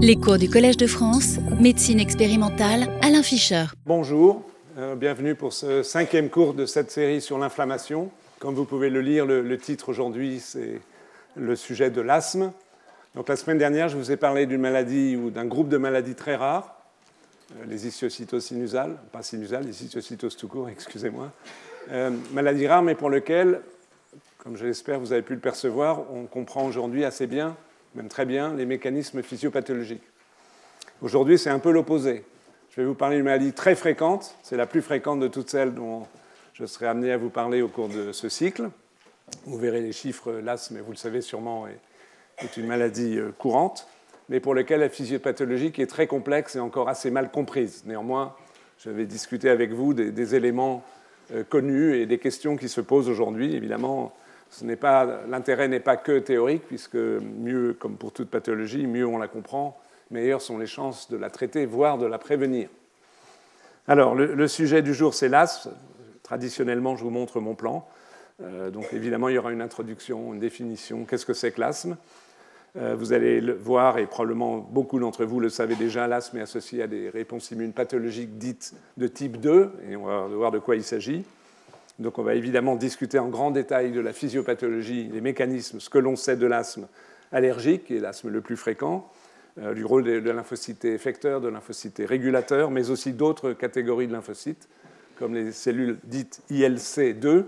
Les cours du Collège de France, médecine expérimentale, Alain Fischer. Bonjour, euh, bienvenue pour ce cinquième cours de cette série sur l'inflammation. Comme vous pouvez le lire, le, titre aujourd'hui, c'est le sujet de l'asthme. Donc la semaine dernière, je vous ai parlé d'une maladie ou d'un groupe de maladies très rares, euh, les histiocytoses sinusales, pas sinusales, les histiocytoses tout court, excusez-moi. Euh, maladies rares, mais pour lesquelles, comme je l'espère, vous avez pu le percevoir, on comprend aujourd'hui assez bien même très bien, les mécanismes physiopathologiques. Aujourd'hui, c'est un peu l'opposé. Je vais vous parler d'une maladie très fréquente, c'est la plus fréquente de toutes celles dont je serai amené à vous parler au cours de ce cycle. Vous verrez les chiffres, l'asthme, mais vous le savez sûrement, est une maladie euh, courante, mais pour laquelle la physiopathologie est très complexe et encore assez mal comprise. Néanmoins, je vais discuter avec vous des, éléments euh, connus et des questions qui se posent aujourd'hui. Évidemment, l'intérêt n'est pas que théorique, puisque mieux, comme pour toute pathologie, mieux on la comprend, meilleures sont les chances de la traiter, voire de la prévenir. Alors, le, sujet du jour, c'est l'asthme. Traditionnellement, je vous montre mon plan. Euh, donc, évidemment, il y aura une introduction, une définition. Qu'est-ce que c'est que l'asthme? Euh, Vous allez le voir, et probablement beaucoup d'entre vous le savez déjà, l'asthme est associé à des réponses immunes pathologiques dites de type 2, et on va voir de quoi il s'agit. Donc on va évidemment discuter en grand détail de la physiopathologie, les mécanismes, ce que l'on sait de l'asthme allergique, qui est l'asthme le plus fréquent, euh, du rôle de, lymphocytes effecteurs, de lymphocytes régulateurs, mais aussi d'autres catégories de lymphocytes, comme les cellules dites ILC2,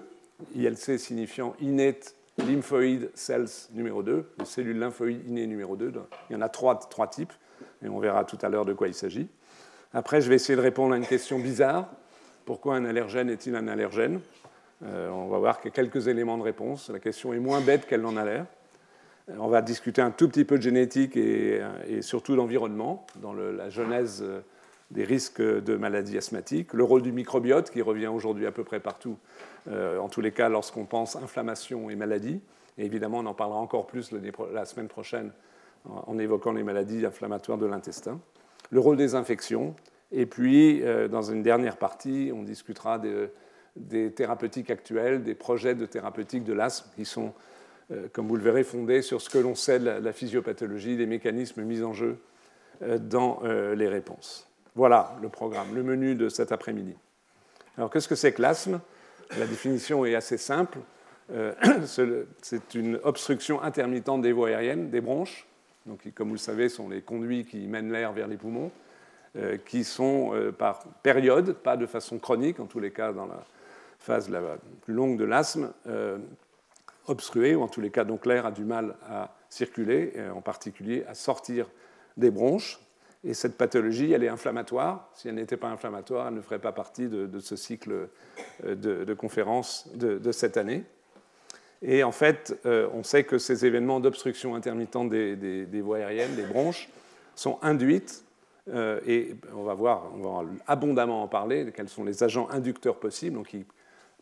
ILC signifiant Innate Lymphoid Cells numéro 2, les cellules lymphoïdes innées numéro 2. Il y en a trois, trois types, et on verra tout à l'heure de quoi il s'agit. Après, je vais essayer de répondre à une question bizarre. Pourquoi un allergène est-il un allergène? Euh, on va voir qu'il y a quelques éléments de réponse. La question est moins bête qu'elle n'en a l'air. Euh, on va discuter un tout petit peu de génétique et, euh, surtout d'environnement dans la genèse des risques de maladies asthmatiques, le rôle du microbiote qui revient aujourd'hui à peu près partout, en tous les cas lorsqu'on pense inflammation et maladie. Et évidemment, on en parlera encore plus la semaine prochaine en évoquant les maladies inflammatoires de l'intestin. Le rôle des infections. Et puis, dans une dernière partie, on discutera de des thérapeutiques actuelles, des projets de thérapeutique de l'asthme qui sont, euh, comme vous le verrez, fondés sur ce que l'on sait de la, physiopathologie, des mécanismes mis en jeu euh, dans euh, les réponses. Voilà le programme, le menu de cet après-midi. Alors qu'est-ce que c'est que l'asthme? La définition est assez simple. c'est une obstruction intermittente des voies aériennes, des bronches, donc, qui, comme vous le savez, sont les conduits qui mènent l'air vers les poumons, qui sont par période, pas de façon chronique, en tous les cas dans la, phase la plus longue de l'asthme euh, obstruée, ou en tous les cas, donc l'air a du mal à circuler, en particulier à sortir des bronches. Et cette pathologie, elle est inflammatoire. Si elle n'était pas inflammatoire, elle ne ferait pas partie de, ce cycle euh, de, conférences de, cette année. Et en fait, euh, on sait que ces événements d'obstruction intermittente des, voies aériennes, des bronches, sont induites, et on va voir, on va abondamment en parler, quels sont les agents inducteurs possibles, donc qui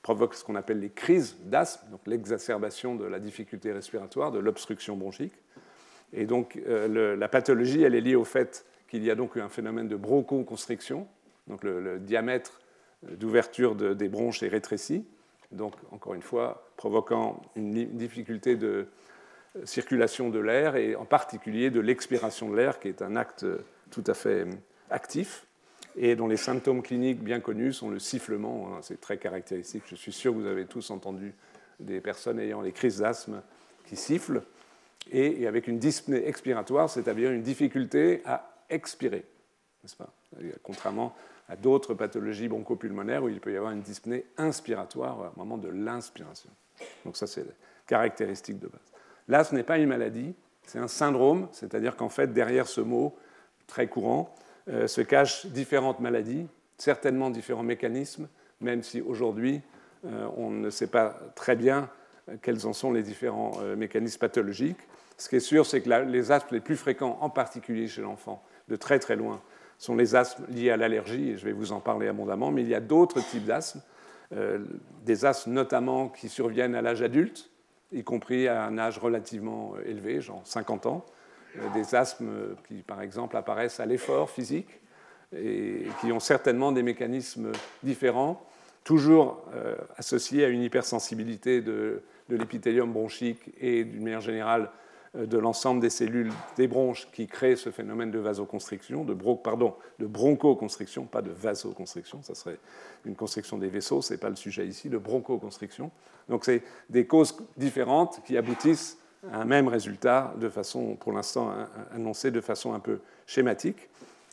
provoque ce qu'on appelle les crises d'asthme, donc l'exacerbation de la difficulté respiratoire, de l'obstruction bronchique. Et donc euh, la pathologie, elle est liée au fait qu'il y a donc un phénomène de bronchoconstriction, donc le, diamètre d'ouverture des bronches est rétréci, donc encore une fois provoquant une difficulté de circulation de l'air et en particulier de l'expiration de l'air, qui est un acte tout à fait actif et dont les symptômes cliniques bien connus sont le sifflement, hein, c'est très caractéristique. Je suis sûr que vous avez tous entendu des personnes ayant les crises d'asthme qui sifflent, et, avec une dyspnée expiratoire, c'est-à-dire une difficulté à expirer, n'est-ce pas? Contrairement à d'autres pathologies bronchopulmonaires où il peut y avoir une dyspnée inspiratoire au moment de l'inspiration. Donc ça, c'est la caractéristique de base. L'asthme n'est pas une maladie, c'est un syndrome, c'est-à-dire qu'en fait, derrière ce mot très courant, se cachent différentes maladies, certainement différents mécanismes, même si aujourd'hui euh, on ne sait pas très bien euh, quels en sont les différents mécanismes pathologiques. Ce qui est sûr, c'est que les asthmes les plus fréquents, en particulier chez l'enfant, de très très loin, sont les asthmes liés à l'allergie, et je vais vous en parler abondamment, mais il y a d'autres types d'asthmes, des asthmes notamment qui surviennent à l'âge adulte, y compris à un âge relativement élevé, genre 50 ans, euh, des asthmes qui, par exemple, apparaissent à l'effort physique et qui ont certainement des mécanismes différents, toujours euh, associés à une hypersensibilité de, l'épithélium bronchique et, d'une manière générale, euh, de l'ensemble des cellules des bronches qui créent ce phénomène de vasoconstriction, de, pardon, de bronchoconstriction, pas de vasoconstriction, ça serait une constriction des vaisseaux, ce n'est pas le sujet ici, de bronchoconstriction. Donc c'est des causes différentes qui aboutissent un même résultat de façon, pour l'instant, annoncé de façon un peu schématique.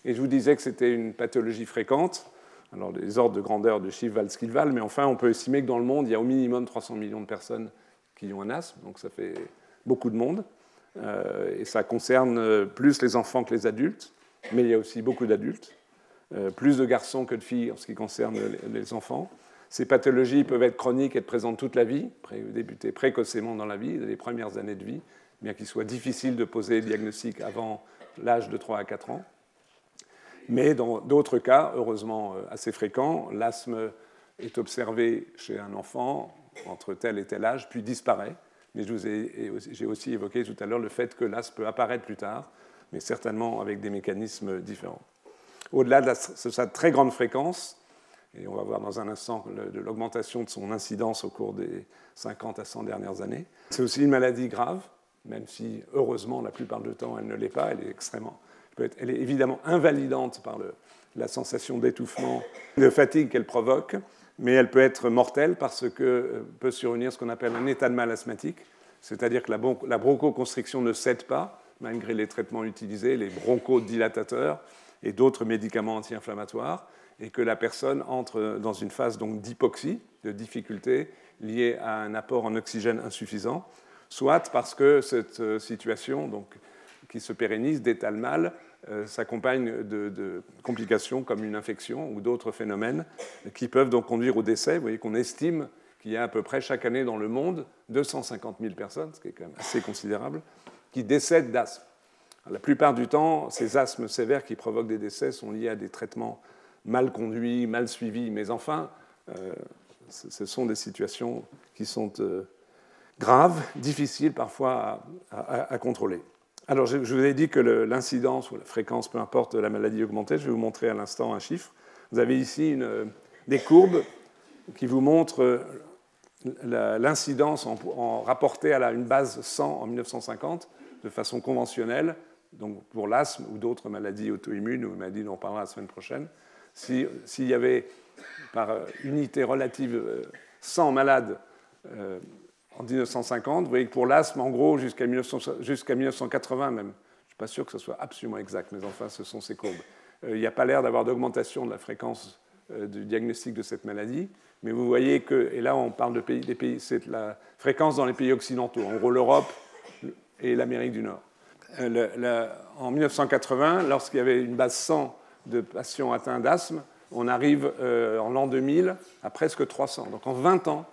Et je vous disais que c'était une pathologie fréquente. Alors, les ordres de grandeur de chiffres valent ce qu'ils valent, mais enfin, on peut estimer que dans le monde, il y a au minimum 300 millions de personnes qui ont un asthme, donc ça fait beaucoup de monde. Euh, et ça concerne plus les enfants que les adultes, mais il y a aussi beaucoup d'adultes, euh, plus de garçons que de filles en ce qui concerne les enfants. Ces pathologies peuvent être chroniques, être présentes toute la vie, débuter précocement dans la vie, les premières années de vie, bien qu'il soit difficile de poser le diagnostic avant l'âge de 3 à 4 ans. Mais dans d'autres cas, heureusement euh, assez fréquents, l'asthme est observé chez un enfant entre tel et tel âge, puis disparaît. Mais j'ai aussi évoqué tout à l'heure le fait que l'asthme peut apparaître plus tard, mais certainement avec des mécanismes différents. Au-delà de sa très grande fréquence, et on va voir dans un instant l'augmentation de son incidence au cours des 50 à 100 dernières années, c'est aussi une maladie grave, même si heureusement la plupart du temps elle ne l'est pas, elle est extrêmement, elle est évidemment invalidante par la sensation d'étouffement, de fatigue qu'elle provoque, mais elle peut être mortelle parce que euh, peut survenir ce qu'on appelle un état de mal asthmatique, c'est-à-dire que la, bronchoconstriction ne cède pas, malgré les traitements utilisés, les bronchodilatateurs et d'autres médicaments anti-inflammatoires, et que la personne entre dans une phase d'hypoxie, de difficulté liée à un apport en oxygène insuffisant, soit parce que cette euh, situation donc, qui se pérennise d'étale mal euh, s'accompagne de, complications comme une infection ou d'autres phénomènes qui peuvent donc conduire au décès. Vous voyez qu'on estime qu'il y a à peu près chaque année dans le monde 250 000 personnes, ce qui est quand même assez considérable, qui décèdent d'asthme. La plupart du temps, ces asthmes sévères qui provoquent des décès sont liés à des traitements mal conduits, mal suivis, mais enfin, euh, ce sont des situations qui sont euh, graves, difficiles parfois à contrôler. Alors, je, vous ai dit que l'incidence ou la fréquence, peu importe, de la maladie augmentait. Je vais vous montrer à l'instant un chiffre. Vous avez ici des courbes qui vous montrent euh, l'incidence en, rapportée à une base 100 en 1950 de façon conventionnelle, donc pour l'asthme ou d'autres maladies auto-immunes ou maladies dont on parlera la semaine prochaine. S'il y avait par euh, unité relative 100 euh, malades en 1950. Vous voyez que pour l'asthme, en gros, jusqu'à 1980 même, je ne suis pas sûr que ce soit absolument exact, mais enfin, ce sont ces courbes. Euh, il n'y a pas l'air d'avoir d'augmentation de la fréquence euh, du diagnostic de cette maladie, mais vous voyez que, et là on parle de pays, des pays, c'est la fréquence dans les pays occidentaux, en gros l'Europe et l'Amérique du Nord. Euh, en 1980, lorsqu'il y avait une base 100 de patients atteints d'asthme, on arrive en l'an 2000 à presque 300. Donc en 20 ans,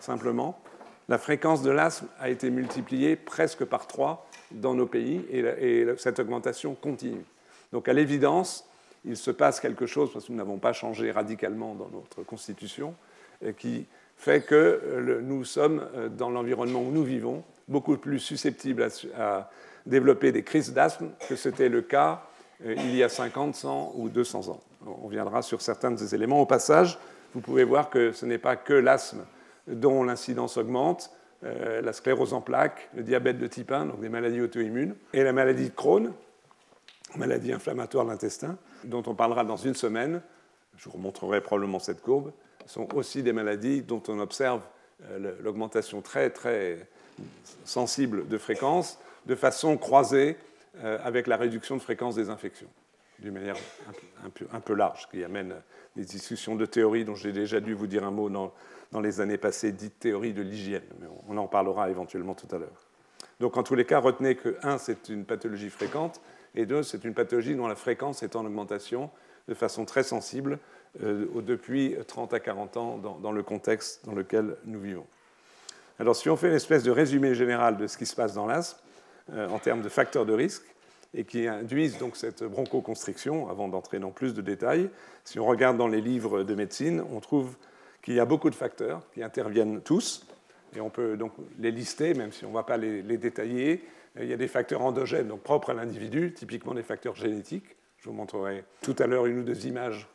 simplement, la fréquence de l'asthme a été multipliée presque par trois dans nos pays et, cette augmentation continue. Donc à l'évidence, il se passe quelque chose, parce que nous n'avons pas changé radicalement dans notre constitution, qui fait que euh, nous sommes, euh, dans l'environnement où nous vivons, beaucoup plus susceptibles à, développer des crises d'asthme que c'était le cas euh, il y a 50, 100 ou 200 ans. On viendra sur certains de ces éléments. Au passage, vous pouvez voir que ce n'est pas que l'asthme dont l'incidence augmente, euh, la sclérose en plaques, le diabète de type 1, donc des maladies auto-immunes, et la maladie de Crohn, maladie inflammatoire de l'intestin, dont on parlera dans une semaine. Je vous remontrerai probablement cette courbe. sont aussi des maladies dont on observe euh, l'augmentation très très sensible de fréquence, de façon croisée euh, avec la réduction de fréquence des infections, d'une manière un peu, large, qui amène des discussions de théorie dont j'ai déjà dû vous dire un mot dans, dans les années passées dite théorie de l'hygiène, mais on en parlera éventuellement tout à l'heure. Donc en tous les cas, retenez que 1, c'est une pathologie fréquente, et 2, c'est une pathologie dont la fréquence est en augmentation de façon très sensible euh, depuis 30 à 40 ans dans, le contexte dans lequel nous vivons. Alors si on fait une espèce de résumé général de ce qui se passe dans l'asthme en termes de facteurs de risque, et qui induisent donc cette bronchoconstriction, avant d'entrer dans plus de détails, si on regarde dans les livres de médecine, on trouve qu'il y a beaucoup de facteurs qui interviennent tous, et on peut donc les lister, même si on ne va pas les, détailler. Il y a des facteurs endogènes, donc propres à l'individu, typiquement des facteurs génétiques. Je vous montrerai tout à l'heure une ou deux images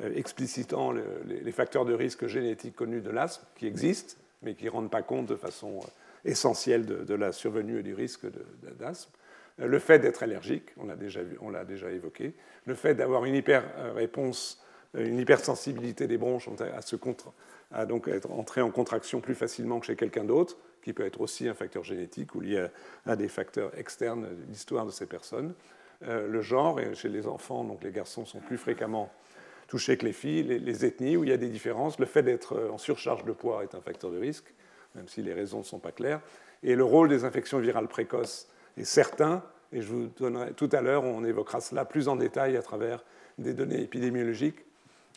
euh, explicitant les facteurs de risque génétiques connus de l'asthme, qui existent, mais qui ne rendent pas compte de façon euh, essentiels de, la survenue et du risque d'asthme. Le fait d'être allergique, on l'a déjà, évoqué. Le fait d'avoir une hyper-réponse, une hypersensibilité des bronches à, se contre, à donc être entré en contraction plus facilement que chez quelqu'un d'autre, qui peut être aussi un facteur génétique ou lié à, des facteurs externes de l'histoire de ces personnes. Euh, le genre, et chez les enfants, donc les garçons sont plus fréquemment touchés que les filles, les, ethnies où il y a des différences. Le fait d'être en surcharge de poids est un facteur de risque, même si les raisons ne sont pas claires. Et le rôle des infections virales précoces est certain, et je vous donnerai tout à l'heure, on évoquera cela plus en détail à travers des données épidémiologiques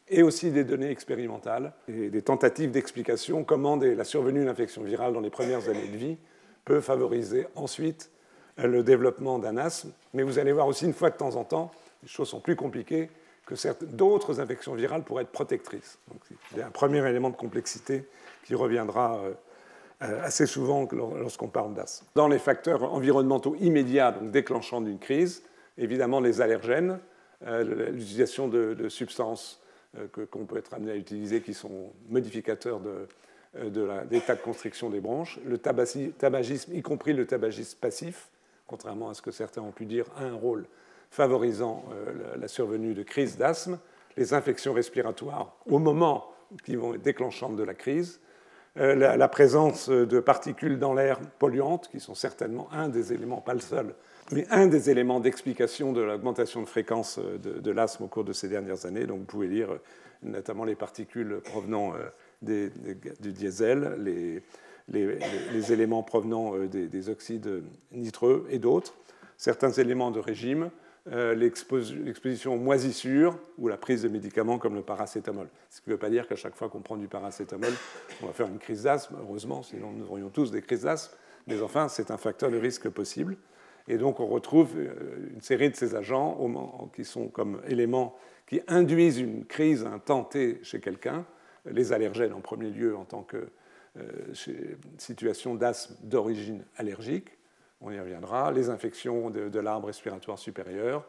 et aussi des données expérimentales et des tentatives d'explication comment la survenue d'infections virales dans les premières années de vie peut favoriser ensuite le développement d'un asthme. Mais vous allez voir aussi une fois de temps en temps, les choses sont plus compliquées, que d'autres infections virales pourraient être protectrices. Donc, c'est un premier élément de complexité qui reviendra euh, euh, assez souvent lorsqu'on parle d'asthme. Dans les facteurs environnementaux immédiats, donc déclenchant d'une crise, évidemment les allergènes, euh, l'utilisation de, substances qu'on peut être amené à utiliser qui sont modificateurs de, l'état de constriction des bronches, le tabagisme, y compris le tabagisme passif, contrairement à ce que certains ont pu dire, a un rôle favorisant euh, la survenue de crises d'asthme, les infections respiratoires au moment qui vont être déclenchantes de la crise, euh, la, présence de particules dans l'air polluantes, qui sont certainement un des éléments, pas le seul, mais un des éléments d'explication de l'augmentation de fréquence euh, de, l'asthme au cours de ces dernières années. Donc vous pouvez lire notamment les particules provenant du diesel, les, les, éléments provenant euh, des, oxydes nitreux et d'autres, certains éléments de régime, euh, l'exposition aux moisissures ou la prise de médicaments comme le paracétamol. Ce qui ne veut pas dire qu'à chaque fois qu'on prend du paracétamol, on va faire une crise d'asthme, heureusement, sinon nous aurions tous des crises d'asthme, mais enfin, c'est un facteur de risque possible. Et donc, on retrouve euh, une série de ces agents qui sont comme éléments qui induisent une crise un temps T chez quelqu'un, les allergènes en premier lieu en tant que euh, situation d'asthme d'origine allergique, on y reviendra, les infections de, l'arbre respiratoire supérieur,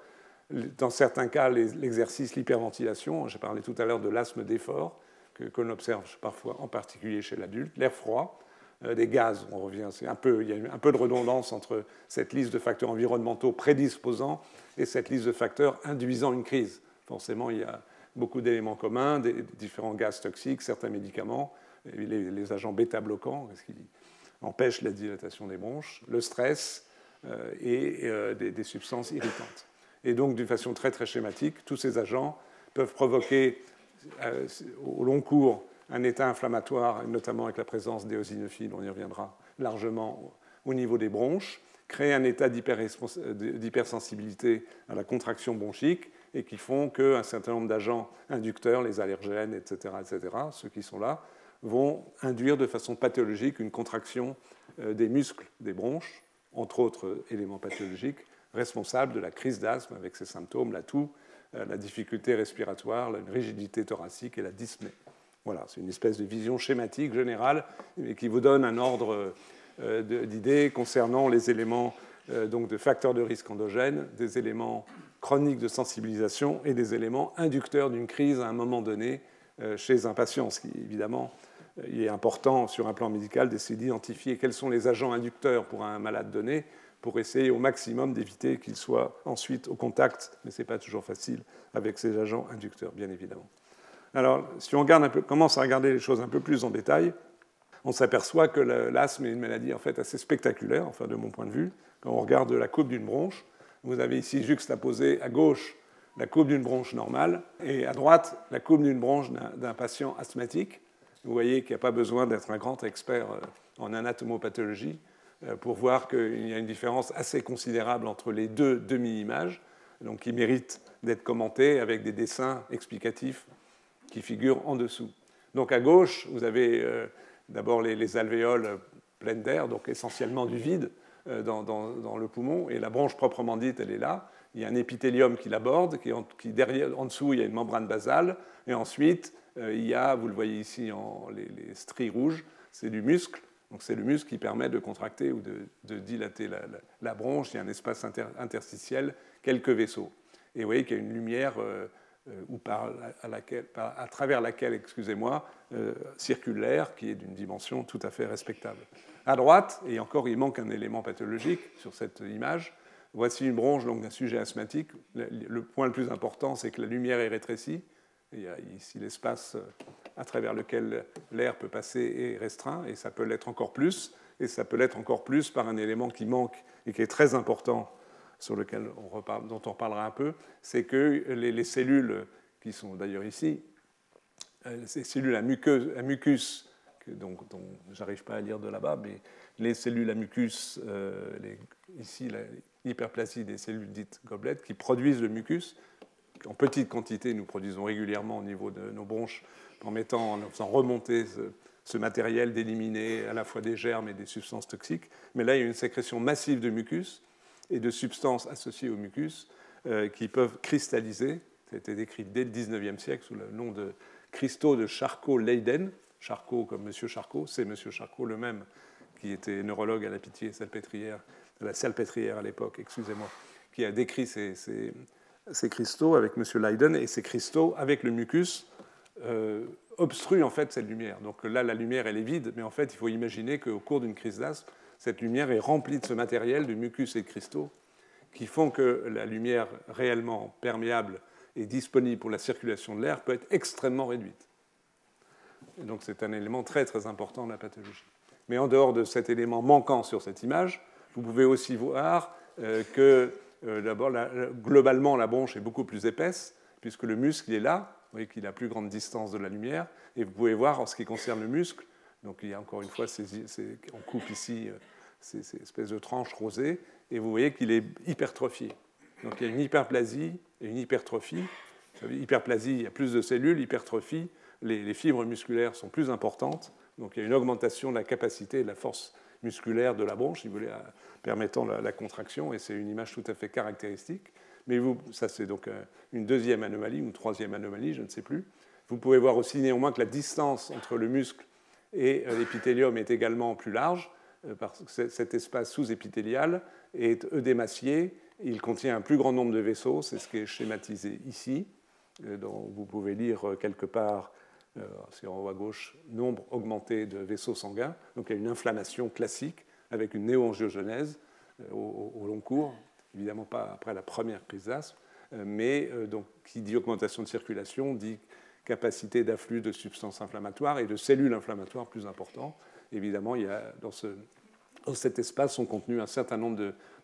dans certains cas l'exercice, l'hyperventilation, j'ai parlé tout à l'heure de l'asthme d'effort, qu'on observe parfois en particulier chez l'adulte, l'air froid, euh, des gaz, on revient, un peu, il y a un peu de redondance entre cette liste de facteurs environnementaux prédisposants et cette liste de facteurs induisant une crise. Forcément, il y a beaucoup d'éléments communs, des différents gaz toxiques, certains médicaments, les, agents bêta-bloquants, empêche la dilatation des bronches, le stress euh, et euh, des, substances irritantes. Et donc, d'une façon très très schématique, tous ces agents peuvent provoquer euh, au long cours un état inflammatoire, notamment avec la présence d'éosinophiles, on y reviendra largement au niveau des bronches, créer un état d'hypersensibilité à la contraction bronchique et qui font qu'un certain nombre d'agents inducteurs, les allergènes, etc., etc., ceux qui sont là, vont induire de façon pathologique une contraction euh, des muscles des bronches, entre autres éléments pathologiques, responsables de la crise d'asthme avec ses symptômes, la toux, euh, la difficulté respiratoire, la rigidité thoracique et la dyspnée. Voilà, c'est une espèce de vision schématique générale qui vous donne un ordre euh, d'idées concernant les éléments donc de facteurs de risque endogènes, des éléments chroniques de sensibilisation et des éléments inducteurs d'une crise à un moment donné chez un patient, ce qui évidemment il est important sur un plan médical d'essayer d'identifier quels sont les agents inducteurs pour un malade donné pour essayer au maximum d'éviter qu'il soit ensuite au contact, mais ce n'est pas toujours facile, avec ces agents inducteurs, bien évidemment. Alors, si on regarde commence à regarder les choses un peu plus en détail, on s'aperçoit que l'asthme est une maladie en fait assez spectaculaire, enfin de mon point de vue. Quand on regarde la coupe d'une bronche, vous avez ici juxtaposé à gauche la coupe d'une bronche normale et à droite la coupe d'une bronche d'un patient asthmatique. Vous voyez qu'il n'y a pas besoin d'être un grand expert euh, en anatomopathologie euh, pour voir qu'il y a une différence assez considérable entre les deux demi-images, donc qui méritent d'être commentées avec des dessins explicatifs qui figurent en dessous. Donc à gauche, vous avez euh, d'abord les, alvéoles pleines d'air, donc essentiellement du vide dans, le poumon, et la branche proprement dite, elle est là. Il y a un épithélium qui l'aborde, qui, derrière, en dessous, il y a une membrane basale, et ensuite, il y a, vous le voyez ici, en, les, stries rouges, c'est du muscle. Donc c'est le muscle qui permet de contracter ou de, dilater la, bronche. Il y a un espace interstitiel, quelques vaisseaux. Et vous voyez qu'il y a une lumière euh, ou par, à, travers laquelle, excusez-moi, circule l'air, qui est d'une dimension tout à fait respectable. À droite, et encore il manque un élément pathologique sur cette image, voici une bronche donc d'un sujet asthmatique. Le, point le plus important, c'est que la lumière est rétrécie. Il y a ici l'espace à travers lequel l'air peut passer est restreint, et ça peut l'être encore plus, et ça peut l'être encore plus par un élément qui manque et qui est très important, sur lequel on dont on parlera un peu, c'est que les, cellules qui sont d'ailleurs ici, euh, ces cellules à, mucus, dont, j'arrive pas à lire de là-bas, mais les cellules à mucus, euh, ici l'hyperplasie des cellules dites gobelettes, qui produisent le mucus, en petite quantité, nous produisons régulièrement au niveau de nos bronches en, mettant, en faisant remonter ce, matériel, d'éliminer à la fois des germes et des substances toxiques. Mais là, il y a une sécrétion massive de mucus et de substances associées au mucus euh, qui peuvent cristalliser. Été décrit dès le 19e siècle sous le nom de cristaux de Charcot-Leyden. Charcot comme M. Charcot, c'est M. Charcot le même qui était neurologue à la Pitié salpêtrière, de la salpêtrière à l'époque, excusez-moi, qui a décrit ces, cristaux avec M. Leyden et ces cristaux avec le mucus euh, obstrue en fait cette lumière. Donc là, la lumière, elle est vide, mais en fait, il faut imaginer qu'au cours d'une crise d'asthme, cette lumière est remplie de ce matériel, de mucus et de cristaux, qui font que la lumière réellement perméable et disponible pour la circulation de l'air peut être extrêmement réduite. donc c'est un élément très très important de la pathologie. Mais en dehors de cet élément manquant sur cette image, vous pouvez aussi voir euh, que d'abord, globalement, la bronche est beaucoup plus épaisse, puisque le muscle est là, vous voyez qu'il a plus grande distance de la lumière. Et vous pouvez voir en ce qui concerne le muscle, donc il y a encore une fois, on coupe ici euh, ces, espèces de tranches rosées, et vous voyez qu'il est hypertrophié. Donc il y a une hyperplasie et une hypertrophie. Hyperplasie, il y a plus de cellules, hypertrophie, les, fibres musculaires sont plus importantes, donc il y a une augmentation de la capacité et de la force musculaire de la bronche, si vous voulez, permettant la contraction, et c'est une image tout à fait caractéristique. Mais vous, ça c'est donc euh, une deuxième anomalie, ou troisième anomalie, je ne sais plus. Vous pouvez voir aussi néanmoins que la distance entre le muscle et euh, l'épithélium est également plus large, euh, parce que cet espace sous-épithélial est œdémacié, il contient un plus grand nombre de vaisseaux, c'est ce qui est schématisé ici, dont vous pouvez lire quelque part, c'est en haut à gauche, nombre augmenté de vaisseaux sanguins, donc il y a une inflammation classique avec une néoangiogenèse au, au long cours, évidemment pas après la première crise d'asthme, euh, mais euh, donc, qui dit augmentation de circulation dit capacité d'afflux de substances inflammatoires et de cellules inflammatoires plus importantes. Évidemment, il y a dans, ce, dans cet espace sont contenus un certain nombre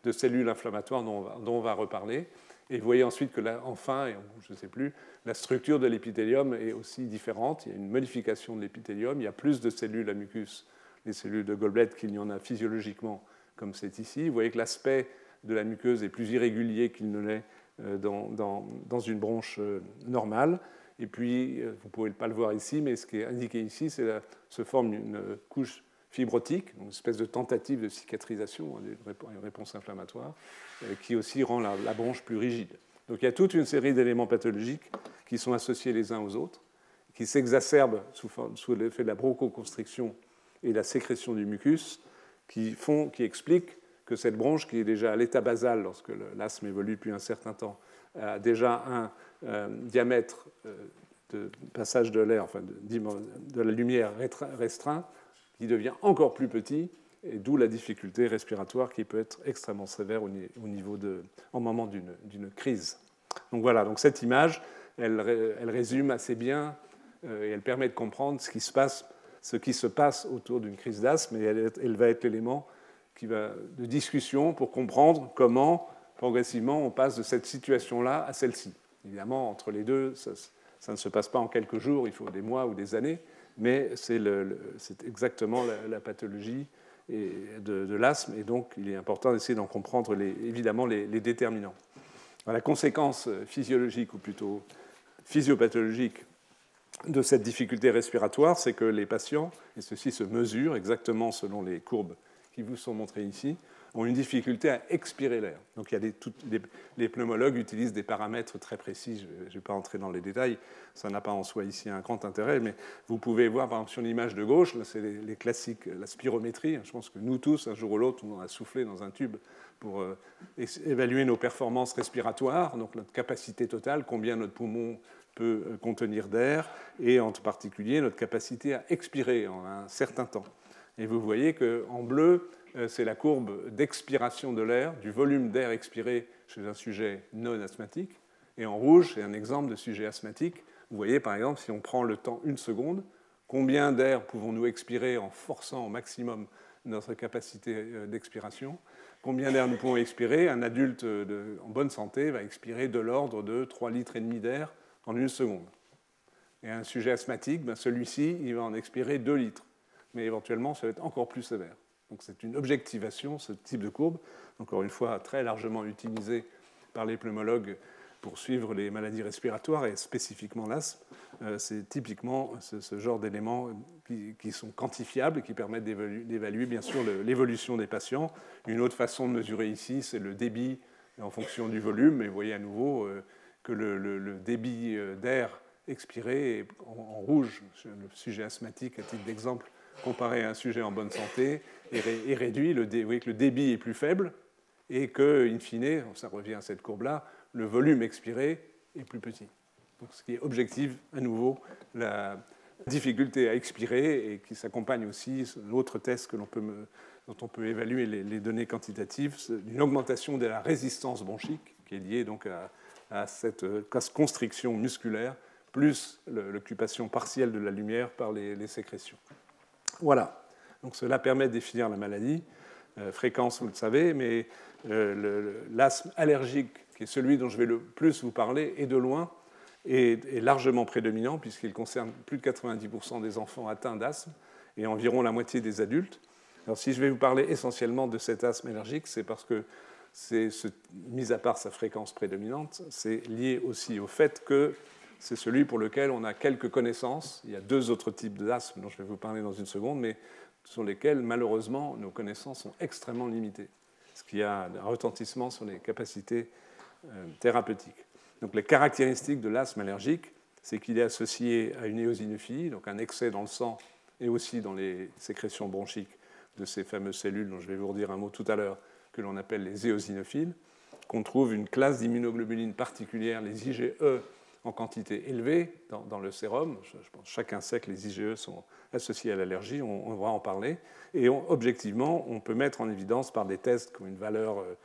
de, cellules inflammatoires dont on, va, reparler. Et vous voyez ensuite que là, enfin, et je ne sais plus, la structure de l'épithélium est aussi différente. Il y a une modification de l'épithélium. Il y a plus de cellules à mucus, les cellules de Goldblatt, qu'il n'y en a physiologiquement, comme c'est ici. Vous voyez que l'aspect de la muqueuse est plus irrégulier qu'il ne l'est euh, dans, une bronche euh, normale. Et puis, euh, vous ne pouvez pas le voir ici, mais ce qui est indiqué ici, c'est se forme une couche fibrotique, une espèce de tentative de cicatrisation, hein, une réponse inflammatoire, qui aussi rend la, la, bronche plus rigide. Donc il y a toute une série d'éléments pathologiques qui sont associés les uns aux autres, qui s'exacerbent sous, l'effet de la bronchoconstriction et la sécrétion du mucus, qui, font, qui expliquent que cette bronche, qui est déjà à l'état basal lorsque l'asthme évolue depuis un certain temps, a déjà un euh, diamètre euh, de passage de l'air, enfin de, la lumière restreint, qui devient encore plus petit, et d'où la difficulté respiratoire qui peut être extrêmement sévère au, niveau de, en moment d'une crise. Donc voilà, donc cette image, elle, résume assez bien euh, et elle permet de comprendre ce qui se passe, ce qui se passe autour d'une crise d'asthme, et elle, va être l'élément de discussion pour comprendre comment, progressivement, on passe de cette situation-là à celle-ci. Évidemment, entre les deux, ça, ne se passe pas en quelques jours, il faut des mois ou des années, mais c'est exactement la, pathologie de, l'asthme, et donc il est important d'essayer d'en comprendre les, évidemment les, déterminants. la conséquence physiologique, ou plutôt physiopathologique, de cette difficulté respiratoire, c'est que les patients, et ceci se mesure exactement selon les courbes qui vous sont montrés ici, ont une difficulté à expirer l'air. Donc il y a des, les, pneumologues utilisent des paramètres très précis, je ne vais pas entrer dans les détails, ça n'a pas en soi ici un grand intérêt, mais vous pouvez voir par exemple sur l'image de gauche, c'est les, classiques, la spirométrie, je pense que nous tous, un jour ou l'autre, on a soufflé dans un tube pour euh, évaluer nos performances respiratoires, donc notre capacité totale, combien notre poumon peut euh, contenir d'air, et en particulier notre capacité à expirer en un certain temps. Et vous voyez qu'en bleu, c'est la courbe d'expiration de l'air, du volume d'air expiré chez un sujet non asthmatique. Et en rouge, c'est un exemple de sujet asthmatique. Vous voyez, par exemple, si on prend le temps une seconde, combien d'air pouvons-nous expirer en forçant au maximum notre capacité euh, d'expiration? Combien d'air nous pouvons expirer? Un adulte en bonne santé va expirer de l'ordre de 3 litres et demi d'air en une seconde. Et un sujet asthmatique, ben celui-ci, il va en expirer 2 litres. Mais éventuellement, ça va être encore plus sévère. Donc c'est une objectivation, ce type de courbe, encore une fois très largement utilisé par les pneumologues pour suivre les maladies respiratoires et spécifiquement l'asthme. Euh, c'est typiquement ce, genre d'éléments qui, sont quantifiables et qui permettent d'évaluer bien sûr l'évolution des patients. Une autre façon de mesurer ici, c'est le débit en fonction du volume. Et vous voyez à nouveau euh, que le, débit euh, d'air expiré est en rouge, le sujet asthmatique à titre d'exemple, comparé à un sujet en bonne santé, est, réduit, le vous voyez que le débit est plus faible et que, in fine, ça revient à cette courbe-là, le volume expiré est plus petit. Donc, ce qui est objectif, à nouveau, la difficulté à expirer et qui s'accompagne aussi, l'autre test que peut, dont on peut évaluer les, données quantitatives, d'une augmentation de la résistance bronchique qui est liée donc à, cette constriction musculaire, plus l'occupation partielle de la lumière par les sécrétions. Voilà. Donc cela permet de définir la maladie. Euh, fréquence, vous le savez, mais euh, l'asthme allergique, qui est celui dont je vais le plus vous parler, est de loin est, largement prédominant puisqu'il concerne plus de 90% des enfants atteints d'asthme et environ la moitié des adultes. Alors si je vais vous parler essentiellement de cet asthme allergique, c'est parce que mis à part sa fréquence prédominante, c'est lié aussi au fait que c'est celui pour lequel on a quelques connaissances. Il y a deux autres types d'asthme dont je vais vous parler dans une seconde, mais sur lesquels, malheureusement, nos connaissances sont extrêmement limitées, ce qui a un retentissement sur les capacités euh, thérapeutiques. Donc les caractéristiques de l'asthme allergique, c'est qu'il est associé à une éosinophilie, donc un excès dans le sang et aussi dans les sécrétions bronchiques de ces fameuses cellules dont je vais vous redire un mot tout à l'heure, que l'on appelle les éosinophiles, qu'on trouve une classe d'immunoglobulines particulière, les IgE, en quantité élevée dans, le sérum. Je, pense chacun sait que les IgE sont associés à l'allergie, on, va en parler. Et objectivement, on peut mettre en évidence par des tests qui ont une valeur euh,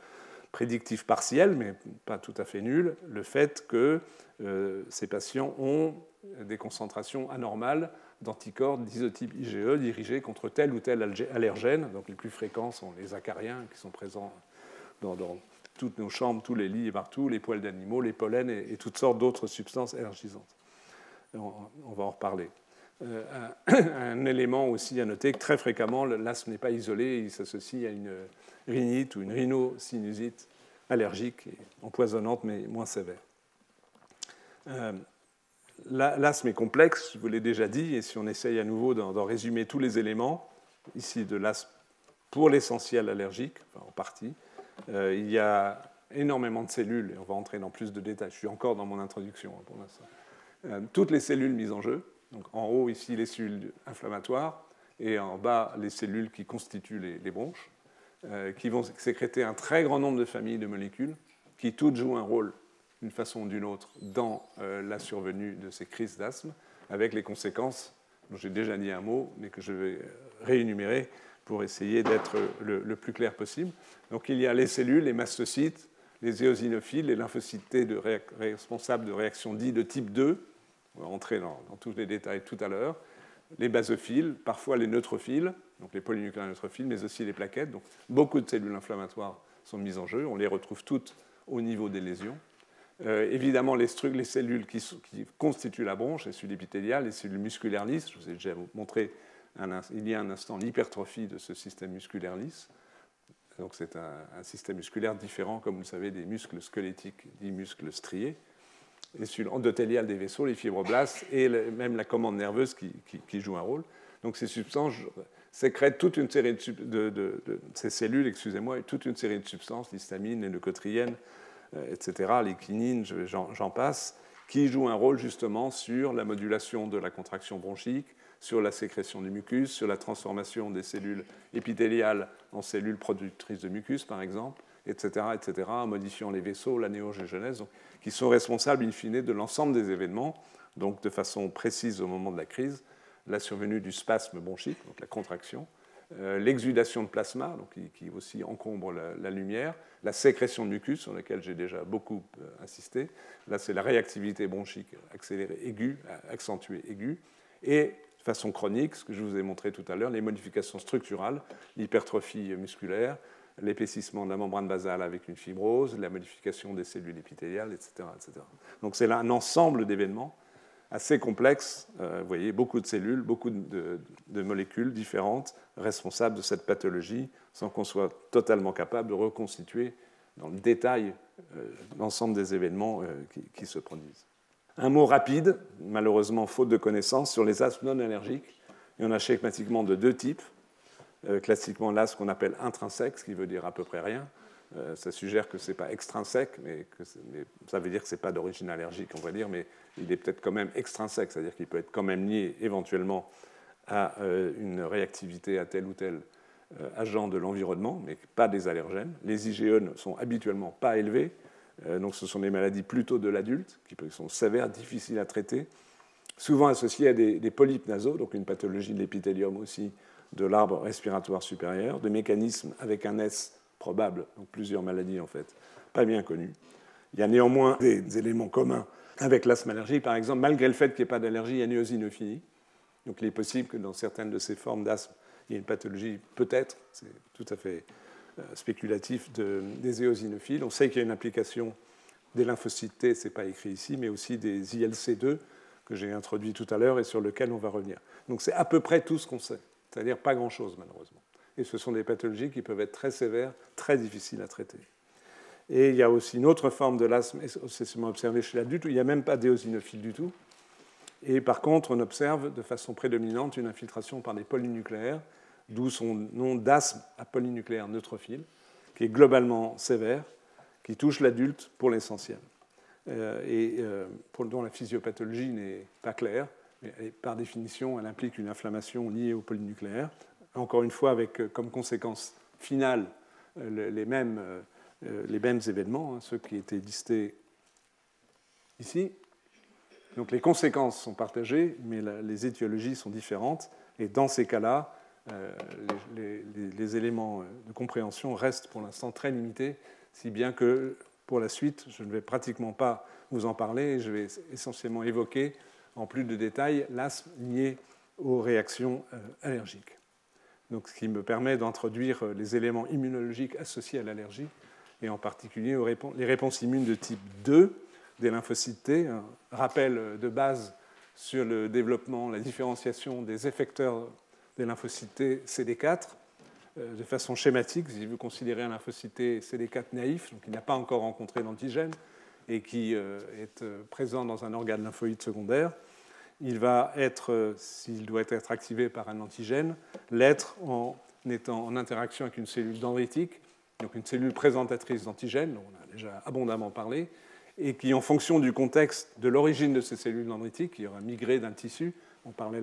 prédictive partielle, mais pas tout à fait nulle, le fait que euh, ces patients ont des concentrations anormales d'anticorps d'isotype IgE dirigés contre tel ou tel allergène. Donc les plus fréquents sont les acariens qui sont présents dans, dans toutes nos chambres, tous les lits et partout, les poils d'animaux, les pollens et, toutes sortes d'autres substances énergisantes. On, va en reparler. Euh, un, élément aussi à noter que très fréquemment, l'asthme n'est pas isolé, il s'associe à une rhinite ou une rhinosinusite allergique, et empoisonnante mais moins sévère. Euh, l'asthme est complexe, je vous l'ai déjà dit, et si on essaye à nouveau d'en résumer tous les éléments, ici de l'asthme pour l'essentiel allergique, en partie, euh, il y a énormément de cellules, et on va entrer dans plus de détails. Je suis encore dans mon introduction hein, pour l'instant. Euh, toutes les cellules mises en jeu. Donc en haut, ici, les cellules inflammatoires, et en bas, les cellules qui constituent les, bronches, euh, qui vont sécréter un très grand nombre de familles de molécules, qui toutes jouent un rôle d'une façon ou d'une autre dans la survenue de ces crises d'asthme, avec les conséquences dont j'ai déjà dit un mot, mais que je vais réénumérer pour essayer d'être le, plus clair possible. Donc il y a les cellules, les mastocytes, les éosinophiles, les lymphocytes de responsables de réactions dites de type 2. On va entrer dans, tous les détails tout à l'heure. Les basophiles, parfois les neutrophiles, donc les polynucléaires neutrophiles, mais aussi les plaquettes. Donc beaucoup de cellules inflammatoires sont mises en jeu. On les retrouve toutes au niveau des lésions. Euh, évidemment, les, les cellules qui, qui, constituent la bronche, les cellules épithéliales, les cellules musculaires lisses, je vous ai déjà montré il y a un instant l'hypertrophie de ce système musculaire lisse. Donc c'est un, système musculaire différent, comme vous le savez, des muscles squelettiques, des muscles striés. Et sur l'endothélial des vaisseaux, les fibroblastes et même la commande nerveuse qui, joue un rôle. Donc ces substances sécrètent toute une série de, ces cellules, excusez-moi, toute une série de substances, l'histamine, les leucotriènes, euh, etc., les quinines, j'en passe, qui jouent un rôle justement sur la modulation de la contraction bronchique, sur la sécrétion du mucus, sur la transformation des cellules épithéliales en cellules productrices de mucus, par exemple, etc., etc., en modifiant les vaisseaux, la néogégenèse, qui sont responsables, in fine, de l'ensemble des événements, donc de façon précise au moment de la crise, la survenue du spasme bronchique, donc la contraction, euh, l'exudation de plasma, donc qui, aussi encombre la, lumière, la sécrétion de mucus, sur laquelle j'ai déjà beaucoup euh, insisté. Là, c'est la réactivité bronchique accélérée aiguë, accentuée aiguë, et façon chronique, ce que je vous ai montré tout à l'heure, les modifications structurales, l'hypertrophie musculaire, l'épaississement de la membrane basale avec une fibrose, la modification des cellules épithéliales, etc. Donc c'est là un ensemble d'événements assez complexe. Euh, vous voyez, beaucoup de cellules, beaucoup de, molécules différentes responsables de cette pathologie, sans qu'on soit totalement capable de reconstituer dans le détail euh, l'ensemble des événements euh, qui, se produisent. Un mot rapide, malheureusement faute de connaissances, sur les asthmes non allergiques. Il y en a schématiquement de deux types. classiquement l'asthme qu'on appelle intrinsèque, ce qui veut dire à peu près rien, euh, ça suggère que ce n'est pas extrinsèque, mais, ça veut dire que ce n'est pas d'origine allergique, on va dire, mais il est peut-être quand même extrinsèque, c'est-à-dire qu'il peut être quand même lié éventuellement à euh, une réactivité à tel ou tel euh, agent de l'environnement, mais pas des allergènes. Les IgE ne sont habituellement pas élevés, donc ce sont des maladies plutôt de l'adulte, qui sont sévères, difficiles à traiter, souvent associées à des, des polypes nasaux, donc une pathologie de l'épithélium aussi de l'arbre respiratoire supérieur, de mécanismes avec un S probable, donc plusieurs maladies en fait, pas bien connues. Il y a néanmoins des, éléments communs avec l'asthme allergique, par exemple, malgré le fait qu'il n'y ait pas d'allergie, il y a une éosinophilie. Donc il est possible que dans certaines de ces formes d'asthme, il y ait une pathologie, peut-être, c'est tout à fait euh, spéculatif, de, des éosinophiles. On sait qu'il y a une application des lymphocytes T, ce n'est pas écrit ici, mais aussi des ILC2 que j'ai introduit tout à l'heure et sur lequel on va revenir. Donc c'est à peu près tout ce qu'on sait, c'est-à-dire pas grand-chose malheureusement et ce sont des pathologies qui peuvent être très sévères, très difficiles à traiter. Et il y a aussi une autre forme de l'asthme essentiellement observée chez l'adulte où il n'y a même pas d'éosinophile du tout. Et par contre, on observe de façon prédominante une infiltration par des polynucléaires, d'où son nom d'asthme à polynucléaire neutrophile, qui est globalement sévère, qui touche l'adulte pour l'essentiel, euh, et euh, dont la physiopathologie n'est pas claire. Mais par définition, elle implique une inflammation liée au polynucléaire, encore une fois avec euh, comme conséquence finale les mêmes, les mêmes événements, hein, ceux qui étaient listés ici. Donc les conséquences sont partagées, mais les étiologies sont différentes. Et dans ces cas-là, les, éléments de compréhension restent pour l'instant très limités, si bien que pour la suite, je ne vais pratiquement pas vous en parler. Je vais essentiellement évoquer en plus de détails l'asthme lié aux réactions allergiques donc ce qui me permet d'introduire euh, les éléments immunologiques associés à l'allergie, et en particulier les réponses immunes de type 2 des lymphocytes T. Un rappel euh, de base sur le développement, la différenciation des effecteurs des lymphocytes T CD4 euh, de façon schématique. Si vous considérez un lymphocyte T CD4 naïf, donc qui n'a pas encore rencontré d'antigène et qui est présent dans un organe lymphoïde secondaire, il va être, s'il doit être activé par un antigène, l'être en étant en interaction avec une cellule dendritique, donc une cellule présentatrice d'antigène, dont on a déjà abondamment parlé, et qui, en fonction du contexte de l'origine de ces cellules dendritiques, qui aura migré d'un tissu, on parlait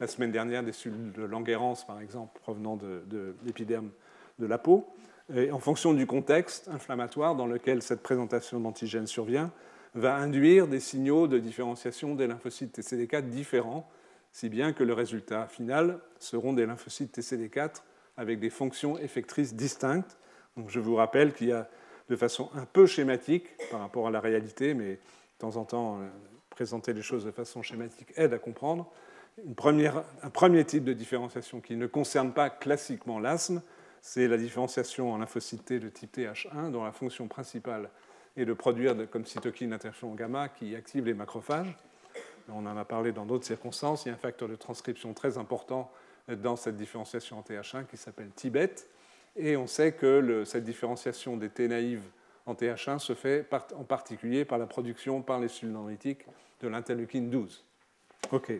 la semaine dernière des cellules de Langerhans, par exemple, provenant de, de l'épiderme de la peau, et en fonction du contexte inflammatoire dans lequel cette présentation d'antigène survient, va induire des signaux de différenciation des lymphocytes TCD4 différents, si bien que le résultat final seront des lymphocytes TCD4 avec des fonctions effectrices distinctes. Donc je vous rappelle qu'il y a de façon un peu schématique par rapport à la réalité, mais de temps en temps, présenter les choses de façon schématique aide à comprendre. Un premier type de différenciation qui ne concerne pas classiquement l'asthme, c'est la différenciation en lymphocytes T de type TH1, dont la fonction principale et de produire comme cytokine interféron gamma qui active les macrophages. On en a parlé dans d'autres circonstances. Il y a un facteur de transcription très important dans cette différenciation en TH1 qui s'appelle Tibet. Et on sait que cette différenciation des T naïves en TH1 se fait en particulier par la production par les cellules dendritiques de l'interleukine 12. OK.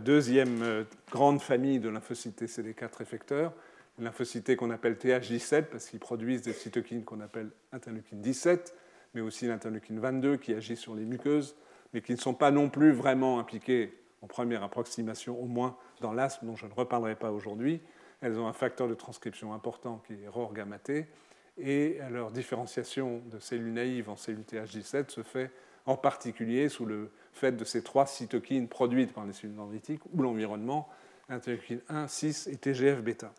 deuxième grande famille de lymphocytes CD4 effecteurs, les lymphocytes qu'on appelle TH17 parce qu'ils produisent des cytokines qu'on appelle interleukine 17, mais aussi l'interleukine 22 qui agit sur les muqueuses, mais qui ne sont pas non plus vraiment impliquées en première approximation, au moins dans l'asthme, dont je ne reparlerai pas aujourd'hui. Elles ont un facteur de transcription important qui est ROR et leur différenciation de cellules naïves en cellules TH17 se fait en particulier sous le fait de ces trois cytokines produites par les cellules dendritiques ou l'environnement, interleukine 1, 6 et TGF-bêta.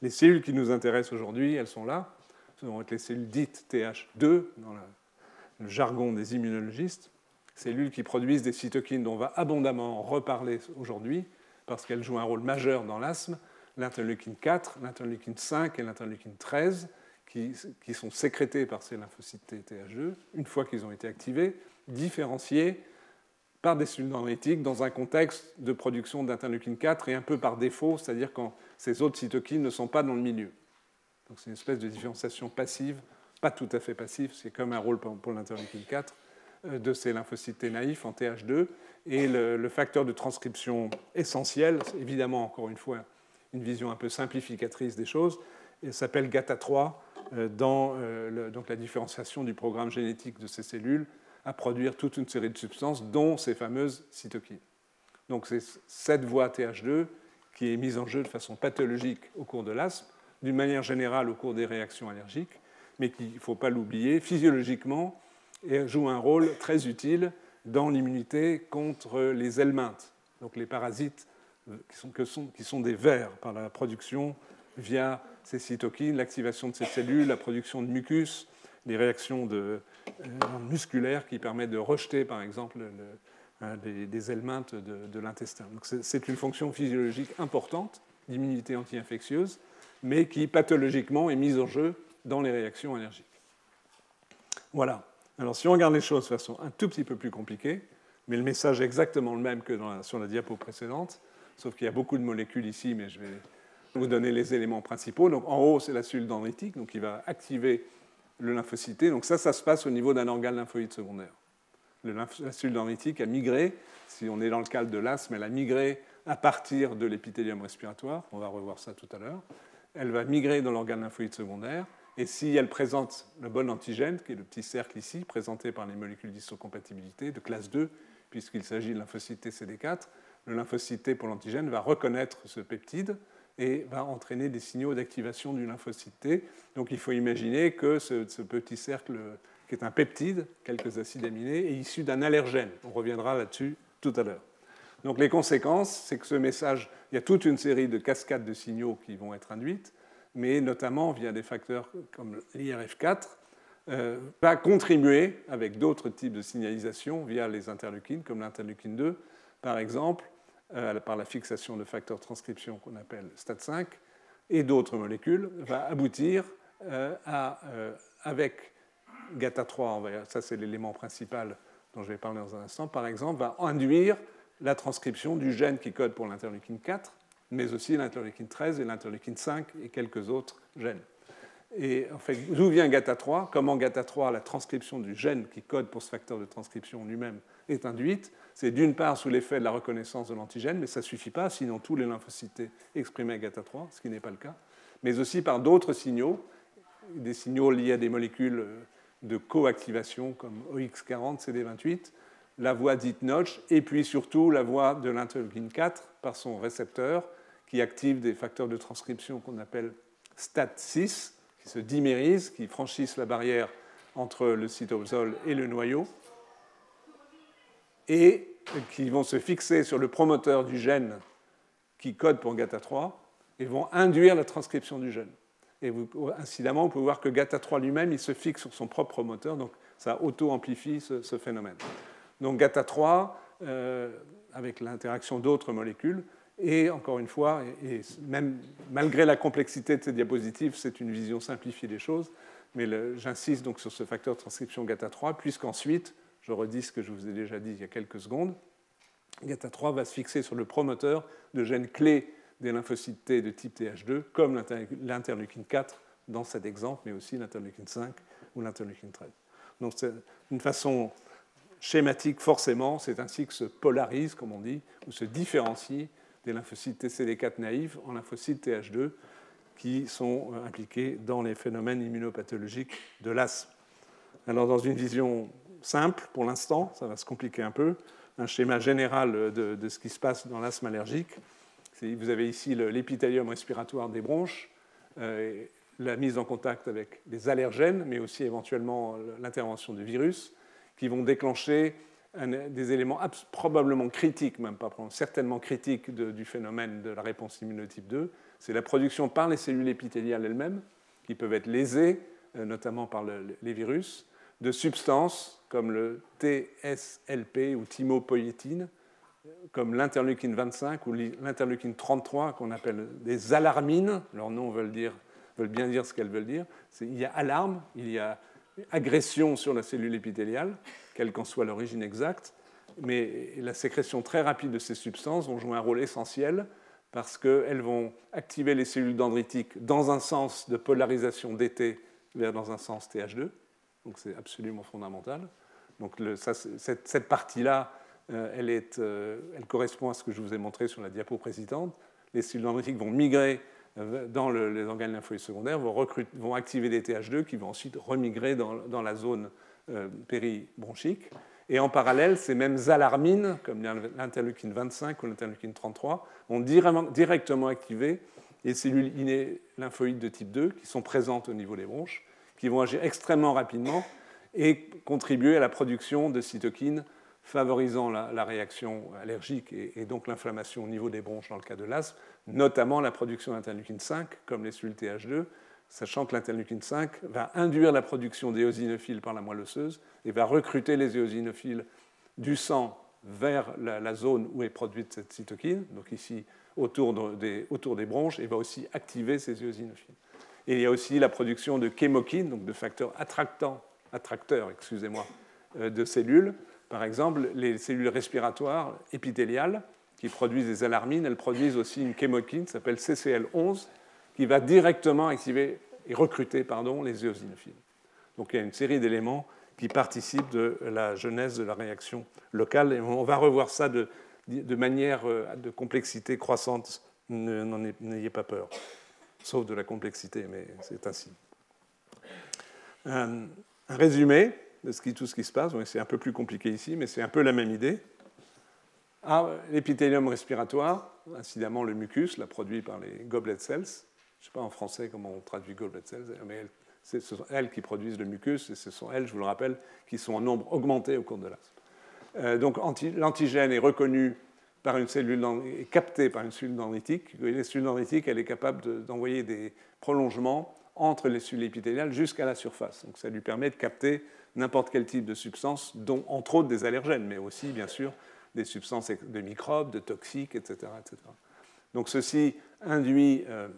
Les cellules qui nous intéressent aujourd'hui, elles sont là. Ce vont être les cellules dites TH2 dans le jargon des immunologistes, cellules qui produisent des cytokines dont on va abondamment reparler aujourd'hui parce qu'elles jouent un rôle majeur dans l'asthme, l'interleukine 4, l'interleukine 5 et l'interleukine 13, qui, sont sécrétées par ces lymphocytes TH2, une fois qu'ils ont été activés, différenciés par des cellules dendritiques dans un contexte de production d'interleukine 4 et un peu par défaut, c'est-à-dire quand ces autres cytokines ne sont pas dans le milieu. Donc c'est une espèce de différenciation passive, pas tout à fait passive, c'est comme un rôle pour l'interleukine 4 euh, de ces lymphocytes naïfs en TH2. Et le, facteur de transcription essentiel, évidemment encore une fois une vision un peu simplificatrice des choses, s'appelle GATA3 euh, dans euh, donc la différenciation du programme génétique de ces cellules à produire toute une série de substances, dont ces fameuses cytokines. Donc c'est cette voie TH2 qui est mise en jeu de façon pathologique au cours de l'asthme, d'une manière générale au cours des réactions allergiques, mais qui, il ne faut pas l'oublier, physiologiquement, joue un rôle très utile dans l'immunité contre les helminthes, donc les parasites euh, qui sont, qui sont des vers par la production via ces cytokines, l'activation de ces cellules, la production de mucus, les réactions euh, musculaires qui permettent de rejeter, par exemple, le, des, des, de, l'intestin. C'est une fonction physiologique importante d'immunité anti-infectieuse, mais qui pathologiquement est mise en jeu dans les réactions allergiques. Voilà. Alors si on regarde les choses de façon un tout petit peu plus compliquée, mais le message est exactement le même que sur la diapo précédente, sauf qu'il y a beaucoup de molécules ici, mais je vais vous donner les éléments principaux. Donc en haut, c'est la cellule dendritique, donc qui va activer le lymphocyté. Donc ça, ça se passe au niveau d'un organe lymphoïde secondaire. la cellule dendritique a migré, si on est dans le cadre de l'asthme, elle a migré à partir de l'épithélium respiratoire, on va revoir ça tout à l'heure. Elle va migrer dans l'organe lymphoïde secondaire, et si elle présente le bon antigène, qui est le petit cercle ici, présenté par les molécules d'histocompatibilité de classe 2, puisqu'il s'agit de lymphocyte CD4, le lymphocyte pour l'antigène va reconnaître ce peptide et va entraîner des signaux d'activation du lymphocyte T. Donc il faut imaginer que ce, petit cercle, qui est un peptide, quelques acides aminés, est issu d'un allergène. On reviendra là-dessus tout à l'heure. Donc les conséquences, c'est que ce message, il y a toute une série de cascades de signaux qui vont être induites, mais notamment via des facteurs comme l'IRF4, euh, va contribuer avec d'autres types de signalisation via les interleukines, comme l'interleukine 2, par exemple, euh, par la fixation de facteurs de transcription qu'on appelle STAT5, et d'autres molécules, va aboutir euh, à, avec GATA3, ça c'est l'élément principal dont je vais parler dans un instant, par exemple, va induire la transcription du gène qui code pour l'interleukine 4, mais aussi l'interleukine 13 et l'interleukine 5 et quelques autres gènes. Et en fait, d'où vient GATA3 Comment GATA3, la transcription du gène qui code pour ce facteur de transcription lui-même, est induite? C'est d'une part sous l'effet de la reconnaissance de l'antigène, mais ça ne suffit pas, sinon tous les lymphocytes exprimaient GATA3, ce qui n'est pas le cas, mais aussi par d'autres signaux, des signaux liés à des molécules de coactivation comme OX40, CD28, la voie dite Notch, et puis surtout la voie de l'interleukine 4 par son récepteur, qui active des facteurs de transcription qu'on appelle STAT6, qui se dimérisent, qui franchissent la barrière entre le cytosol et le noyau, et qui vont se fixer sur le promoteur du gène qui code pour GATA3 et vont induire la transcription du gène. Et vous, incidemment, vous pouvez voir que GATA3 lui-même, il se fixe sur son propre promoteur, donc ça auto-amplifie ce, phénomène. Donc GATA3, euh, avec l'interaction d'autres molécules, et encore une fois, et même malgré la complexité de ces diapositives, c'est une vision simplifiée des choses, mais j'insiste donc sur ce facteur de transcription GATA3, puisqu'ensuite, je redis ce que je vous ai déjà dit il y a quelques secondes, GATA3 va se fixer sur le promoteur de gènes clés des lymphocytes T de type TH2, comme l'interleukine 4 dans cet exemple, mais aussi l'interleukine 5 ou l'interleukine 13. Donc c'est une façon schématique forcément, c'est ainsi que se polarise, comme on dit, ou se différencie des lymphocytes TCD4 naïfs en lymphocytes TH2 qui sont euh, impliqués dans les phénomènes immunopathologiques de l'asthme. Alors dans une vision simple pour l'instant, ça va se compliquer un peu, un schéma général de, ce qui se passe dans l'asthme allergique. Vous avez ici l'épithélium respiratoire des bronches, euh, la mise en contact avec les allergènes, mais aussi éventuellement l'intervention du virus, qui vont déclencher des éléments probablement critiques, même pas certainement critiques du phénomène de la réponse immunotype 2. C'est la production par les cellules épithéliales elles-mêmes, qui peuvent être lésées, euh, notamment par les virus, de substances comme le TSLP ou thymopoïétine, comme l'interleukine 25 ou l'interleukine 33 qu'on appelle des alarmines. Leurs noms veulent, dire, bien dire ce qu'elles veulent dire. Il y a alarme, il y a agression sur la cellule épithéliale, quelle qu'en soit l'origine exacte, mais la sécrétion très rapide de ces substances vont jouer un rôle essentiel parce qu'elles vont activer les cellules dendritiques dans un sens de polarisation DT vers dans un sens TH2, donc c'est absolument fondamental. Donc cette, partie-là, euh, elle, euh, elle, correspond à ce que je vous ai montré sur la diapo précédente. Les cellules dendritiques vont migrer euh, dans les organes lymphoïdes secondaires, vont, activer des TH2 qui vont ensuite remigrer dans, la zone péribronchique. Et en parallèle, ces mêmes alarmines, comme l'interleukine 25 ou l'interleukine 33, vont directement activer les cellules lymphoïdes de type 2 qui sont présentes au niveau des bronches qui vont agir extrêmement rapidement et contribuer à la production de cytokines favorisant la, réaction allergique et, donc l'inflammation au niveau des bronches dans le cas de l'asthme, notamment la production d'interleukine 5, comme les cellules TH2, sachant que l'interleukine 5 va induire la production d'éosinophiles par la moelle osseuse et va recruter les éosinophiles du sang vers la, zone où est produite cette cytokine, donc ici autour des, autour des bronches, et va aussi activer ces éosinophiles. Il y a aussi la production de chémokines, donc de facteurs attractants, attracteurs excusez-moi, euh, de cellules. Par exemple, les cellules respiratoires épithéliales qui produisent des alarmines, elles produisent aussi une chémokine s'appelle CCL11 qui va directement activer et recruter pardon, les éosinophiles. Donc il y a une série d'éléments qui participent de la genèse de la réaction locale. Et on va revoir ça de, de manière euh, de complexité croissante. N'ayez pas peur sauf de la complexité, mais c'est ainsi. Un, résumé de tout ce qui se passe, c'est un peu plus compliqué ici, mais c'est un peu la même idée. Ah, l'épithélium respiratoire, incidemment le mucus, la produit par les goblet cells. Je ne sais pas en français comment on traduit goblet cells, mais ce sont elles qui produisent le mucus, et ce sont elles, je vous le rappelle, qui sont en nombre augmenté au cours de l'asthme. Euh, donc l'antigène est reconnu par une cellule est captée par une cellule dendritique. Les cellules dendritiques, elle est capable d'envoyer des prolongements entre les cellules épithéliales jusqu'à la surface. Donc ça lui permet de capter n'importe quel type de substance, dont entre autres des allergènes, mais aussi bien sûr des substances de microbes, de toxiques, etc. etc. Donc ceci induit, euh,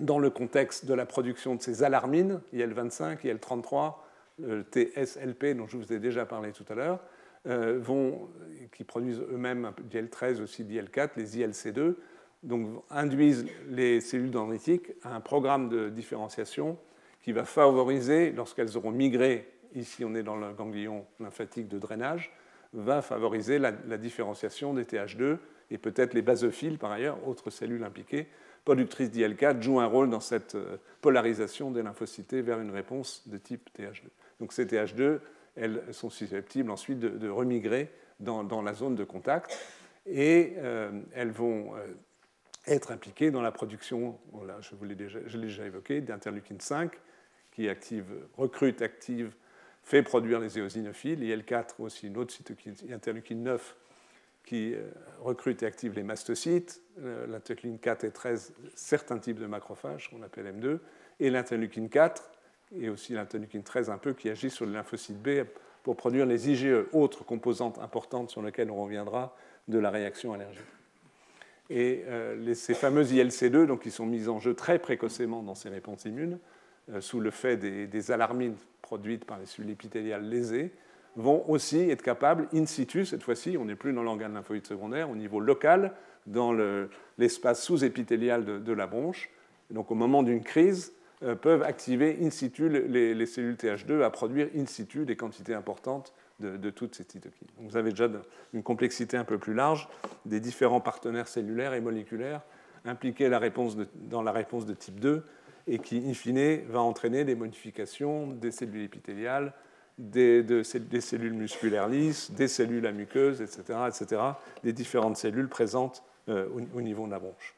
dans le contexte de la production de ces alarmines, IL-25, IL-33, le TSLP dont je vous ai déjà parlé tout à l'heure, vont, qui produisent eux-mêmes d'IL-13 aussi d'IL-4, les ILC2, donc induisent les cellules dendritiques à un programme de différenciation qui va favoriser, lorsqu'elles auront migré, ici on est dans le ganglion lymphatique de drainage, va favoriser la, différenciation des TH2 et peut-être les basophiles par ailleurs, autres cellules impliquées, productrices d'IL4, jouent un rôle dans cette euh, polarisation des lymphocytes vers une réponse de type TH2. Donc ces TH2 elles sont susceptibles ensuite de, remigrer dans, la zone de contact. Et euh, elles vont euh, être impliquées dans la production, voilà, je, l'ai déjà, évoqué, d'interleukine 5 qui active, recrute, active, fait produire les éosinophiles, IL4 aussi une autre cytokine, interleukine 9 qui euh, recrute et active les mastocytes, l'interleukine 4 et 13 certains types de macrophages qu'on appelle M2, et l'interleukine 4 et aussi l'interleukine 13 un peu qui agit sur le lymphocyte B pour produire les IgE, autres composantes importantes sur lesquelles on reviendra de la réaction allergique. Et euh, ces fameuses ILC2, donc, qui sont mises en jeu très précocement dans ces réponses immunes, euh, sous le fait des, alarmines produites par les cellules épithéliales lésées, vont aussi être capables, in situ, cette fois-ci, on n'est plus dans l'organe lymphoïde secondaire, au niveau local, dans l'espace sous-épithélial de, la bronche. donc au moment d'une crise, peuvent activer in situ les, cellules TH2 à produire in situ des quantités importantes de, toutes ces cytokines. vous avez déjà une complexité un peu plus large des différents partenaires cellulaires et moléculaires impliqués dans la réponse de type 2 et qui, in fine, va entraîner des modifications des cellules épithéliales, des, cellules musculaires lisses, des cellules à muqueuses, etc., etc., des différentes cellules présentes euh, au, niveau de la bronche.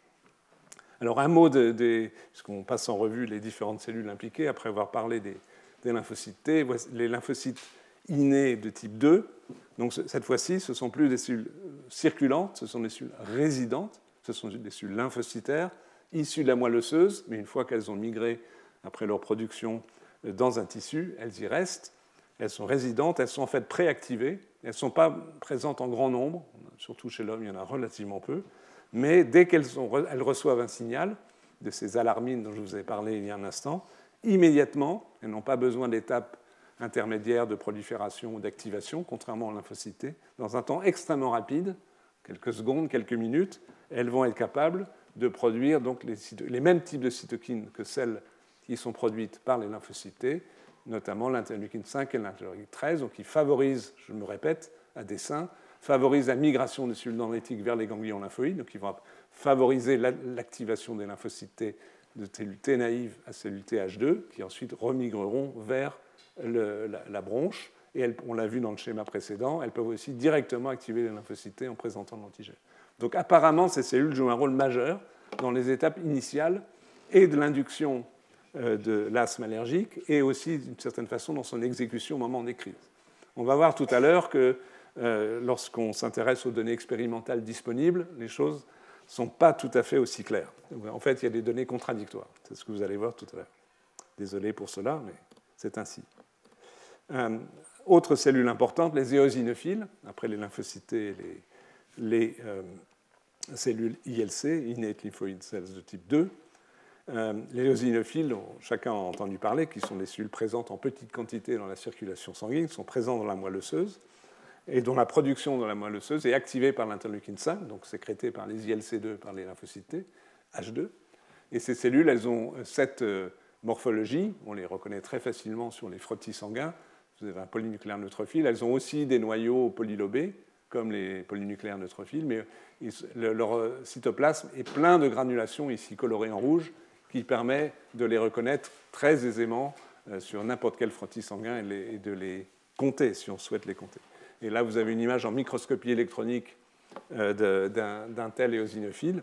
Alors un mot, de, puisqu'on passe en revue les différentes cellules impliquées, après avoir parlé des, lymphocytes T, les lymphocytes innés de type 2, donc cette fois-ci, ce ne sont plus des cellules circulantes, ce sont des cellules résidentes, ce sont des cellules lymphocytaires issues de la moelle osseuse, mais une fois qu'elles ont migré après leur production dans un tissu, elles y restent, elles sont résidentes, elles sont en fait préactivées, elles ne sont pas présentes en grand nombre, surtout chez l'homme, il y en a relativement peu, mais dès qu'elles elles reçoivent un signal de ces alarmines dont je vous ai parlé il y a un instant, immédiatement, elles n'ont pas besoin d'étapes intermédiaires de prolifération ou d'activation, contrairement aux lymphocytes, dans un temps extrêmement rapide, quelques secondes, quelques minutes, elles vont être capables de produire donc les, mêmes types de cytokines que celles qui sont produites par les lymphocytes, notamment l'interleukine 5 et l'interleukine 13, donc qui favorisent, je me répète, à dessein, favorisent la migration des cellules dendritiques vers les ganglions lymphoïdes, donc qui vont favoriser l'activation des lymphocytes T de cellules T naïves à cellules TH2, qui ensuite remigreront vers la, bronche. Et on l'a vu dans le schéma précédent, elles peuvent aussi directement activer les lymphocytes T en présentant l'antigène. Donc apparemment, ces cellules jouent un rôle majeur dans les étapes initiales et de l'induction euh, de l'asthme allergique et aussi d'une certaine façon dans son exécution au moment des crises. On va voir tout à l'heure que euh, lorsqu'on s'intéresse aux données expérimentales disponibles, les choses ne sont pas tout à fait aussi claires. En fait, il y a des données contradictoires. C'est ce que vous allez voir tout à l'heure. Désolé pour cela, mais c'est ainsi. Euh, autre cellule importante, les éosinophiles, après les lymphocytes et les, cellules ILC, Innate Lymphoid Cells de type 2, euh, les eosinophiles, dont chacun a entendu parler, qui sont des cellules présentes en petite quantité dans la circulation sanguine, sont présentes dans la moelle osseuse, et dont la production dans la moelle osseuse est activée par l'interleukine 5, donc sécrétée par les ILC2, par les lymphocytes H2. Et ces cellules, elles ont cette euh, morphologie, on les reconnaît très facilement sur les frottis sanguins. Vous avez un polynucléaire neutrophile. Elles ont aussi des noyaux polylobés, comme les polynucléaires neutrophiles, mais leur euh, cytoplasme est plein de granulations ici colorées en rouge, qui permet de les reconnaître très aisément euh, sur n'importe quel frottis sanguin et de les compter si on souhaite les compter. Et là, vous avez une image en microscopie électronique euh, d'un tel éosinophile.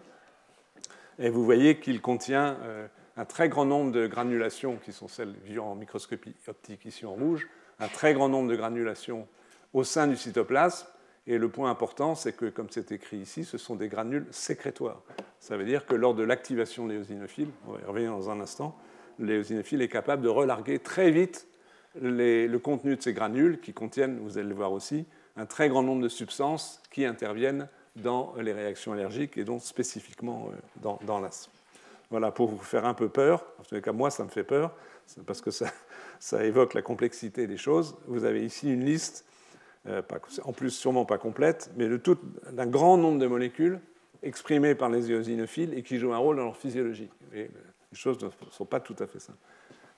Et vous voyez qu'il contient euh, un très grand nombre de granulations, qui sont celles vues en microscopie optique ici en rouge, un très grand nombre de granulations au sein du cytoplasme, et le point important, c'est que, comme c'est écrit ici, ce sont des granules sécrétoires. Ça veut dire que lors de l'activation de l'éosinophile, on va y revenir dans un instant, l'éosinophile est capable de relarguer très vite le contenu de ces granules qui contiennent, vous allez le voir aussi, un très grand nombre de substances qui interviennent dans les réactions allergiques et donc spécifiquement euh, dans, l'asthme. Voilà, pour vous faire un peu peur, en tout cas moi ça me fait peur, parce que ça, ça évoque la complexité des choses. Vous avez ici une liste euh, en plus sûrement pas complète, mais d'un grand nombre de molécules exprimées par les éosinophiles et qui jouent un rôle dans leur physiologie. les choses ne sont pas tout à fait simples.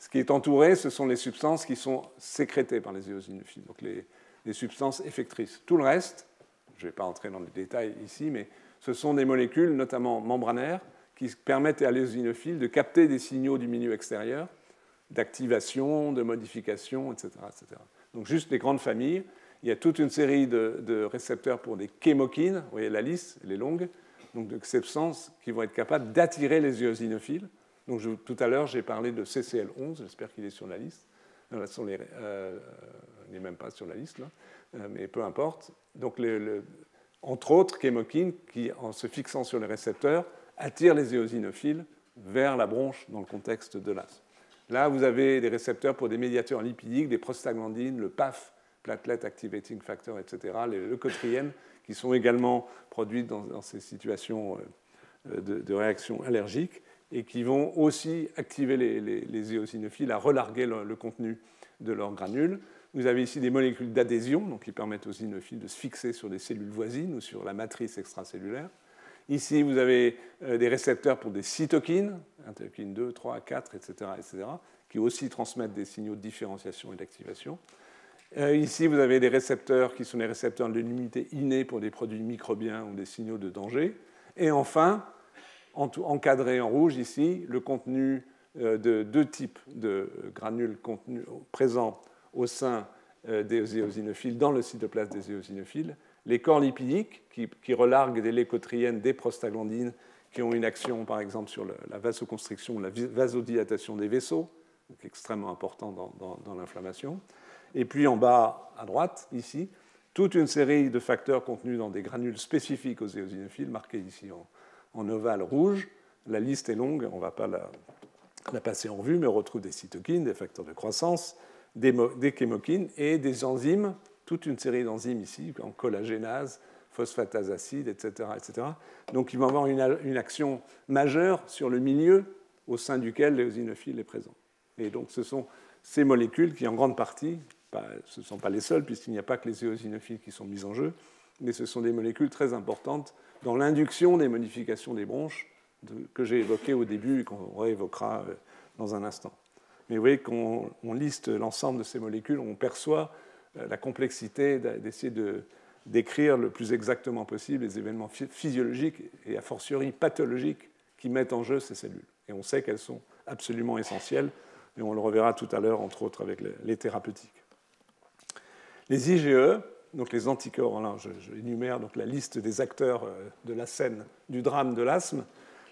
Ce qui est entouré, ce sont les substances qui sont sécrétées par les éosinophiles, donc les, substances effectrices. Tout le reste, je ne vais pas entrer dans les détails ici, mais ce sont des molécules, notamment membranaires, qui permettent à l'éosinophile de capter des signaux du milieu extérieur, d'activation, de modification, etc., etc. Donc juste des grandes familles il y a toute une série de, récepteurs pour des chémokines, vous voyez la liste, elle est longue, donc de substances qui vont être capables d'attirer les eosinophiles. Donc tout à l'heure, j'ai parlé de CCL11, j'espère qu'il est sur la liste. Euh, euh, il n'est même pas sur la liste, euh, mais peu importe. Donc, entre autres, chémokines qui, en se fixant sur les récepteurs, attirent les éosinophiles vers la bronche dans le contexte de l'asthme. Là, vous avez des récepteurs pour des médiateurs lipidiques, des prostaglandines, le PAF, platelet activating factor, etc., les leucotriènes, qui sont également produites dans, ces situations euh, de, réaction allergique et qui vont aussi activer les, les, éosinophiles à relarguer le, contenu de leurs granules. Vous avez ici des molécules d'adhésion, qui permettent aux éosinophiles de se fixer sur des cellules voisines ou sur la matrice extracellulaire. Ici, vous avez euh, des récepteurs pour des cytokines, interleukines 2, 3, 4, etc., etc., qui aussi transmettent des signaux de différenciation et d'activation. Euh, ici, vous avez des récepteurs qui sont des récepteurs de l'immunité innée pour des produits microbiens ou des signaux de danger. Et enfin, encadré en rouge ici, le contenu euh, de deux types de granules présents au sein euh, des éosinophiles, dans le cytoplasme des éosinophiles, les corps lipidiques qui, relarguent des leucotriènes, des prostaglandines, qui ont une action par exemple sur la vasoconstriction, la vasodilatation des vaisseaux, extrêmement important dans l'inflammation. Et puis en bas à droite, ici, toute une série de facteurs contenus dans des granules spécifiques aux éosinophiles, marqués ici en, ovale rouge. La liste est longue, on ne va pas la, passer en vue, mais on retrouve des cytokines, des facteurs de croissance, des, des chémokines et des enzymes, toute une série d'enzymes ici, en collagénase, phosphatase acide, etc., etc. Donc ils vont avoir une, action majeure sur le milieu au sein duquel l'éosinophile est présent. Et donc ce sont ces molécules qui, en grande partie, ce ne sont pas les seuls, puisqu'il n'y a pas que les éosinophiles qui sont mis en jeu, mais ce sont des molécules très importantes dans l'induction des modifications des bronches que j'ai évoquées au début et qu'on réévoquera euh, dans un instant. Mais vous voyez qu'on liste l'ensemble de ces molécules, on perçoit euh, la complexité d'essayer de décrire le plus exactement possible les événements physiologiques et a fortiori pathologiques qui mettent en jeu ces cellules. Et on sait qu'elles sont absolument essentielles, et on le reverra tout à l'heure, entre autres avec les thérapeutiques. Les IgE, donc les anticorps, là, j'énumère donc la liste des acteurs euh, de la scène du drame de l'asthme.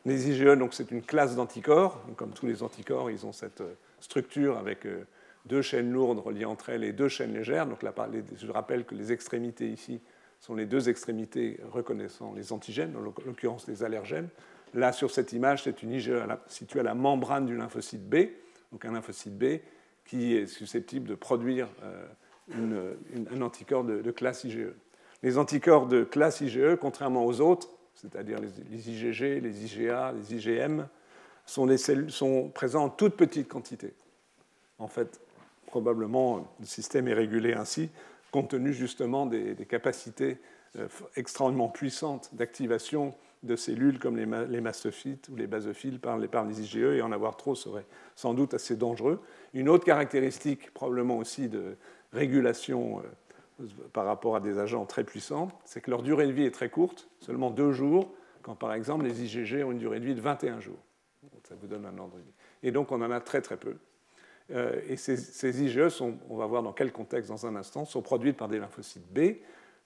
Les IgE, c'est une classe d'anticorps. Comme tous les anticorps, ils ont cette euh, structure avec euh, deux chaînes lourdes reliées entre elles et deux chaînes légères. Donc là, je rappelle que les extrémités ici sont les deux extrémités reconnaissant les antigènes, en l'occurrence les allergènes. Là, sur cette image, c'est une IgE située à la membrane du lymphocyte B, donc un lymphocyte B qui est susceptible de produire un anticorps de, classe IgE. Les anticorps de classe IgE, contrairement aux autres, c'est-à-dire les, IgG, les IgA, les IgM, sont, présents en toute petite quantité. En fait, probablement, le système est régulé ainsi, compte tenu justement des, capacités euh, extrêmement puissantes d'activation de cellules comme les, mastophytes ou les basophiles par les, par les IgE, et en avoir trop serait sans doute assez dangereux. Une autre caractéristique, probablement aussi de, régulation euh, par rapport à des agents très puissants, c'est que leur durée de vie est très courte, seulement deux jours, quand par exemple les IgG ont une durée de vie de 21 jours. Ça vous donne un ordre. Et donc on en a très très peu. Euh, et ces, IgE on va voir dans quel contexte dans un instant, sont produites par des lymphocytes B,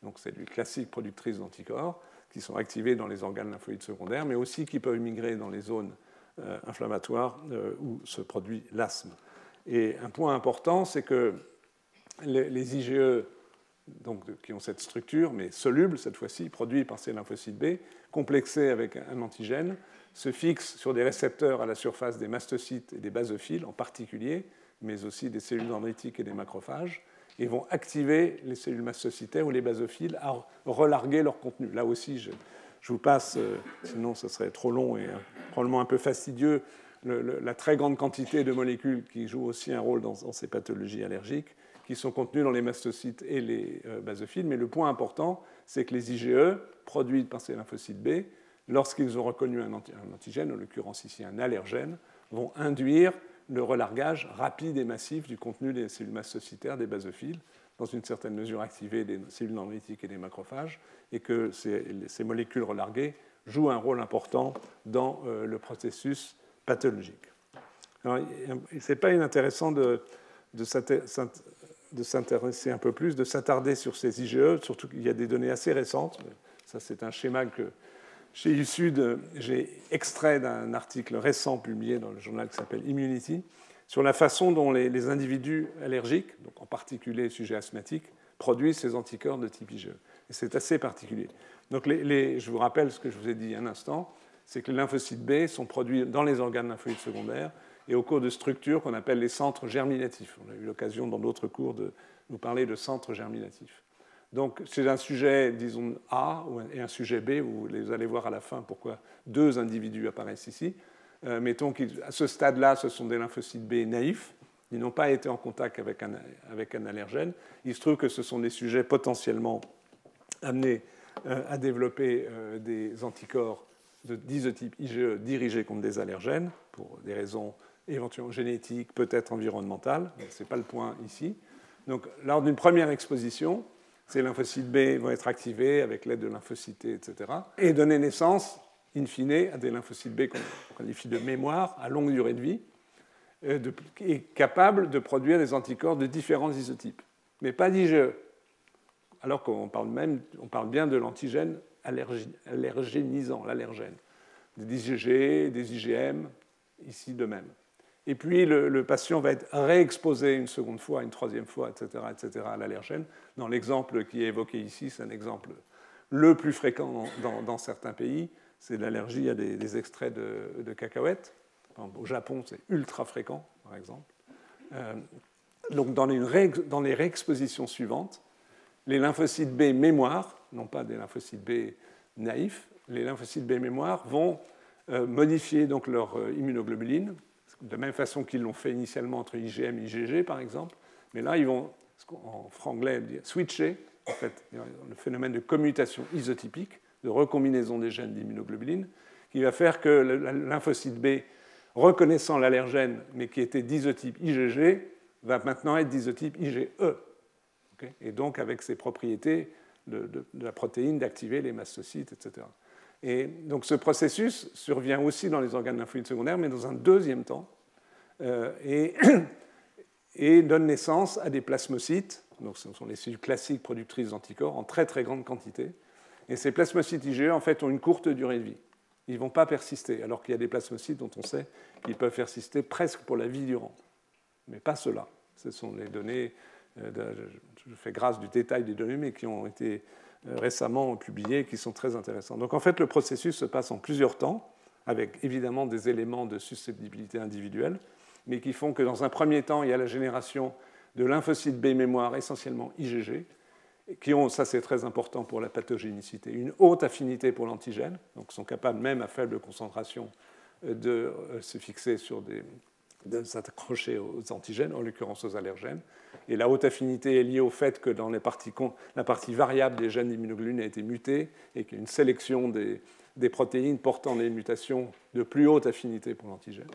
donc c'est du classique productrice d'anticorps, qui sont activés dans les organes lymphoïdes secondaires, mais aussi qui peuvent migrer dans les zones euh, inflammatoires où se produit l'asthme. Et un point important, c'est que les, IgE donc, qui ont cette structure, mais solubles cette fois-ci, produits par ces lymphocytes B, complexés avec un antigène, se fixent sur des récepteurs à la surface des mastocytes et des basophiles en particulier, mais aussi des cellules dendritiques et des macrophages, et vont activer les cellules mastocytaires ou les basophiles à relarguer leur contenu. Là aussi, je, vous passe, euh, sinon ce serait trop long et euh, probablement un peu fastidieux, la très grande quantité de molécules qui jouent aussi un rôle dans ces pathologies allergiques qui sont contenus dans les mastocytes et les euh, basophiles. Mais le point important, c'est que les IgE, produits par ces lymphocytes B, lorsqu'ils ont reconnu un, antigène, en l'occurrence ici un allergène, vont induire le relargage rapide et massif du contenu des cellules mastocytaires des basophiles, dans une certaine mesure activées des cellules dendritiques et des macrophages, et que ces, molécules relarguées jouent un rôle important dans euh, le processus pathologique. Ce n'est pas inintéressant de, de de s'intéresser un peu plus, de s'attarder sur ces IgE, surtout qu'il y a des données assez récentes. Ça, c'est un schéma que chez USUD, j'ai extrait d'un article récent publié dans le journal qui s'appelle Immunity, sur la façon dont les, individus allergiques, donc en particulier sujets asthmatiques, produisent ces anticorps de type IgE. Et c'est assez particulier. Donc les, je vous rappelle ce que je vous ai dit un instant, c'est que les lymphocytes B sont produits dans les organes lymphoïdes secondaires et au cours de structures qu'on appelle les centres germinatifs. On a eu l'occasion dans d'autres cours de nous parler de centres germinatifs. Donc c'est un sujet, disons, A et un sujet B, vous allez voir à la fin pourquoi deux individus apparaissent ici. Euh, mettons qu'à ce stade-là, ce sont des lymphocytes B naïfs, ils n'ont pas été en contact avec un, avec allergène. Il se trouve que ce sont des sujets potentiellement amenés euh, à développer euh, des anticorps d'isotype IgE dirigés contre des allergènes, pour des raisons éventuellement génétique, peut-être environnementale, ce n'est pas le point ici. Donc, lors d'une première exposition, ces lymphocytes B vont être activés avec l'aide de lymphocytes T, etc., et donner naissance, in fine, à des lymphocytes B qu'on qualifie de mémoire à longue durée de vie, euh, et capables de produire des anticorps de différents isotypes, mais pas d'IgE, alors qu'on parle, même, on parle bien de l'antigène allergénisant, l'allergène, des IgG, des IgM, ici de même. Et puis le, patient va être réexposé une seconde fois, une troisième fois, etc., etc., à l'allergène. Dans l'exemple qui est évoqué ici, c'est un exemple le plus fréquent dans, certains pays, c'est l'allergie à des, extraits de, cacahuètes. Au Japon, c'est ultra fréquent, par exemple. Euh, donc dans, les réexpositions suivantes, les lymphocytes B mémoire, non pas des lymphocytes B naïfs, les lymphocytes B mémoire vont euh, modifier donc leur euh, immunoglobuline, de même façon qu'ils l'ont fait initialement entre IgM et IgG, par exemple. Mais là, ils vont, en franglais, switcher, en fait, le phénomène de commutation isotypique, de recombinaison des gènes d'immunoglobuline, qui va faire que le lymphocyte B, reconnaissant l'allergène, mais qui était d'isotype IgG, va maintenant être d'isotype IgE et donc avec ces propriétés de, la protéine d'activer les mastocytes, etc. Et donc ce processus survient aussi dans les organes lymphoïdes secondaires, mais dans un deuxième temps, euh, et, donne naissance à des plasmocytes, donc ce sont les cellules classiques productrices d'anticorps en très très grande quantité. Et ces plasmocytes IgE en fait ont une courte durée de vie. Ils ne vont pas persister, alors qu'il y a des plasmocytes dont on sait qu'ils peuvent persister presque pour la vie durant. Mais pas cela. Ce sont les données euh, je fais grâce du détail des données, mais qui ont été euh, récemment publiées, qui sont très intéressants. Donc en fait, le processus se passe en plusieurs temps, avec évidemment des éléments de susceptibilité individuelle, mais qui font que dans un premier temps, il y a la génération de lymphocytes B mémoire, essentiellement IgG, qui ont, ça c'est très important pour la pathogénicité, une haute affinité pour l'antigène, donc sont capables même à faible concentration euh, de se fixer sur des, de s'accrocher aux antigènes, en l'occurrence aux allergènes. Et la haute affinité est liée au fait que dans les la partie variable des gènes d'immunoglobulines a été mutée et qu'il a une sélection des, des, protéines portant des mutations de plus haute affinité pour l'antigène.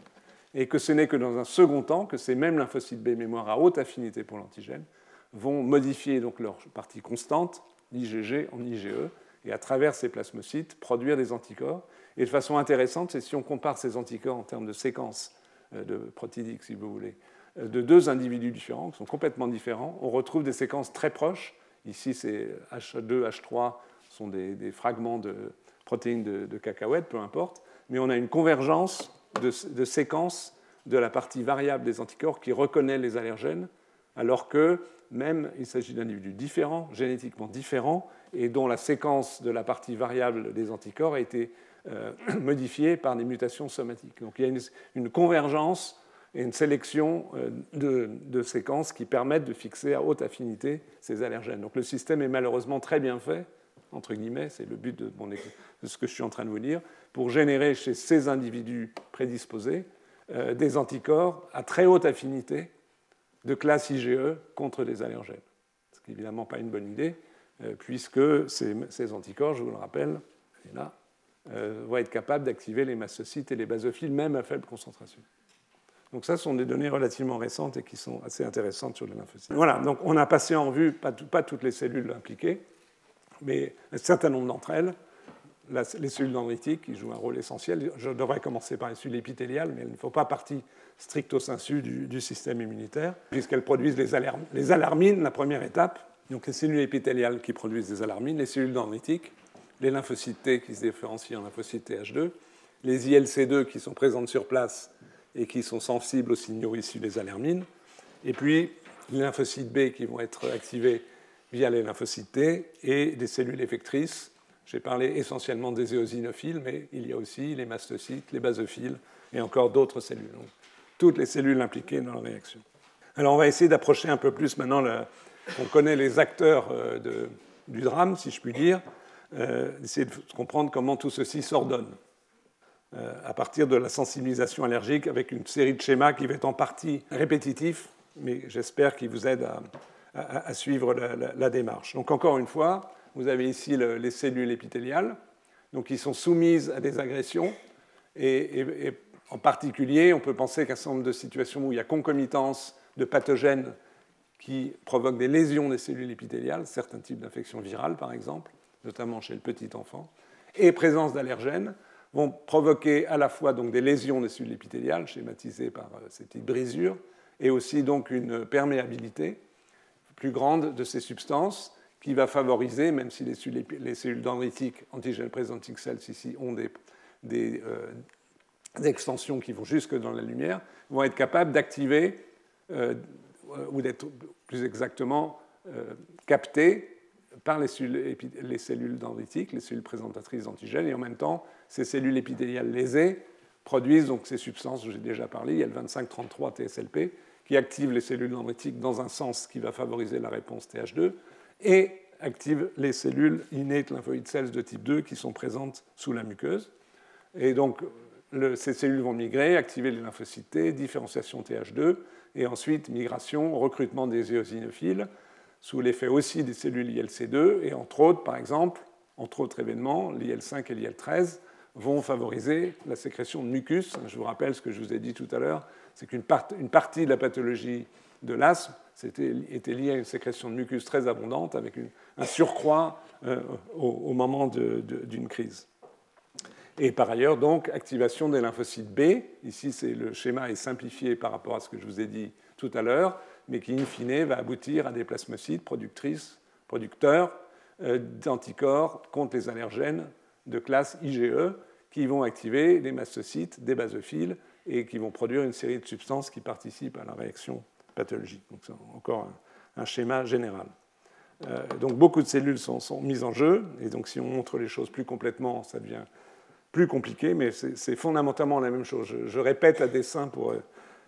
Et que ce n'est que dans un second temps que ces mêmes lymphocytes B mémoire à haute affinité pour l'antigène vont modifier donc leur partie constante, l'IgG en IgE, et à travers ces plasmocytes produire des anticorps. Et de façon intéressante, c'est si on compare ces anticorps en termes de séquence euh, de protidique, si vous voulez, euh, de deux individus différents, qui sont complètement différents, on retrouve des séquences très proches. Ici, c'est H2, H3 sont des, fragments de protéines de, cacahuètes, peu importe, mais on a une convergence de, de, séquences de la partie variable des anticorps qui reconnaît les allergènes, alors que même il s'agit d'individus différents, génétiquement différents, et dont la séquence de la partie variable des anticorps a été euh, modifiées par des mutations somatiques. Donc il y a une, convergence et une sélection euh, de, séquences qui permettent de fixer à haute affinité ces allergènes. Donc le système est malheureusement très bien fait, entre guillemets, c'est le but de, de, ce que je suis en train de vous dire, pour générer chez ces individus prédisposés euh, des anticorps à très haute affinité de classe IgE contre des allergènes. Ce qui n'est évidemment pas une bonne idée, puisque ces, anticorps, je vous le rappelle, là, euh, vont être capables d'activer les mastocytes et les basophiles, même à faible concentration. Donc ça, ce sont des données relativement récentes et qui sont assez intéressantes sur les lymphocytes. Voilà, donc on a passé en vue, pas toutes les cellules impliquées, mais un certain nombre d'entre elles, les cellules dendritiques qui jouent un rôle essentiel. Je devrais commencer par les cellules épithéliales, mais elles ne font pas partie stricto sensu du, du système immunitaire, puisqu'elles produisent les, les, alarmines, la première étape. Donc les cellules épithéliales qui produisent des alarmines, les cellules dendritiques, les lymphocytes T qui se différencient en lymphocytes TH2, les ILC2 qui sont présentes sur place et qui sont sensibles aux signaux issus des alermines, et puis les lymphocytes B qui vont être activés via les lymphocytes T et des cellules effectrices. J'ai parlé essentiellement des éosinophiles, mais il y a aussi les mastocytes, les basophiles et encore d'autres cellules. Donc, toutes les cellules impliquées dans la réaction. Alors on va essayer d'approcher un peu plus maintenant, on connaît les acteurs euh, du drame, si je puis dire, euh, essayer de comprendre comment tout ceci s'ordonne euh, à partir de la sensibilisation allergique avec une série de schémas qui va être en partie répétitifs, mais j'espère qu'ils vous aident à, suivre la, démarche. Donc encore une fois, vous avez ici les cellules épithéliales, qui sont soumises à des agressions, et, en particulier, on peut penser qu'un certain nombre de situations où il y a concomitance de pathogènes qui provoquent des lésions des cellules épithéliales, certains types d'infections virales par exemple, notamment chez le petit enfant, et présence d'allergènes vont provoquer à la fois des lésions des cellules épithéliales, schématisées par euh, ces petites brisures, et aussi une perméabilité plus grande de ces substances qui va favoriser, même si les cellules, les cellules dendritiques antigènes présentiques cells ici ont des, euh, extensions qui vont jusque dans la lumière, vont être capables d'activer euh, ou d'être plus exactement euh, captées par les cellules, les cellules dendritiques, les cellules présentatrices d'antigènes, et en même temps, ces cellules épithéliales lésées produisent donc ces substances j'ai déjà parlé, il y a le 2533 TSLP, qui active les cellules dendritiques dans un sens qui va favoriser la réponse TH2, et active les cellules innate lymphoid cells de type 2 qui sont présentes sous la muqueuse. Et donc, ces cellules vont migrer, activer les lymphocytes T, différenciation TH2, et ensuite migration, recrutement des éosinophiles, sous l'effet aussi des cellules ILC2, et entre autres, par exemple, entre autres événements, l'IL5 et l'IL13 vont favoriser la sécrétion de mucus. Je vous rappelle ce que je vous ai dit tout à l'heure, c'est qu'une partie de la pathologie de l'asthme était liée à une sécrétion de mucus très abondante, avec un surcroît euh, au, moment d'une crise. Et par ailleurs, donc, activation des lymphocytes B. Ici, le schéma est simplifié par rapport à ce que je vous ai dit tout à l'heure mais qui, in fine, va aboutir à des plasmocytes productrices, producteurs euh, d'anticorps contre les allergènes de classe IgE qui vont activer des mastocytes, des basophiles et qui vont produire une série de substances qui participent à la réaction pathologique. Donc, c'est encore un, schéma général. Euh, donc, beaucoup de cellules sont, mises en jeu, et donc, si on montre les choses plus complètement, ça devient plus compliqué, mais c'est fondamentalement la même chose. Je, répète à dessein pour euh,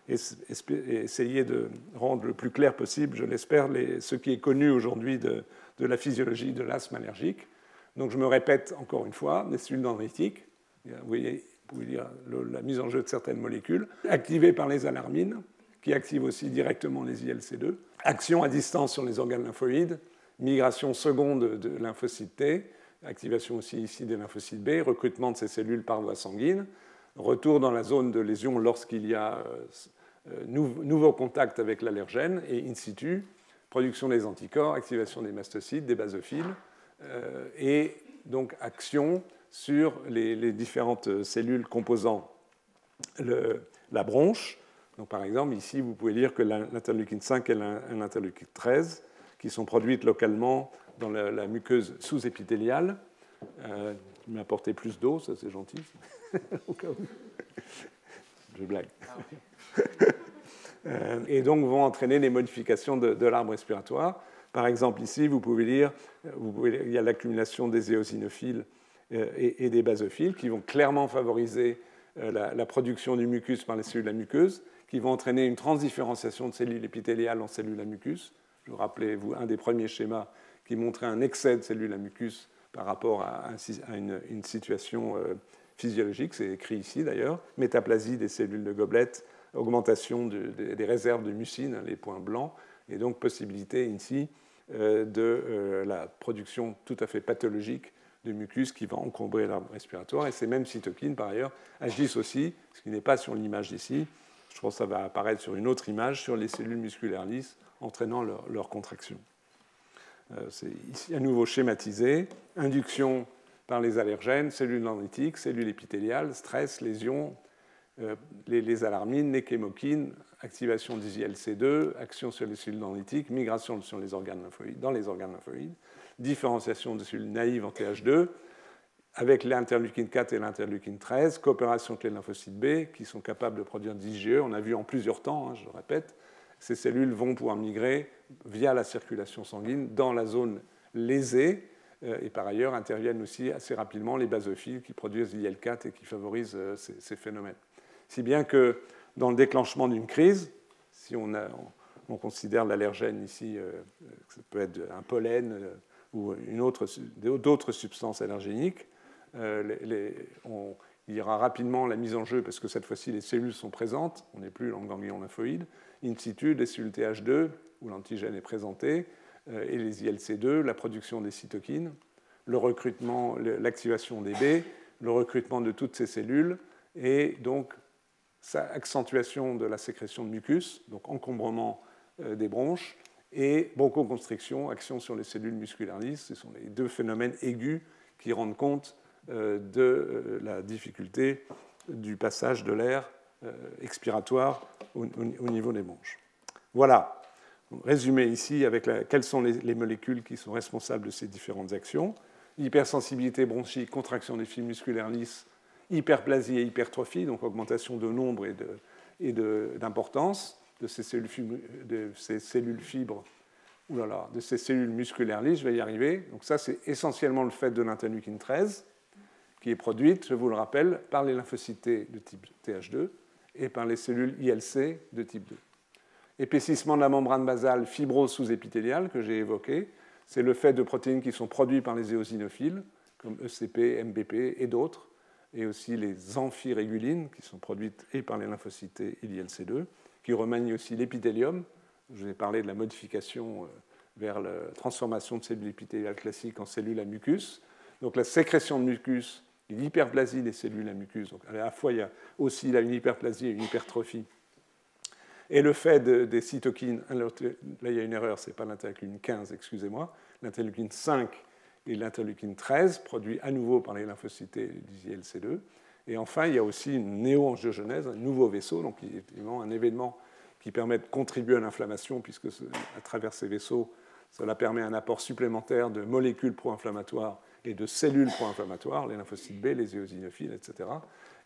essayer de rendre le plus clair possible, je l'espère, ce qui est connu aujourd'hui de, la physiologie de l'asthme allergique. Donc je me répète encore une fois, les cellules dendritiques, vous voyez, vous pouvez dire la mise en jeu de certaines molécules, activées par les alarmines, qui activent aussi directement les ILC2, action à distance sur les organes lymphoïdes, migration seconde de lymphocytes T, activation aussi ici des lymphocytes B, recrutement de ces cellules par voie sanguine, retour dans la zone de lésion lorsqu'il y a euh, euh, nouveau contact avec l'allergène et in situ, production des anticorps, activation des mastocytes, des basophiles, et donc action sur les, différentes cellules composant la bronche. Donc, par exemple, ici, vous pouvez lire que l'interleukine 5 et l'interleukine 13, qui sont produites localement dans la, muqueuse sous-épithéliale, euh, m'a apporté plus d'eau, ça c'est gentil. Je blague. Euh, et donc vont entraîner des modifications de, l'arbre respiratoire. Par exemple, ici, vous pouvez lire, vous il y a l'accumulation des éosinophiles euh, et, des basophiles qui vont clairement favoriser euh, la, production du mucus par les cellules à muqueuse, qui vont entraîner une transdifférenciation de cellules épithéliales en cellules à mucus. Je vous rappelez, vous, un des premiers schémas qui montrait un excès de cellules à mucus par rapport à, une, situation physiologique, c'est écrit ici d'ailleurs, métaplasie des cellules de gobelette, augmentation des réserves de mucine, les points blancs, et donc possibilité ici euh, de euh, la production tout à fait pathologique de mucus qui va encombrer l'arbre respiratoire. Et ces mêmes cytokines, par ailleurs, agissent aussi, ce qui n'est pas sur l'image ici, je pense que ça va apparaître sur une autre image, sur les cellules musculaires lisses, entraînant leur, contraction. Euh, c'est ici à nouveau schématisé. Induction par les allergènes, cellules dendritiques, cellules épithéliales, stress, lésions, euh, les, alarmines, les chémokines, activation des ILC2, action sur les cellules dendritiques, migration sur les organes lymphoïdes, dans les organes lymphoïdes, différenciation des cellules naïves en TH2, avec l'interleukine 4 et l'interleukine 13, coopération avec les lymphocytes B qui sont capables de produire des IgE. On a vu en plusieurs temps, hein, je le répète, ces cellules vont pouvoir migrer via la circulation sanguine dans la zone lésée euh, et par ailleurs interviennent aussi assez rapidement les basophiles qui produisent l'IL4 et qui favorisent euh, ces, phénomènes. Si bien que dans le déclenchement d'une crise, si on, on, considère l'allergène ici, euh, ça peut être un pollen ou d'autres substances allergéniques, il y aura rapidement la mise en jeu, parce que cette fois-ci les cellules sont présentes, on n'est plus dans le ganglion lymphoïde, in situ, les cellules TH2, où l'antigène est présenté, euh, et les ILC2, la production des cytokines, le recrutement, l'activation des B, le recrutement de toutes ces cellules, et donc accentuation de la sécrétion de mucus, donc encombrement euh, des bronches, et bronchoconstriction, action sur les cellules musculaires lisses. Ce sont les deux phénomènes aigus qui rendent compte euh, de euh, la difficulté du passage de l'air expiratoire au, niveau des bronches. Voilà, résumé ici avec quelles sont les, molécules qui sont responsables de ces différentes actions. Hypersensibilité bronchique, contraction des fibres musculaires lisses, hyperplasie et hypertrophie, donc augmentation de nombre et d'importance de, ces cellules, de ces cellules fibres, de ces cellules musculaires lisses, je vais y arriver. Donc ça, c'est essentiellement le fait de l'interleukine 13, qui est produite, je vous le rappelle, par les lymphocytes de type TH2 et par les cellules ILC de type 2. Épaississement de la membrane basale, fibrose sous-épithéliale que j'ai évoqué, c'est le fait de protéines qui sont produites par les éosinophiles, comme ECP, MBP et d'autres, et aussi les amphirégulines qui sont produites et par les lymphocytes et l'ILC2, qui remanient aussi l'épithélium. Je vous ai parlé de la modification euh, vers la transformation de cellules épithéliales classiques en cellules à mucus. Donc la sécrétion de mucus, l'hyperplasie des cellules à mucus. Donc à la fois, il y a aussi une hyperplasie et une hypertrophie. Et le fait des cytokines, là il y a une erreur, ce n'est pas l'interleukine 15, excusez-moi, l'interleukine 5 et l'interleukine 13, produits à nouveau par les lymphocytes d'ILC2. Et enfin, il y a aussi une néo-angiogenèse, un nouveau vaisseau, donc évidemment un événement qui permet de contribuer à l'inflammation, puisque à travers ces vaisseaux, cela permet un apport supplémentaire de molécules pro-inflammatoires et de cellules pro-inflammatoires, les lymphocytes B, les éosinophiles, etc.,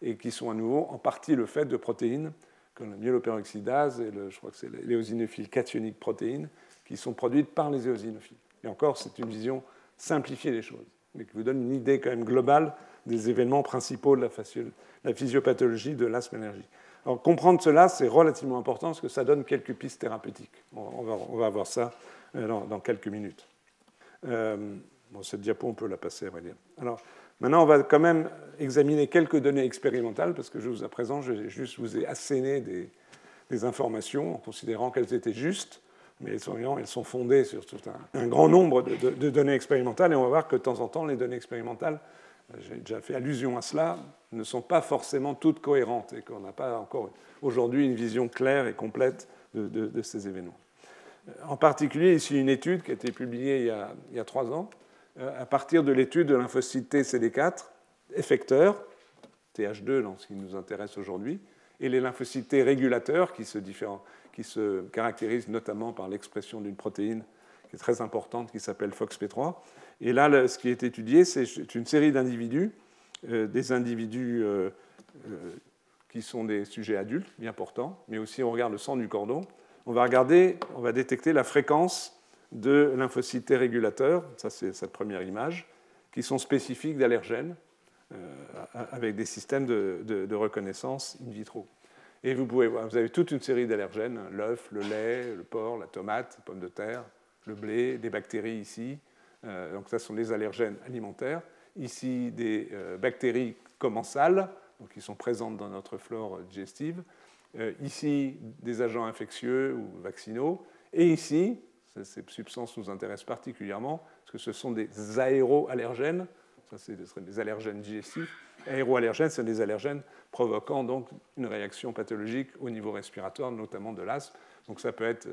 et qui sont à nouveau en partie le fait de protéines comme la myéloperoxydase et le, je crois que c'est l'éosinophiles cationiques protéines qui sont produites par les éosinophiles. Et encore, c'est une vision simplifier les choses, mais qui vous donne une idée quand même globale des événements principaux de la, physiopathologie de l'asthme allergique. Alors comprendre cela, c'est relativement important parce que ça donne quelques pistes thérapeutiques. On va, voir ça euh, dans, quelques minutes. Euh, bon, cette diapo, on peut la passer, à vrai dire. Alors, maintenant, on va quand même examiner quelques données expérimentales parce que je vous, à présent, je juste vous ai asséné des informations en considérant qu'elles étaient justes mais elles sont fondées sur un, grand nombre de, données expérimentales, et on va voir que de temps en temps, les données expérimentales, j'ai déjà fait allusion à cela, ne sont pas forcément toutes cohérentes, et qu'on n'a pas encore aujourd'hui une vision claire et complète de, ces événements. En particulier, ici, une étude qui a été publiée il y a, trois ans, euh, à partir de l'étude de lymphocyte TCD4, effecteur, TH2 dans ce qui nous intéresse aujourd'hui, et les lymphocytes régulateurs qui se, qui se caractérisent notamment par l'expression d'une protéine qui est très importante qui s'appelle FOXP3. Et là, ce qui est étudié, c'est une série d'individus, euh, des individus euh, euh, qui sont des sujets adultes, bien portants, mais aussi on regarde le sang du cordon. On va regarder, on va détecter la fréquence de lymphocytes régulateurs, ça c'est cette première image, qui sont spécifiques d'allergènes avec des systèmes de, reconnaissance in vitro. Et vous, pouvez voir, vous avez toute une série d'allergènes, l'œuf, le lait, le porc, la tomate, la pomme de terre, le blé, des bactéries ici. Euh, donc ça sont des allergènes alimentaires. Ici, des euh, bactéries commensales, donc qui sont présentes dans notre flore digestive. Euh, ici, des agents infectieux ou vaccinaux. Et ici, ces substances nous intéressent particulièrement parce que ce sont des aéroallergènes. Ça, c'est des allergènes digestifs. Aéroallergènes, ce sont des allergènes provoquant donc une réaction pathologique au niveau respiratoire, notamment de l'asthme. Donc ça peut être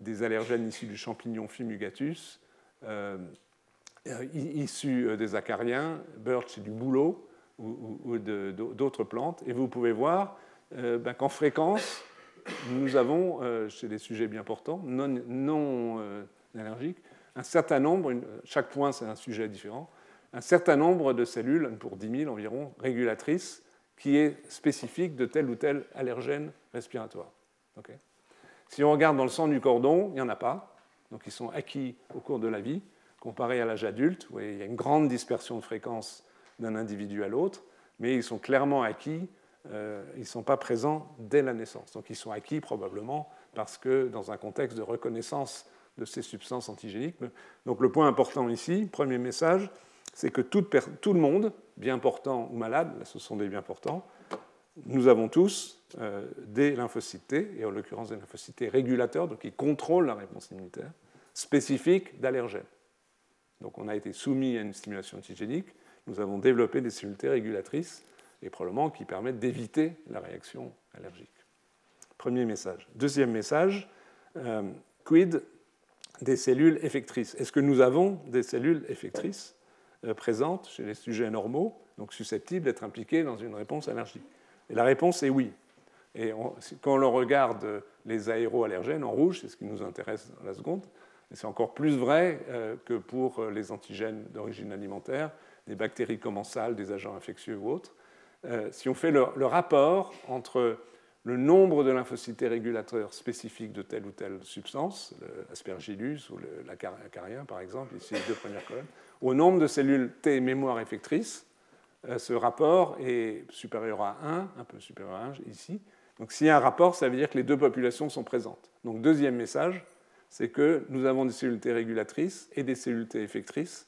des allergènes issus du champignon Fumigatus, euh, issus euh, des acariens, birch du bouleau ou, d'autres plantes. Et vous pouvez voir euh, ben, qu'en fréquence, nous avons, chez des sujets bien portants, non allergiques, un certain nombre, chaque point c'est un sujet différent, un certain nombre de cellules, pour 10 000 environ, régulatrices, qui est spécifique de tel ou tel allergène respiratoire. si on regarde dans le sang du cordon, il n'y en a pas. Donc ils sont acquis au cours de la vie. Comparé à l'âge adulte, voyez, il y a une grande dispersion de fréquence d'un individu à l'autre, mais ils sont clairement acquis, euh, ils ne sont pas présents dès la naissance. Donc ils sont acquis probablement parce que dans un contexte de reconnaissance de ces substances antigéniques. Donc le point important ici, premier message, c'est que tout, le monde, bien portant ou malade, là ce sont des bien portants, nous avons tous euh, des lymphocytes et en l'occurrence des lymphocytes régulateurs, donc qui contrôlent la réponse immunitaire, spécifiques d'allergènes. Donc on a été soumis à une stimulation antigénique, nous avons développé des cellules T régulatrices et probablement qui permettent d'éviter la réaction allergique. Premier message. Deuxième message, euh, quid des cellules effectrices? Est-ce que nous avons des cellules effectrices? Euh, présentes chez les sujets normaux, donc susceptibles d'être impliquées dans une réponse allergique Et la réponse est oui. Et quand on regarde les aéroallergènes en rouge, c'est ce qui nous intéresse dans la seconde, et c'est encore plus vrai euh, que pour les antigènes d'origine alimentaire, des bactéries commensales, des agents infectieux ou autres. Euh, si on fait le, rapport entre le nombre de lymphocytes régulateurs spécifiques de telle ou telle substance, l'aspergillus ou l'acarien par exemple, ici les deux premières colonnes, au nombre de cellules T mémoire effectrices, euh, ce rapport est supérieur à 1, un peu supérieur à 1 ici. Donc s'il y a un rapport, ça veut dire que les deux populations sont présentes. Donc deuxième message, c'est que nous avons des cellules T régulatrices et des cellules T effectrices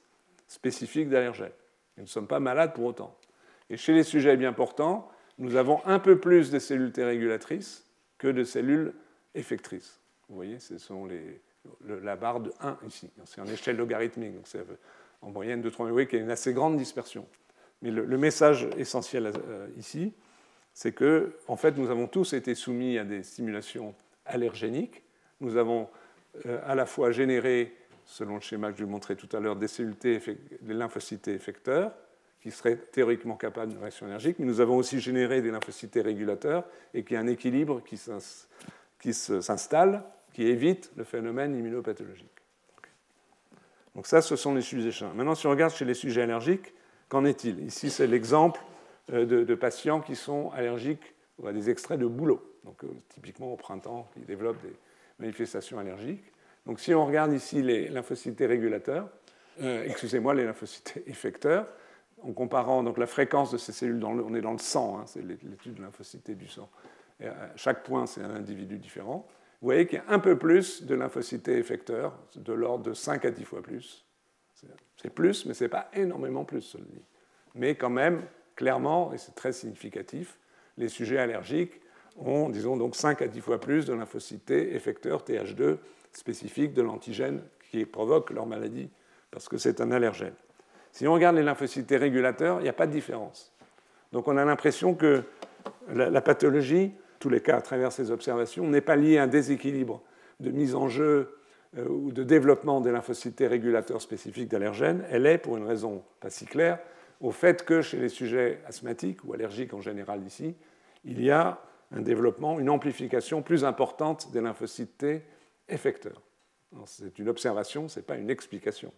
spécifiques d'allergènes. Nous ne sommes pas malades pour autant. Et chez les sujets bien portants, nous avons un peu plus de cellules T régulatrices que de cellules effectrices. Vous voyez, ce sont les, la barre de 1 ici. C'est en échelle logarithmique, donc c'est en moyenne de 3. Vous voyez qu'il y a une assez grande dispersion. Mais le, message essentiel euh, ici, c'est que, en fait, nous avons tous été soumis à des stimulations allergéniques. Nous avons euh, à la fois généré, selon le schéma que je vous montrais tout à l'heure, des cellules des lymphocytes effecteurs, qui seraient théoriquement capables de réaction allergique, mais nous avons aussi généré des lymphocytes régulateurs et qu'il y a un équilibre qui s'installe, qui évite le phénomène immunopathologique. Donc ça, ce sont les sujets chiens. Maintenant, si on regarde chez les sujets allergiques, qu'en est-il? Ici, c'est l'exemple euh, de, patients qui sont allergiques à des extraits de bouleau, donc euh, typiquement au printemps, qui développent des manifestations allergiques. Donc si on regarde ici les lymphocytes régulateurs, euh, excusez-moi, les lymphocytes effecteurs, en comparant donc la fréquence de ces cellules, on est dans le sang, hein, c'est l'étude de lymphocyté du sang. Chaque point, c'est un individu différent. Vous voyez qu'il y a un peu plus de lymphocytés effecteurs, de l'ordre de 5 à 10 fois plus. C'est plus, mais ce n'est pas énormément plus, dit. Mais quand même, clairement, et c'est très significatif, les sujets allergiques ont, disons, donc 5 à 10 fois plus de lymphocytés effecteurs TH2 spécifiques de l'antigène qui provoque leur maladie, parce que c'est un allergène. Si on regarde les lymphocytes régulateurs, il n'y a pas de différence. Donc on a l'impression que la, pathologie, tous les cas à travers ces observations, n'est pas liée à un déséquilibre de mise en jeu euh, ou de développement des lymphocytes régulateurs spécifiques d'allergènes. Elle est, pour une raison pas si claire, au fait que chez les sujets asthmatiques ou allergiques en général ici, il y a un développement, une amplification plus importante des lymphocytes T effecteurs. C'est une observation, ce n'est pas une explication.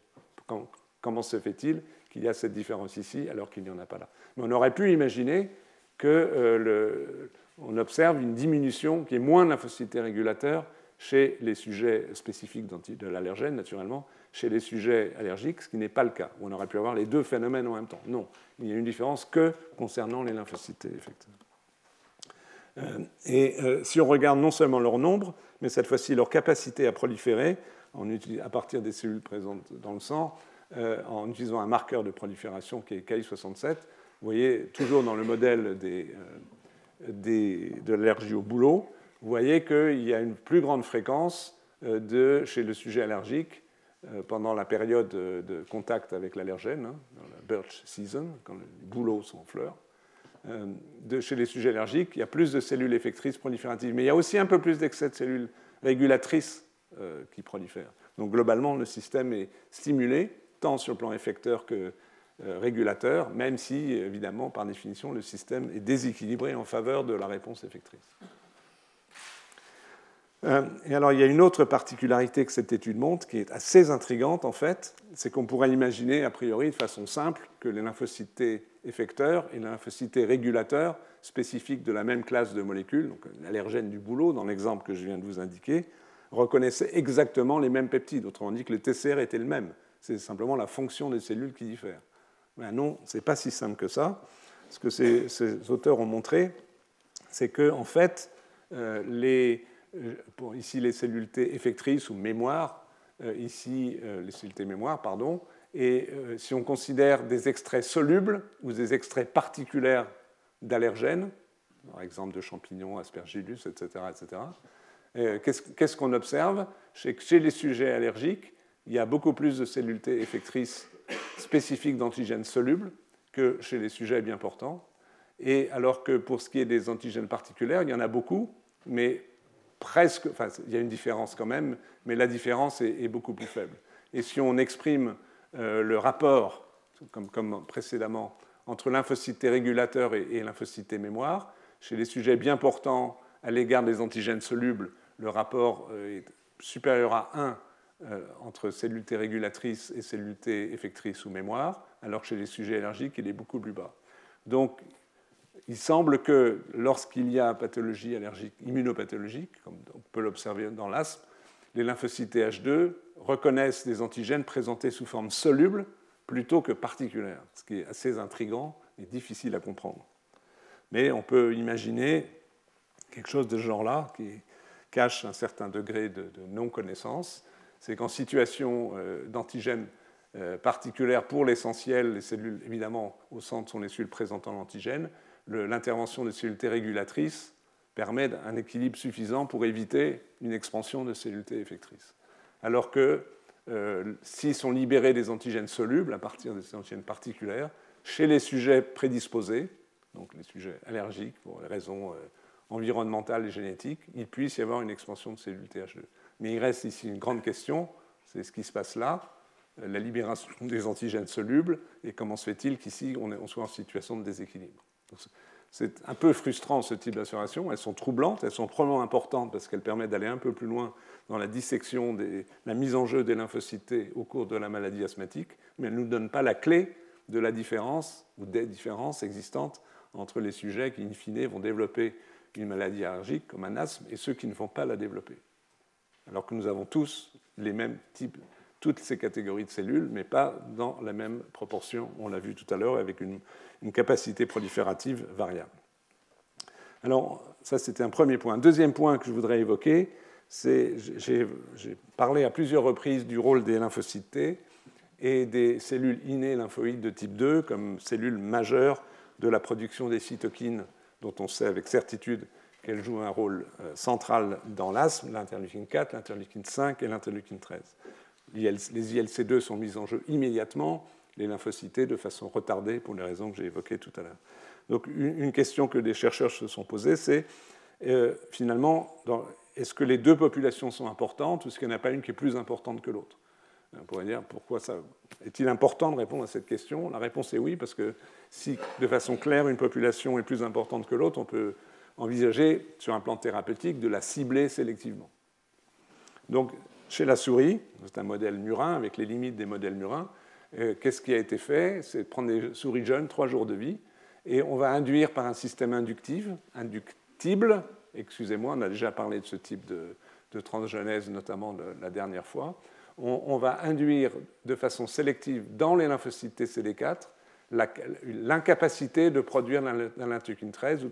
Comment se fait-il qu'il y a cette différence ici alors qu'il n'y en a pas là? Mais on aurait pu imaginer qu'on euh, observe une diminution qui est moins de régulateurs chez les sujets spécifiques de l'allergène, naturellement, chez les sujets allergiques, ce qui n'est pas le cas. On aurait pu avoir les deux phénomènes en même temps. Non, il n'y a une différence que concernant les lymphocytes effecteurs. Euh, et euh, si on regarde non seulement leur nombre, mais cette fois-ci leur capacité à proliférer, à partir des cellules présentes dans le sang, euh, en utilisant un marqueur de prolifération qui est KI67. Vous voyez, toujours dans le modèle des, euh, de l'allergie au boulot, vous voyez qu'il y a une plus grande fréquence euh, de, chez le sujet allergique pendant la période de contact avec l'allergène, hein, dans la birch season, quand les bouleaux sont en fleurs. De, chez les sujets allergiques, il y a plus de cellules effectrices prolifératives, mais il y a aussi un peu plus d'excès de cellules régulatrices qui prolifèrent. Donc globalement, le système est stimulé tant sur le plan effecteur que euh, régulateur, même si, évidemment, par définition, le système est déséquilibré en faveur de la réponse effectrice. Euh, et alors, il y a une autre particularité que cette étude montre, qui est assez intrigante, en fait, c'est qu'on pourrait imaginer, a priori, de façon simple, que les lymphocytes effecteurs et les lymphocytes régulateurs, spécifiques de la même classe de molécules, donc l'allergène du boulot, dans l'exemple que je viens de vous indiquer, reconnaissaient exactement les mêmes peptides. Autrement dit, que le TCR était le même c'est simplement la fonction des cellules qui diffère. Mais non, ce n'est pas si simple que ça. Ce que ces, auteurs ont montré, c'est que, en fait, euh, euh, ici les cellules T effectrices ou mémoire, euh, ici les cellules T mémoire, pardon, et si on considère des extraits solubles ou des extraits particuliers d'allergènes, par exemple de champignons, aspergillus, etc., etc., qu'est-ce qu'on observe? Chez les sujets allergiques, il y a beaucoup plus de cellules T effectrices spécifiques d'antigènes solubles que chez les sujets bien portants. Et alors que pour ce qui est des antigènes particuliers, il y en a beaucoup, mais presque, enfin, il y a une différence quand même, mais la différence est, beaucoup plus faible. Et si on exprime euh, le rapport, comme, précédemment, entre lymphocytes régulateurs et, et lymphocytes mémoire, chez les sujets bien portants à l'égard des antigènes solubles, le rapport euh, est supérieur à 1 euh, entre cellules T régulatrices et cellules T effectrices ou mémoire, alors que chez les sujets allergiques, il est beaucoup plus bas. Donc, il semble que lorsqu'il y a pathologie allergique, immunopathologique, comme on peut l'observer dans l'asthme, les lymphocytes H2 reconnaissent des antigènes présentés sous forme soluble plutôt que particulière, ce qui est assez intrigant et difficile à comprendre. Mais on peut imaginer quelque chose de ce genre-là qui cache un certain degré de, non-connaissance. C'est qu'en situation euh, d'antigène euh, particulière, pour l'essentiel, les cellules, évidemment, au centre sont les cellules présentant l'antigène, l'intervention des cellules T régulatrices permet un équilibre suffisant pour éviter une expansion de cellules T effectrices. Alors que euh, s'ils sont libérés des antigènes solubles à partir des antigènes particulières, chez les sujets prédisposés, donc les sujets allergiques pour les raisons environnementales et génétiques, il puisse y avoir une expansion de cellules TH2. Mais il reste ici une grande question, c'est ce qui se passe là, euh, la libération des antigènes solubles, et comment se fait-il qu'ici on soit en situation de déséquilibre? C'est un peu frustrant ce type d'assuration. Elles sont troublantes, elles sont probablement importantes parce qu'elles permettent d'aller un peu plus loin dans la dissection, des, la mise en jeu des lymphocytes au cours de la maladie asthmatique, mais elles ne nous donnent pas la clé de la différence ou des différences existantes entre les sujets qui, in fine, vont développer une maladie allergique comme un asthme et ceux qui ne vont pas la développer. Alors que nous avons tous les mêmes types, toutes ces catégories de cellules, mais pas dans la même proportion. On l'a vu tout à l'heure avec une, capacité proliférative variable. Alors, ça, c'était un premier point. Deuxième point que je voudrais évoquer, c'est j'ai parlé à plusieurs reprises du rôle des lymphocytes T et des cellules innées lymphoïdes de type 2 comme cellules majeures de la production des cytokines dont on sait avec certitude qu'elles jouent un rôle euh, central dans l'asthme, l'interleukine 4, l'interleukine 5 et l'interleukine 13 les ILC2 sont mis en jeu immédiatement, les lymphocytes de façon retardée pour les raisons que j'ai évoquées tout à l'heure. Donc une question que des chercheurs se sont posées, c'est euh, finalement, est-ce que les deux populations sont importantes ou est-ce qu'il n'y en a pas une qui est plus importante que l'autre? On pourrait dire pourquoi ça est-il important de répondre à cette question? La réponse est oui, parce que si de façon claire une population est plus importante que l'autre, on peut envisager sur un plan thérapeutique de la cibler sélectivement. Donc chez la souris, c'est un modèle murin avec les limites des modèles murins, euh, qu'est-ce qui a été fait? C'est prendre des souris jeunes, trois jours de vie, et on va induire par un système inductif, inductible, excusez-moi, on a déjà parlé de ce type de, transgenèse, notamment la dernière fois, on, va induire de façon sélective dans les lymphocytes TCD4 l'incapacité de produire de l'interleukine 13 ou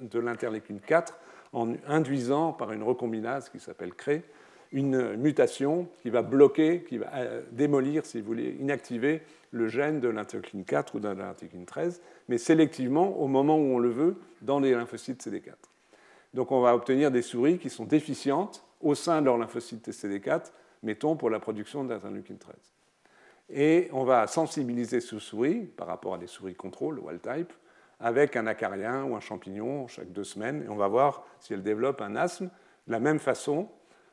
de l'interleukine 4 en induisant par une recombinase qui s'appelle CRE une mutation qui va bloquer, qui va euh, démolir, si vous voulez, inactiver le gène de l'interleukine 4 ou de l'interleukine 13, mais sélectivement au moment où on le veut dans les lymphocytes CD4. Donc on va obtenir des souris qui sont déficientes au sein de leur lymphocyte CD4, mettons pour la production d'interleukine 13. Et on va sensibiliser ces souris par rapport à des souris contrôle, wild type, avec un acarien ou un champignon chaque deux semaines, et on va voir si elles développent un asthme de la même façon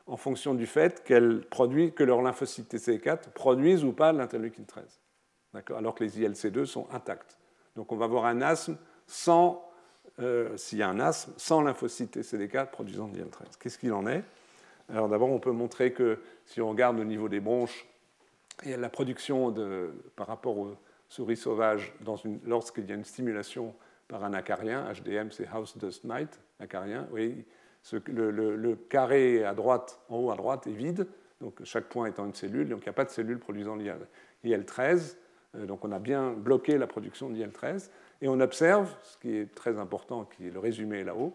en fonction du fait que leurs lymphocytes TCE4 produisent ou pas l'interleukine 13, alors que les ILC2 sont intacts. Donc on va avoir un asthme sans, euh, s'il y a un asthme, sans lymphocytes TCD4 produisant de l'IL13. Qu'est-ce qu'il en est? Alors d'abord, on peut montrer que si on regarde au niveau des bronches, a la production par rapport aux souris sauvages lorsqu'il y a une stimulation par un acarien, HDM c'est House Dust Mite, acarien, oui, le, carré à droite, en haut à droite, est vide, donc chaque point étant une cellule, donc il n'y a pas de cellule produisant l'IL13, euh, donc on a bien bloqué la production d'IL13, et on observe, ce qui est très important, qui est le résumé là-haut,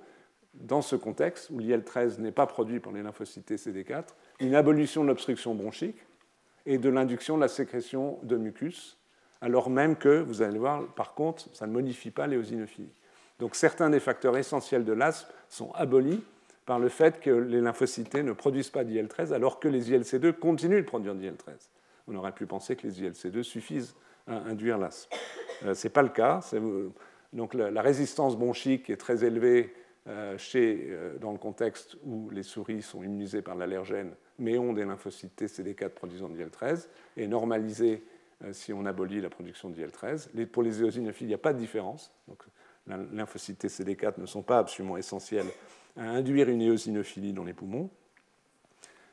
dans ce contexte où l'IL13 n'est pas produit par les lymphocytes CD4, une abolition de l'obstruction bronchique et de l'induction de la sécrétion de mucus, alors même que, vous allez voir, par contre, ça ne modifie pas l'éosinophilie. Donc certains des facteurs essentiels de l'asthme sont abolis par le fait que les lymphocytes ne produisent pas d'IL-13 alors que les ILC2 continuent de produire d'IL-13. On aurait pu penser que les ILC2 suffisent à induire l'asthme. Euh, Ce n'est pas le cas. Donc la, résistance bronchique est très élevée chez, dans le contexte où les souris sont immunisées par l'allergène, mais ont des lymphocytes TCD4 produisant de l'IL-13, et normalisées si on abolit la production de d'IL-13. Pour les éosinophiles, il n'y a pas de différence. Donc, les lymphocytes TCD4 ne sont pas absolument essentiels à induire une éosinophilie dans les poumons.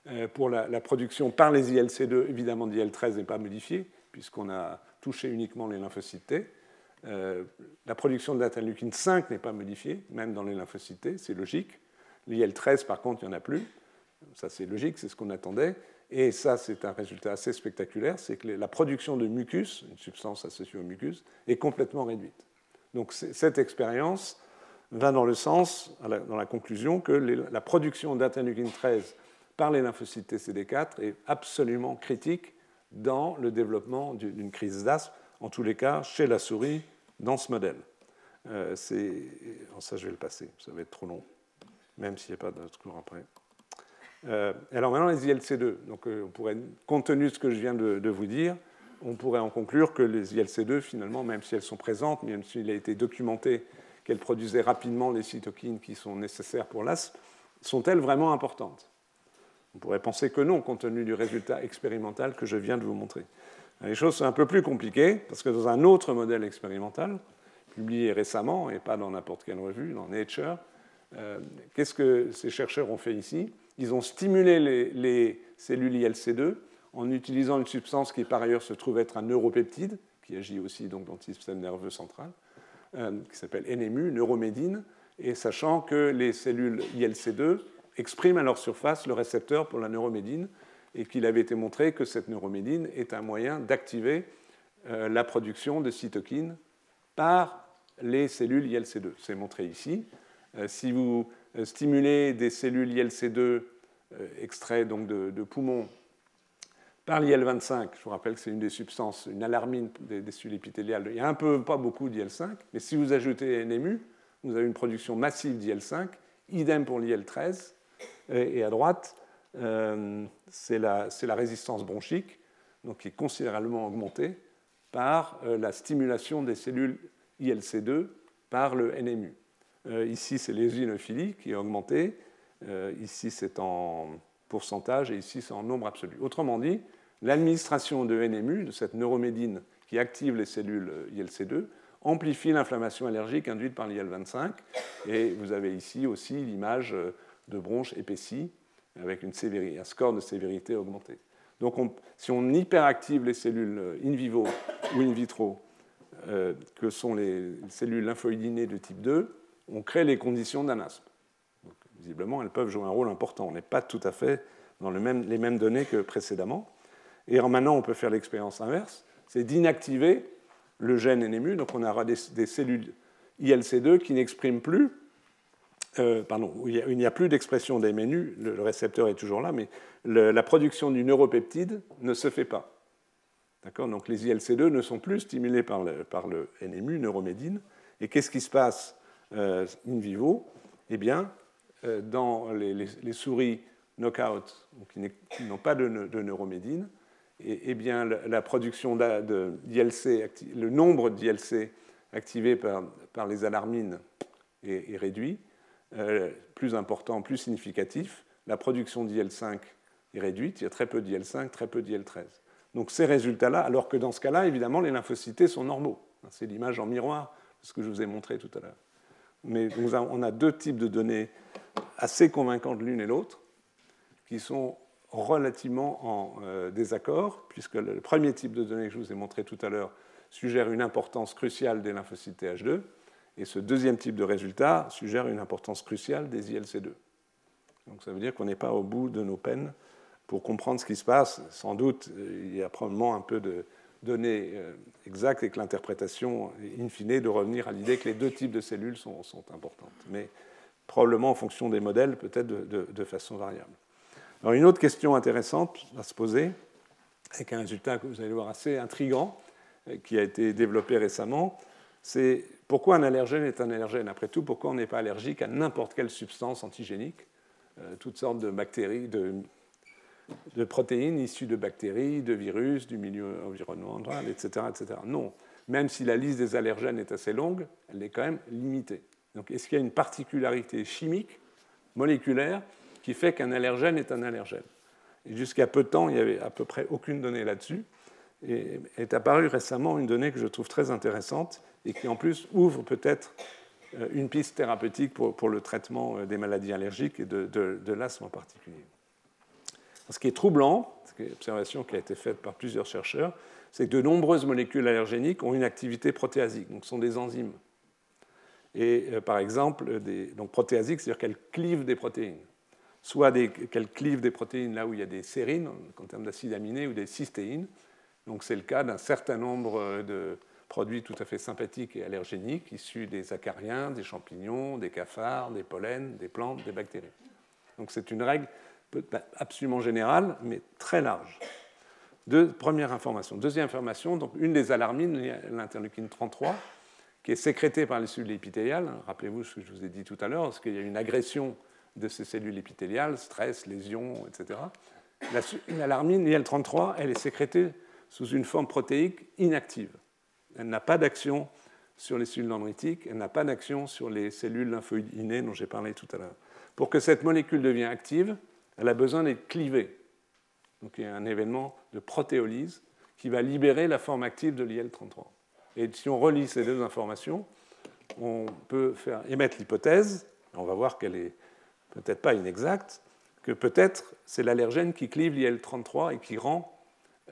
Euh, pour la, production par les ILC2, évidemment, d'IL13 n'est pas modifiée, puisqu'on a touché uniquement les lymphocytes T. Euh, la production de l'interleukine 5 n'est pas modifiée, même dans les lymphocytes T, c'est logique. L'IL13, par contre, il n'y en a plus. Ça, c'est logique, c'est ce qu'on attendait. Et ça, c'est un résultat assez spectaculaire, c'est que la production de mucus, une substance associée au mucus, est complètement réduite. Donc cette expérience va dans le sens, dans la conclusion, que la production d'interleukine 13 par les lymphocytes TCD4 est absolument critique dans le développement d'une crise d'asthme, en tous les cas chez la souris dans ce modèle. Euh, ça, je vais le passer, ça va être trop long, même s'il n'y a pas d'autre cours après. Euh, alors maintenant, les ILC2. Donc, euh, on pourrait, compte tenu de ce que je viens de, vous dire, on pourrait en conclure que les ILC2, finalement, même si elles sont présentes, même s'il a été documenté qu'elles produisaient rapidement les cytokines qui sont nécessaires pour l'asthme, sont-elles vraiment importantes? On pourrait penser que non, compte tenu du résultat expérimental que je viens de vous montrer. Les choses sont un peu plus compliquées, parce que dans un autre modèle expérimental, publié récemment, et pas dans n'importe quelle revue, dans Nature, euh, qu'est-ce que ces chercheurs ont fait ici? Ils ont stimulé les, cellules ILC2 en utilisant une substance qui par ailleurs se trouve être un neuropeptide, qui agit aussi donc dans le système nerveux central, euh, qui s'appelle NMU, neuromédine, et sachant que les cellules ILC2 exprime à leur surface le récepteur pour la neuromédine et qu'il avait été montré que cette neuromédine est un moyen d'activer euh, la production de cytokines par les cellules ILC2. C'est montré ici. Euh, si vous euh, stimulez des cellules ILC2 extraits donc de, poumons par l'IL25, je vous rappelle que c'est une des substances, une alarmine des, cellules épithéliales, il y a un peu, pas beaucoup d'IL5, mais si vous ajoutez NMU, vous avez une production massive d'IL5, idem pour l'IL13, et à droite, euh, c'est la, résistance bronchique, donc qui est considérablement augmentée par euh, la stimulation des cellules ILC2 par le NMU. Euh, ici, c'est l'éosinophilie qui est augmentée. ici, c'est en pourcentage et ici, c'est en nombre absolu. Autrement dit, l'administration de NMU, de cette neuromédine qui active les cellules ILC2, amplifie l'inflammation allergique induite par l'IL-25. Et vous avez ici aussi l'image de bronches épaissies avec un score de sévérité augmenté. Donc si on hyperactive les cellules euh, in vivo ou in vitro, euh, que sont les cellules lymphoïdinées de type 2, on crée les conditions d'un asthme. visiblement, elles peuvent jouer un rôle important. On n'est pas tout à fait dans les mêmes données que précédemment. Et maintenant, on peut faire l'expérience inverse, c'est d'inactiver le gène NMU. Donc on aura des, des cellules ILC2 qui n'expriment plus euh, pardon, il n'y a, plus d'expression des le, récepteur est toujours là, mais la production du neuropeptide ne se fait pas. Donc les ILC2 ne sont plus stimulés par le, par le NMU, neuromédine. Et qu'est-ce qui se passe? In vivo Eh bien, euh, dans les, souris knockout, qui n'ont pas de, neuromédine, eh bien, la, production de, le nombre d'ILC activés par, par les alarmines est réduit euh, plus important, plus significatif, la production d'IL5 est réduite, il y a très peu d'IL5, très peu d'IL13. Donc ces résultats-là, alors que dans ce cas-là, évidemment, les lymphocytes sont normaux. C'est l'image en miroir, ce que je vous ai montré tout à l'heure. Mais on a deux types de données assez convaincantes l'une et l'autre, qui sont relativement en euh, désaccord, puisque le premier type de données que je vous ai montré tout à l'heure suggère une importance cruciale des lymphocytes TH2, et ce deuxième type de résultat suggère une importance cruciale des ILC2. Donc ça veut dire qu'on n'est pas au bout de nos peines pour comprendre ce qui se passe. Sans doute, il y a probablement un peu de données euh, exactes et que l'interprétation, in fine, de revenir à l'idée que les deux types de cellules sont, importantes. Mais probablement en fonction des modèles, peut-être de, de, façon variable. Alors une autre question intéressante à se poser, avec un résultat que vous allez voir assez intrigant, euh, qui a été développé récemment, c'est pourquoi un allergène est un allergène? Après tout, pourquoi on n'est pas allergique à n'importe quelle substance antigénique euh, Toutes sortes de bactéries, de, protéines issues de bactéries, de virus, du milieu environnemental, etc., etc. Non. Même si la liste des allergènes est assez longue, elle est quand même limitée. Donc, est-ce qu'il y a une particularité chimique, moléculaire, qui fait qu'un allergène est un allergène? Et jusqu'à peu de temps, il n'y avait à peu près aucune donnée là-dessus. Et est apparue récemment une donnée que je trouve très intéressante et qui en plus ouvre peut-être euh, une piste thérapeutique pour, le traitement euh, des maladies allergiques et de, l'asthme en particulier. Ce qui est troublant, c'est une observation qui a été faite par plusieurs chercheurs, c'est que de nombreuses molécules allergéniques ont une activité protéasique, donc sont des enzymes. Et euh, par exemple, des, donc protéasiques, c'est-à-dire qu'elles clivent des protéines. Soit qu'elles clivent des protéines là où il y a des sérines, en termes d'acides aminés, ou des cystéines. Donc c'est le cas d'un certain nombre de produits tout à fait sympathiques et allergéniques issus des acariens, des champignons, des cafards, des pollens, des plantes, des bactéries. Donc c'est une règle absolument générale, mais très large. première information. Deuxième information, donc une des alarmines, l'interleukine 33, qui est sécrétée par les cellules épithéliales. Rappelez-vous ce que je vous ai dit tout à l'heure, parce qu'il y a une agression de ces cellules épithéliales, stress, lésions, etc. L'alarmine IL-33, elle est sécrétée sous une forme protéique inactive. Elle n'a pas d'action sur les cellules dendritiques, elle n'a pas d'action sur les cellules lymphoïdes innées dont j'ai parlé tout à l'heure. Pour que cette molécule devienne active, elle a besoin d'être clivée. Donc il y a un événement de protéolyse qui va libérer la forme active de l'IL-33. Et si on relie ces deux informations, on peut faire émettre l'hypothèse, on va voir qu'elle est peut-être pas inexacte, que peut-être c'est l'allergène qui clive l'IL-33 et qui rend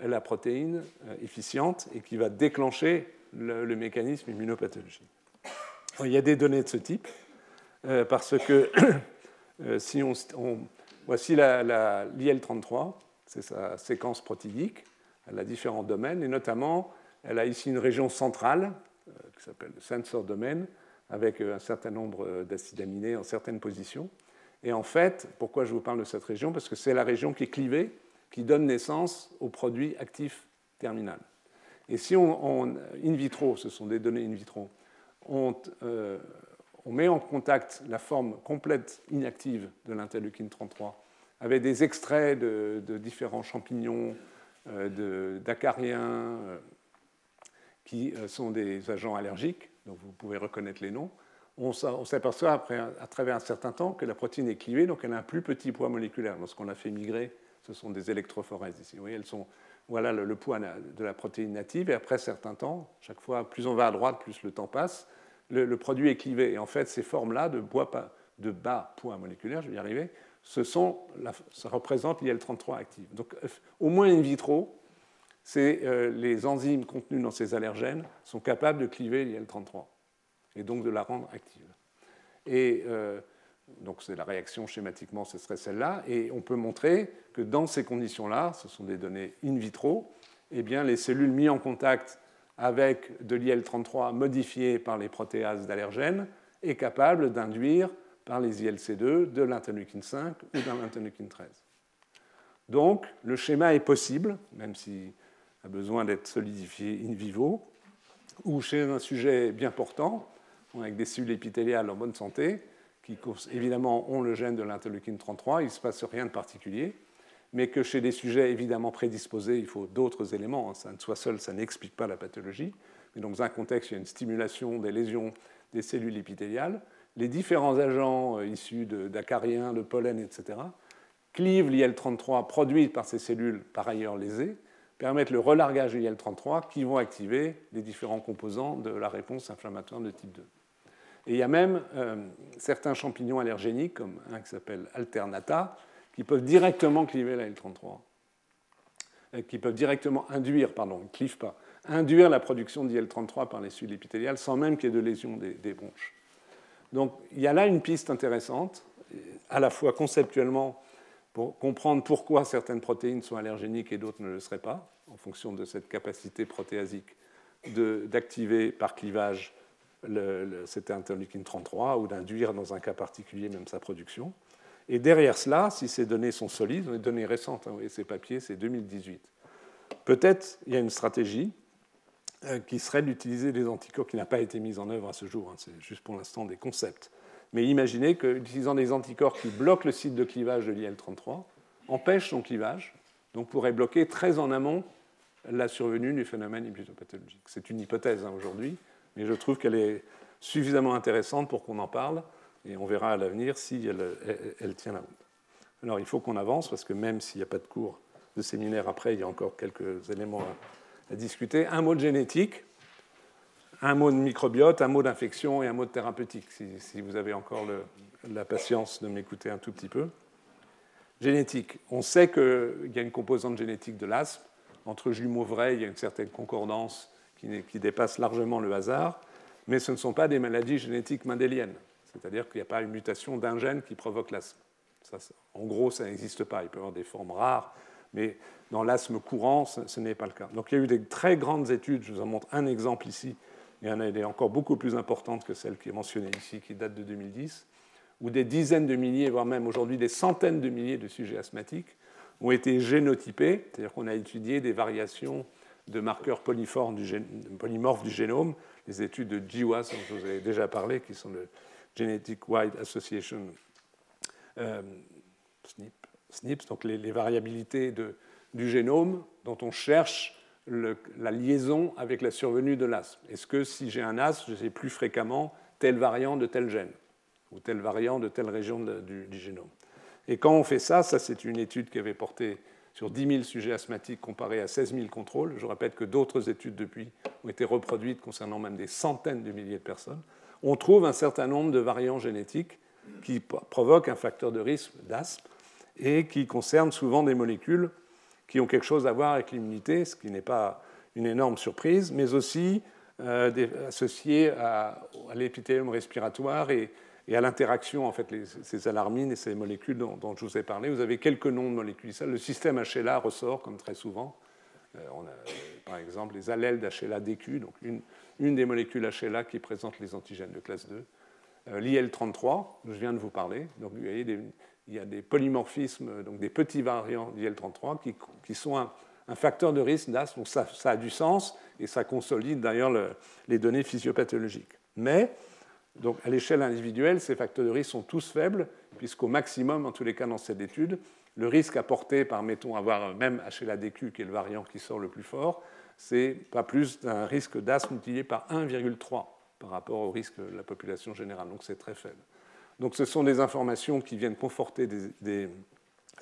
la protéine euh, efficiente et qui va déclencher le, mécanisme immunopathologique. Il y a des données de ce type, euh, parce que euh, si on, voici l'IL-33, c'est sa séquence protéique, elle a différents domaines, et notamment, elle a ici une région centrale, qui s'appelle le sensor domaine, avec un certain nombre d'acides aminés en certaines positions. Et en fait, pourquoi je vous parle de cette région? Parce que c'est la région qui est clivée qui donne naissance au produit actif terminal. Et si on, in vitro, ce sont des données in vitro, on, euh, on, met en contact la forme complète inactive de l'interleukine 33 avec des extraits de, différents champignons, euh, d'acariens, euh, qui sont des agents allergiques, donc vous pouvez reconnaître les noms, on s'aperçoit après, à travers un certain temps que la protéine est clivée, donc elle a un plus petit poids moléculaire. Lorsqu'on l'a fait migrer ce sont des électrophorèses ici. Vous voyez, elles sont, voilà le, poids de la protéine native, et après certain temps, chaque fois, plus on va à droite, plus le temps passe, le, produit est clivé. Et en fait, ces formes-là de, de bas poids moléculaire, je vais y arriver, ce sont ça représente l'IL-33 active. Donc, euh, au moins in vitro, euh, les enzymes contenues dans ces allergènes sont capables de cliver l'IL-33 et donc de la rendre active. Et euh, donc c'est la réaction schématiquement, ce serait celle-là, et on peut montrer que dans ces conditions-là, ce sont des données in vitro, eh bien, les cellules mises en contact avec de l'IL-33 modifié par les protéases d'allergènes est capable d'induire par les ILC2 de l'interleukine 5 ou d'un l'interleukine 13. Donc le schéma est possible, même s'il a besoin d'être solidifié in vivo, ou chez un sujet bien portant, avec des cellules épithéliales en bonne santé, qui évidemment ont le gène de l'interleukine 33, il ne se passe rien de particulier, mais que chez des sujets évidemment prédisposés, il faut d'autres éléments. Hein. Ça ne soit seul, ça n'explique pas la pathologie. Mais dans un contexte, il y a une stimulation des lésions des cellules épithéliales. Les différents agents euh, issus d'acariens, de, pollen, etc., clivent l'IL-33 produit par ces cellules par ailleurs lésées, permettent le relargage de l'IL-33 qui vont activer les différents composants de la réponse inflammatoire de type 2. Et il y a même euh, certains champignons allergéniques, comme un qui s'appelle Alternata, qui peuvent directement cliver la L33, euh, qui peuvent directement induire, pardon, pas, induire la production d'IL33 par les cellules épithéliales sans même qu'il y ait de lésion des, bronches. Donc il y a là une piste intéressante, à la fois conceptuellement pour comprendre pourquoi certaines protéines sont allergéniques et d'autres ne le seraient pas, en fonction de cette capacité protéasique d'activer par clivage le, cette interleukine 33 ou d'induire dans un cas particulier même sa production. Et derrière cela, si ces données sont solides, les données récentes, hein, ces papiers, c'est 2018. Peut-être il y a une stratégie euh, qui serait d'utiliser des anticorps qui n'a pas été mise en œuvre à ce jour, hein, c'est juste pour l'instant des concepts. Mais imaginez qu'utilisant des anticorps qui bloquent le site de clivage de l'IL-33, empêchent son clivage, donc pourrait bloquer très en amont la survenue du phénomène immunopathologique. C'est une hypothèse hein, aujourd'hui, mais je trouve qu'elle est suffisamment intéressante pour qu'on en parle, et on verra à l'avenir si elle, tient la route. Alors il faut qu'on avance, parce que même s'il n'y a pas de cours de séminaire après, il y a encore quelques éléments à, discuter. Un mot de génétique, un mot de microbiote, un mot d'infection et un mot de thérapeutique, si, vous avez encore la patience de m'écouter un tout petit peu. Génétique. On sait qu'il y a une composante génétique de l'asthme. Entre jumeaux vrais, il y a une certaine concordance qui, dépasse largement le hasard, mais ce ne sont pas des maladies génétiques mendéliennes. C'est-à-dire qu'il n'y a pas une mutation d'un gène qui provoque l'asthme. en gros, ça n'existe pas. Il peut y avoir des formes rares, mais dans l'asthme courant, ce, n'est pas le cas. Donc il y a eu des très grandes études, je vous en montre un exemple ici, il y en a des encore beaucoup plus importantes que celle qui est mentionnée ici, qui date de 2010, où des dizaines de milliers, voire même aujourd'hui des centaines de milliers de sujets asthmatiques ont été génotypés, c'est-à-dire qu'on a étudié des variations de marqueurs polymorphes du, génome, les études de GWAS dont je vous ai déjà parlé, qui sont le Genetic Wide Association euh, SNPs, donc les, variabilités du génome dont on cherche la liaison avec la survenue de l'asthme. Est-ce que si j'ai un asthme, je sais plus fréquemment tel variant de tel gène ou tel variant de telle région du, génome? Et quand on fait ça, ça c'est une étude qui avait porté sur 10 000 sujets asthmatiques comparés à 16 000 contrôles. Je répète que d'autres études depuis ont été reproduites concernant même des centaines de milliers de personnes. On trouve un certain nombre de variants génétiques qui provoquent un facteur de risque d'asthme et qui concernent souvent des molécules qui ont quelque chose à voir avec l'immunité, ce qui n'est pas une énorme surprise, mais aussi euh, associées à, l'épithélium respiratoire et, à l'interaction, en fait, ces alarmines et ces molécules dont, je vous ai parlé. Vous avez quelques noms de molécules. Le système HLA ressort, comme très souvent. Euh, on a, par exemple, les allèles d'HLA-DQ, donc une, une, des molécules HLA qui présente les antigènes de classe 2. Euh, L'IL33, je viens de vous parler. Donc, il y a des polymorphismes, donc des petits variants d'IL33 qui, sont un, facteur de risque d'asthme. Ça, a du sens et ça consolide d'ailleurs les données physiopathologiques. Mais donc à l'échelle individuelle, ces facteurs de risque sont tous faibles, puisqu'au maximum, en tous les cas dans cette étude, le risque apporté par, mettons, avoir même HLA-DQ, qui est le variant qui sort le plus fort, c'est pas plus d'un risque d'asthme multiplié par 1,3 par rapport au risque de la population générale. Donc c'est très faible. Donc ce sont des informations qui viennent conforter des,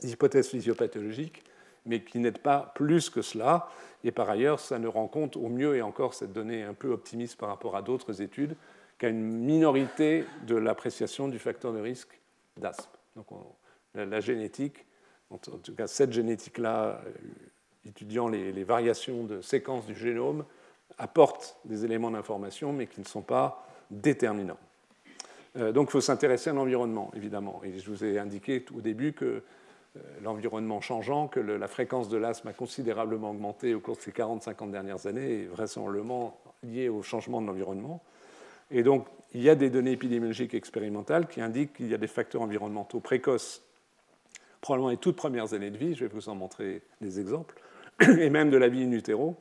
hypothèses physiopathologiques, mais qui n'aident pas plus que cela. Et par ailleurs, ça ne rend compte au mieux, et encore cette donnée un peu optimiste par rapport à d'autres études, qu'à une minorité de l'appréciation du facteur de risque d'asthme. Donc la, génétique, en tout cas cette génétique-là, euh, étudiant les, variations de séquences du génome, apporte des éléments d'information, mais qui ne sont pas déterminants. Euh, donc il faut s'intéresser à l'environnement, évidemment. Et je vous ai indiqué au début que euh, l'environnement changeant, que la fréquence de l'asthme a considérablement augmenté au cours de ces 40-50 dernières années, vraisemblablement lié au changement de l'environnement. Et donc, il y a des données épidémiologiques expérimentales qui indiquent qu'il y a des facteurs environnementaux précoces, probablement les toutes premières années de vie, je vais vous en montrer des exemples, et même de la vie in utero,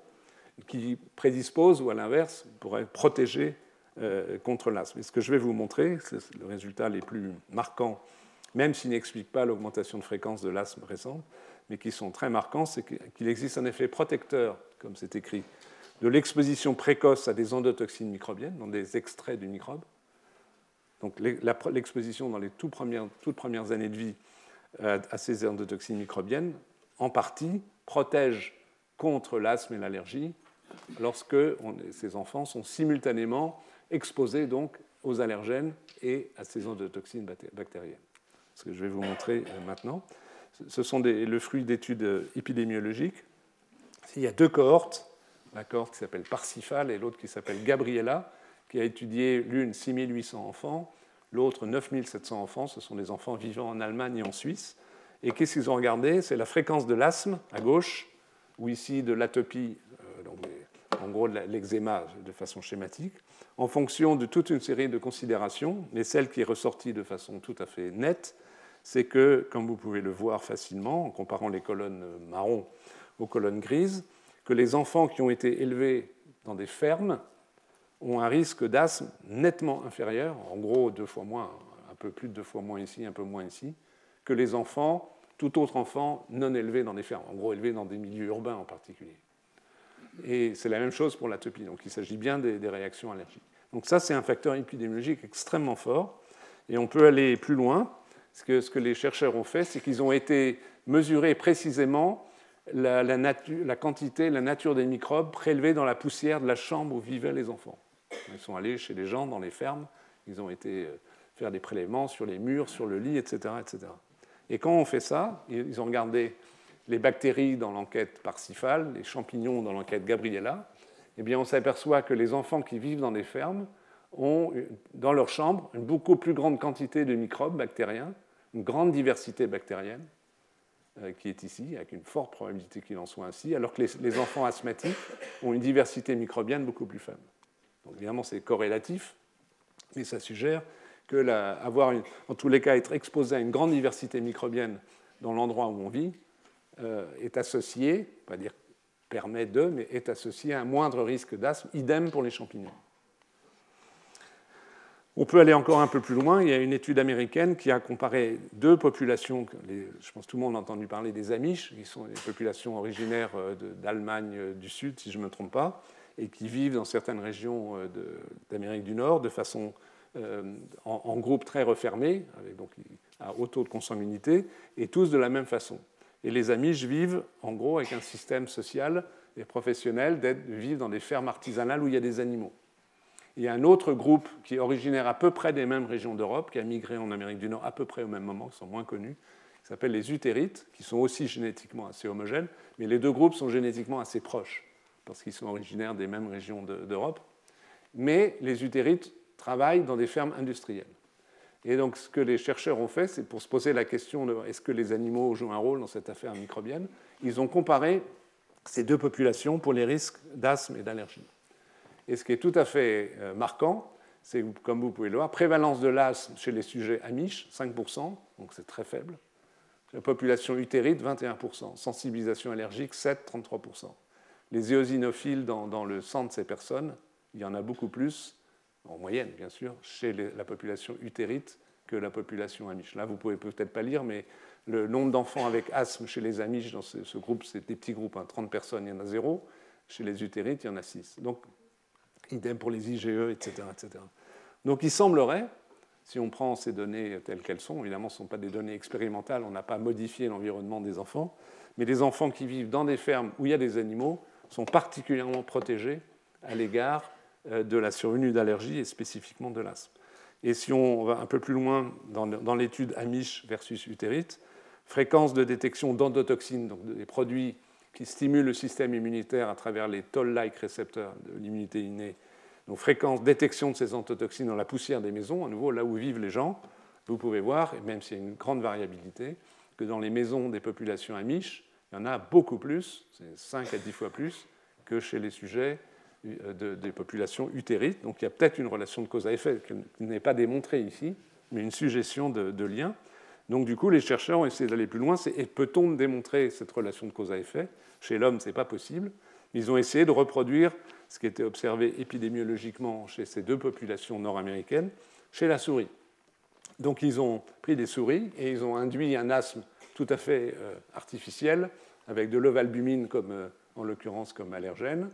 qui prédisposent ou à l'inverse pourraient protéger euh, contre l'asthme. Et ce que je vais vous montrer, c'est le résultat les plus marquants, même s'il n'explique pas l'augmentation de fréquence de l'asthme récente, mais qui sont très marquants, c'est qu'il existe un effet protecteur, comme c'est écrit de l'exposition précoce à des endotoxines microbiennes, dans des extraits du microbe. Donc l'exposition dans les toutes premières, toutes premières, années de vie à ces endotoxines microbiennes, en partie, protège contre l'asthme et l'allergie lorsque ces enfants sont simultanément exposés donc aux allergènes et à ces endotoxines bactériennes. Ce que je vais vous montrer euh, maintenant. Ce sont le fruit d'études épidémiologiques. Il y a deux cohortes la cohorte qui s'appelle Parsifal et l'autre qui s'appelle Gabriella, qui a étudié l'une 6800 enfants, l'autre 9700 enfants. Ce sont des enfants vivant en Allemagne et en Suisse. Et qu'est-ce qu'ils ont regardé? C'est la fréquence de l'asthme à gauche, ou ici de l'atopie, euh, en gros de l'eczéma de façon schématique, en fonction de toute une série de considérations. Mais celle qui est ressortie de façon tout à fait nette, c'est que, comme vous pouvez le voir facilement, en comparant les colonnes marron aux colonnes grises, que les enfants qui ont été élevés dans des fermes ont un risque d'asthme nettement inférieur, en gros deux fois moins, un peu plus de deux fois moins ici, un peu moins ici, que les enfants, tout autre enfant non élevé dans des fermes, en gros élevé dans des milieux urbains en particulier. Et c'est la même chose pour l'atopie. Donc il s'agit bien des, réactions allergiques. Donc ça, c'est un facteur épidémiologique extrêmement fort. Et on peut aller plus loin. Ce que, ce que les chercheurs ont fait, c'est qu'ils ont été mesurer précisément la, la, la, quantité, la nature des microbes prélevés dans la poussière de la chambre où vivaient les enfants. Ils sont allés chez les gens dans les fermes, ils ont été euh, faire des prélèvements sur les murs, sur le lit, etc. etc. Et quand on fait ça, ils ont regardé les bactéries dans l'enquête Parsifal, les champignons dans l'enquête Gabriella, eh bien on s'aperçoit que les enfants qui vivent dans des fermes ont dans leur chambre une beaucoup plus grande quantité de microbes bactériens, une grande diversité bactérienne euh, qui est ici, avec une forte probabilité qu'il en soit ainsi, alors que les, les, enfants asthmatiques ont une diversité microbienne beaucoup plus faible. Évidemment c'est corrélatif, mais ça suggère que avoir en tous les cas être exposé à une grande diversité microbienne dans l'endroit où on vit euh, est associé, pas dire permet de, mais est associé à un moindre risque d'asthme, idem pour les champignons. On peut aller encore un peu plus loin. Il y a une étude américaine qui a comparé deux populations. je pense que tout le monde a entendu parler des Amish, qui sont des populations originaires euh, d'Allemagne euh, du Sud, si je ne me trompe pas, et qui vivent dans certaines régions d'Amérique du Nord de façon en, en, groupe très refermé, avec donc à haut taux de consanguinité, et tous de la même façon. Et les Amish vivent en gros avec un système social et professionnel de vivre dans des fermes artisanales où il y a des animaux. Il y a un autre groupe qui est originaire à peu près des mêmes régions d'Europe, qui a migré en Amérique du Nord à peu près au même moment, qui sont moins connus, qui s'appellent les utérites, qui sont aussi génétiquement assez homogènes, mais les deux groupes sont génétiquement assez proches, parce qu'ils sont originaires des mêmes régions d'Europe. Mais les utérites travaillent dans des fermes industrielles. Et donc, ce que les chercheurs ont fait, c'est pour se poser la question de est-ce que les animaux jouent un rôle dans cette affaire microbienne, ils ont comparé ces deux populations pour les risques d'asthme et d'allergie. Et ce qui est tout à fait euh, marquant, c'est, comme vous pouvez le voir, prévalence de l'asthme chez les sujets amish, 5%, donc c'est très faible. La population utérite, 21%. Sensibilisation allergique, 7, 33%. Les éosinophiles dans, le sang de ces personnes, il y en a beaucoup plus, en moyenne bien sûr, chez la population utérite que la population amish. Là, vous pouvez peut-être pas lire, mais le nombre d'enfants avec asthme chez les amish, dans ce, groupe, c'est des petits groupes, 30 hein, personnes, il y en a zéro. Chez les utérites, il y en a 6. Donc, idem pour les IgE, etc., etc. Donc, il semblerait, si on prend ces données telles qu'elles sont, évidemment, ce ne sont pas des données expérimentales, on n'a pas modifié l'environnement des enfants, mais les enfants qui vivent dans des fermes où il y a des animaux sont particulièrement protégés à l'égard euh, de la survenue d'allergies et spécifiquement de l'asthme. Et si on va un peu plus loin dans, l'étude Amish versus utérite, fréquence de détection d'endotoxines, donc des produits qui stimulent le système immunitaire à travers les toll-like récepteurs de l'immunité innée, donc fréquence, détection de ces endotoxines dans la poussière des maisons, à nouveau là où vivent les gens, vous pouvez voir, et même s'il y a une grande variabilité, que dans les maisons des populations amish, il y en a beaucoup plus, c'est 5 à 10 fois plus, que chez les sujets euh, des populations utérites. Donc il y a peut-être une relation de cause à effet qui n'est pas démontrée ici, mais une suggestion de, lien. Donc du coup, les chercheurs ont essayé d'aller plus loin. Et peut-on démontrer cette relation de cause à effet? Chez l'homme, ce n'est pas possible. Ils ont essayé de reproduire ce qui était observé épidémiologiquement chez ces deux populations nord-américaines, chez la souris. Donc ils ont pris des souris et ils ont induit un asthme tout à fait euh, artificiel, avec de l'ovalbumine, euh, en l'occurrence comme allergène,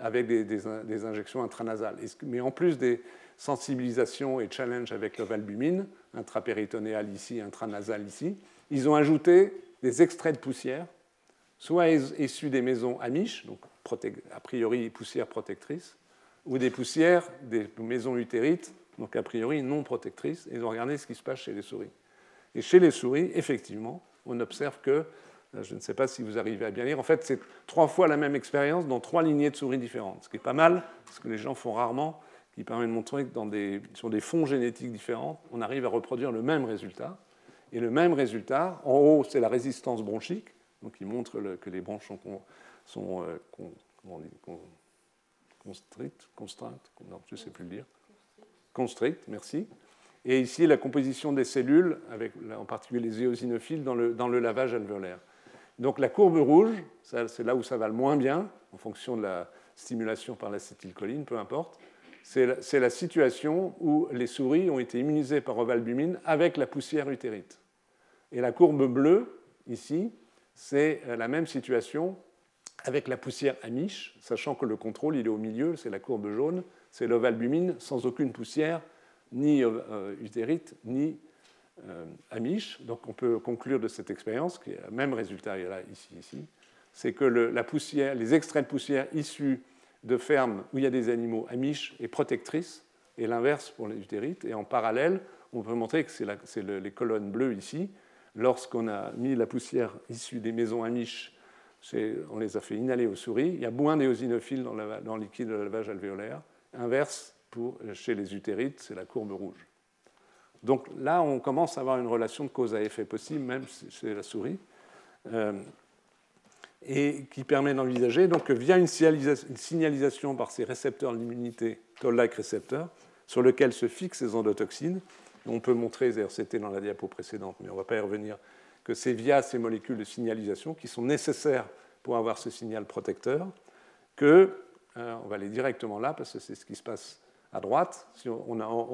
avec des, injections intranasales. Mais en plus des sensibilisations et challenges avec l'ovalbumine, intrapéritonéal ici, intranasal ici, ils ont ajouté des extraits de poussière, soit issus des maisons amish, donc a priori poussière protectrice, ou des poussières des maisons utérites, donc a priori non protectrices, et ils ont regardé ce qui se passe chez les souris. Et chez les souris, effectivement, on observe que je ne sais pas si vous arrivez à bien lire. En fait, c'est trois fois la même expérience dans trois lignées de souris différentes, ce qui est pas mal, ce que les gens font rarement, qui permet de montrer que sur des fonds génétiques différents, on arrive à reproduire le même résultat. Et le même résultat, en haut, c'est la résistance bronchique, donc il montre que les bronches sont, sont euh, constrictes, constreintes, non, je ne sais plus le dire, constrictes, merci. Et ici, la composition des cellules, en particulier les éosinophiles, dans le, dans le lavage alvéolaire. Donc la courbe rouge, c'est là où ça va le moins bien, en fonction de la stimulation par l'acétylcholine, peu importe. C'est la, situation où les souris ont été immunisées par ovalbumine avec la poussière utérite. Et la courbe bleue, ici, c'est la même situation avec la poussière amiche, sachant que le contrôle il est au milieu, c'est la courbe jaune, c'est l'ovalbumine sans aucune poussière, ni euh, utérite, ni euh, amiche. Donc on peut conclure de cette expérience, qui est le même résultat là, ici, ici, c'est que les extraits de poussière issus de fermes où il y a des animaux amiches et protectrices, et l'inverse pour les utérites. Et en parallèle, on peut montrer que c'est les colonnes bleues ici. Lorsqu'on a mis la poussière issue des maisons amiches, on les a fait inhaler aux souris, il y a moins d'éosinophiles dans, dans, le liquide de lavage alvéolaire. Inverse pour, chez les utérites, c'est la courbe rouge. Donc là, on commence à avoir une relation de cause à effet possible, même chez la souris. Euh, et qui permet d'envisager donc via une signalisation par ces récepteurs d'immunité, toll-like récepteurs, sur lesquels se fixent ces endotoxines, on peut montrer, c'était dans la diapo précédente, mais on ne va pas y revenir, que c'est via ces molécules de signalisation qui sont nécessaires pour avoir ce signal protecteur, que, euh, on va aller directement là, parce que c'est ce qui se passe à droite, si on,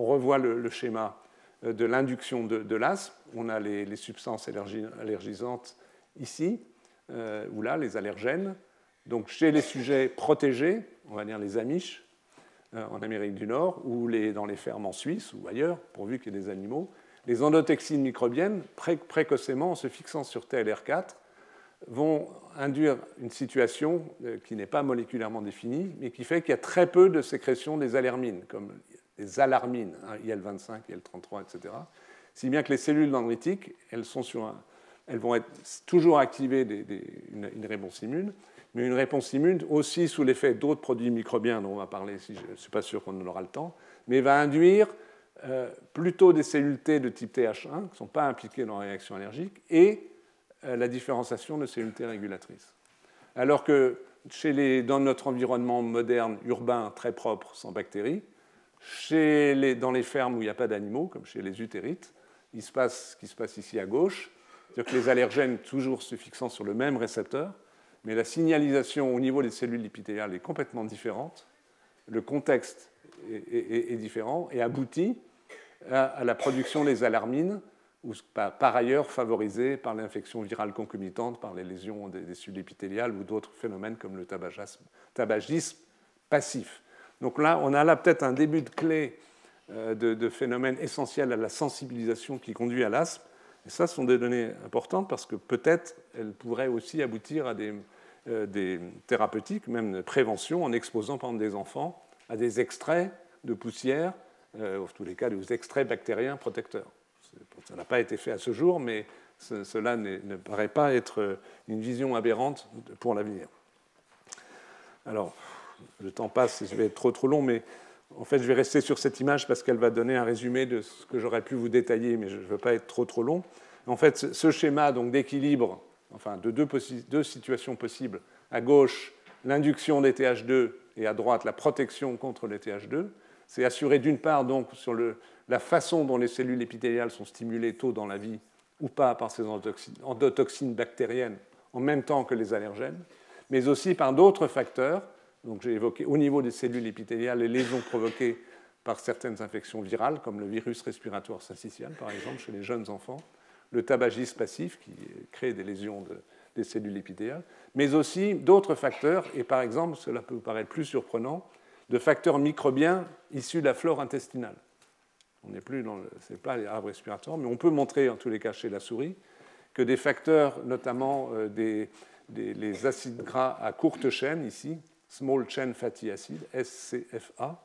revoit le, schéma euh, de l'induction de, l'asthme, on a les, substances allergisantes ici, euh, ou là, les allergènes. Donc chez les sujets protégés, on va dire les Amish, euh, en Amérique du Nord, ou dans les fermes en Suisse ou ailleurs, pourvu qu'il y ait des animaux, les endotoxines microbiennes, précocement, en se fixant sur TLR4, vont induire une situation euh, qui n'est pas moléculairement définie, mais qui fait qu'il y a très peu de sécrétion des alermines, comme les alarmines, hein, IL-25, IL-33, etc. Si bien que les cellules dendritiques, elles vont être toujours activer une, réponse immune, mais une réponse immune aussi sous l'effet d'autres produits microbiens dont on va parler je ne suis pas sûr qu'on en aura le temps, mais va induire euh, plutôt des cellules T de type TH1 qui ne sont pas impliquées dans la réaction allergique et euh, la différenciation de cellules T régulatrices. Alors que dans notre environnement moderne, urbain, très propre, sans bactéries, chez les, dans les fermes où il n'y a pas d'animaux, comme chez les utérites, il se passe ce qui se passe ici à gauche, c'est-à-dire que les allergènes toujours se fixant sur le même récepteur, mais la signalisation au niveau des cellules épithéliales est complètement différente, le contexte est, différent et aboutit à, la production des alarmines, ou par ailleurs favorisée par l'infection virale concomitante, par les lésions des, cellules épithéliales ou d'autres phénomènes comme le tabagisme, passif. Donc là, on a là peut-être un début de clé euh, de, phénomènes essentiels à la sensibilisation qui conduit à l'asthme, et ça, ce sont des données importantes parce que peut-être elles pourraient aussi aboutir à des, euh, thérapeutiques, même de prévention, en exposant par exemple des enfants à des extraits de poussière, euh, en tous les cas des extraits bactériens protecteurs. Ça n'a pas été fait à ce jour, mais cela ne paraît pas être une vision aberrante pour l'avenir. Alors, le temps passe, je vais être trop trop long, mais en fait, je vais rester sur cette image parce qu'elle va donner un résumé de ce que j'aurais pu vous détailler, mais je ne veux pas être trop trop long. En fait, ce schéma d'équilibre, enfin de deux, situations possibles, à gauche l'induction des TH2 et à droite la protection contre les TH2, c'est assuré d'une part donc sur la façon dont les cellules épithéliales sont stimulées tôt dans la vie ou pas par ces endotoxines bactériennes en même temps que les allergènes, mais aussi par d'autres facteurs donc j'ai évoqué au niveau des cellules épithéliales les lésions provoquées par certaines infections virales, comme le virus respiratoire syncytial, par exemple, chez les jeunes enfants, le tabagisme passif, qui crée des lésions des cellules épithéliales, mais aussi d'autres facteurs, et par exemple, cela peut vous paraître plus surprenant, de facteurs microbiens issus de la flore intestinale. On n'est plus dans le. Pas les arbres respiratoires, mais on peut montrer, en tous les cas chez la souris, que des facteurs, notamment euh, des, les acides gras à courte chaîne, ici, small chain fatty acid, SCFA,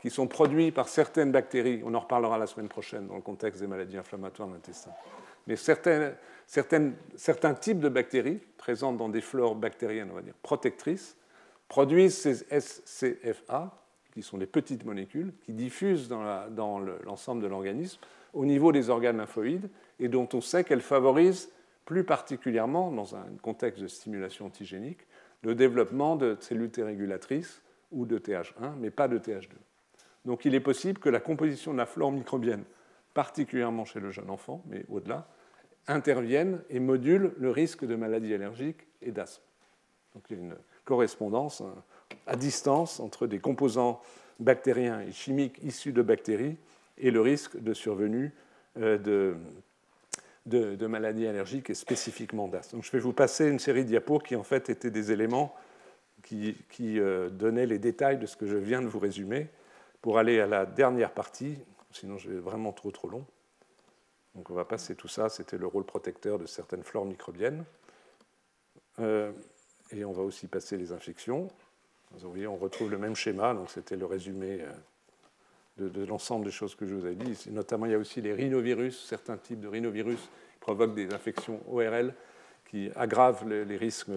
qui sont produits par certaines bactéries, on en reparlera la semaine prochaine dans le contexte des maladies inflammatoires de l'intestin, mais certains, types de bactéries présentes dans des flores bactériennes, on va dire, protectrices, produisent ces SCFA, qui sont des petites molécules, qui diffusent dans l'ensemble de l'organisme au niveau des organes lymphoïdes et dont on sait qu'elles favorisent plus particulièrement, dans un contexte de stimulation antigénique, le développement de cellules T régulatrices ou de TH1, mais pas de TH2. Donc il est possible que la composition de la flore microbienne, particulièrement chez le jeune enfant, mais au-delà, intervienne et module le risque de maladies allergiques et d'asthme. Donc il y a une correspondance à distance entre des composants bactériens et chimiques issus de bactéries et le risque de survenue euh, de maladies allergiques et spécifiquement d'asthme. Donc je vais vous passer une série de diapos qui en fait étaient des éléments qui, donnait les détails de ce que je viens de vous résumer pour aller à la dernière partie, sinon je vais vraiment trop trop long. Donc on va passer tout ça, c'était le rôle protecteur de certaines flores microbiennes. et on va aussi passer les infections. Vous voyez, on retrouve le même schéma, donc c'était le résumé de, l'ensemble des choses que je vous ai dit. Notamment, il y a aussi les rhinovirus. Certains types de rhinovirus provoquent des infections ORL qui aggravent les, risques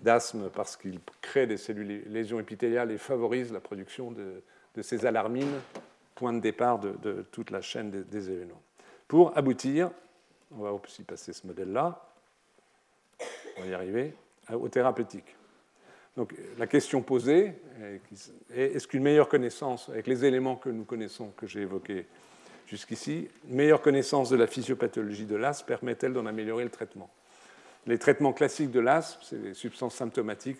d'asthme parce qu'ils créent des cellules lésions épithéliales et favorisent la production de, ces alarmines, point de départ de, toute la chaîne des, des, événements. Pour aboutir, on va aussi passer ce modèle-là, on va y arriver, au thérapeutique. Donc la question posée est est-ce qu'une meilleure connaissance, avec les éléments que nous connaissons, que j'ai évoqués jusqu'ici, une meilleure connaissance de la physiopathologie de l'asthme permet-elle d'en améliorer le traitement? Les traitements classiques de l'asthme, c'est des substances symptomatiques,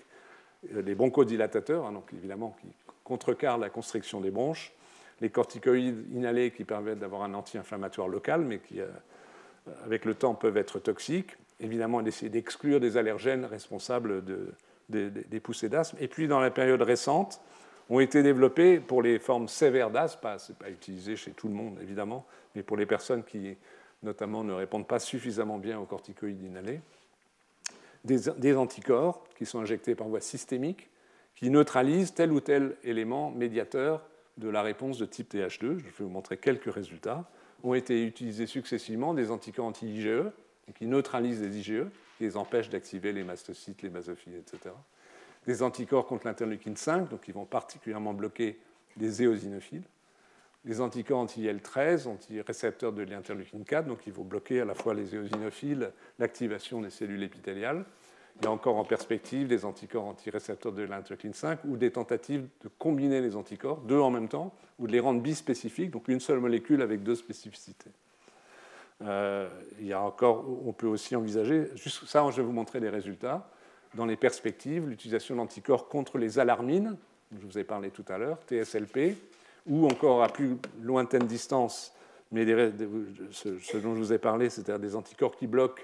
les bronchodilatateurs, hein, donc évidemment qui contrecarrent la constriction des bronches, les corticoïdes inhalés qui permettent d'avoir un anti-inflammatoire local, mais qui, euh, avec le temps, peuvent être toxiques. Évidemment, d'essayer d'exclure des allergènes responsables de, des, poussées d'asthme. Et puis, dans la période récente, ont été développées pour les formes sévères d'asthme, ce n'est pas utilisé chez tout le monde évidemment, mais pour les personnes qui notamment ne répondent pas suffisamment bien aux corticoïdes inhalés, des, anticorps qui sont injectés par voie systémique, qui neutralisent tel ou tel élément médiateur de la réponse de type TH2. Je vais vous montrer quelques résultats. Ont été utilisés successivement des anticorps anti-IgE, qui neutralisent les IgE, qui les empêchent d'activer les mastocytes, les basophiles, etc. Des anticorps contre l'interleukine 5, donc qui vont particulièrement bloquer les éosinophiles. Des anticorps anti-IL-13, anti-récepteurs de l'interleukine 4, donc qui vont bloquer à la fois les éosinophiles, l'activation des cellules épithéliales. Il y a encore en perspective des anticorps anti-récepteurs de l'interleukine 5 ou des tentatives de combiner les anticorps, deux en même temps, ou de les rendre bispécifiques, donc une seule molécule avec deux spécificités. Euh, il y a encore, on peut aussi envisager, juste ça, je vais vous montrer les résultats. Dans les perspectives, l'utilisation d'anticorps contre les alarmines, je vous ai parlé tout à l'heure, TSLP, ou encore à plus lointaine distance, mais ce, dont je vous ai parlé, c'est-à-dire des anticorps qui bloquent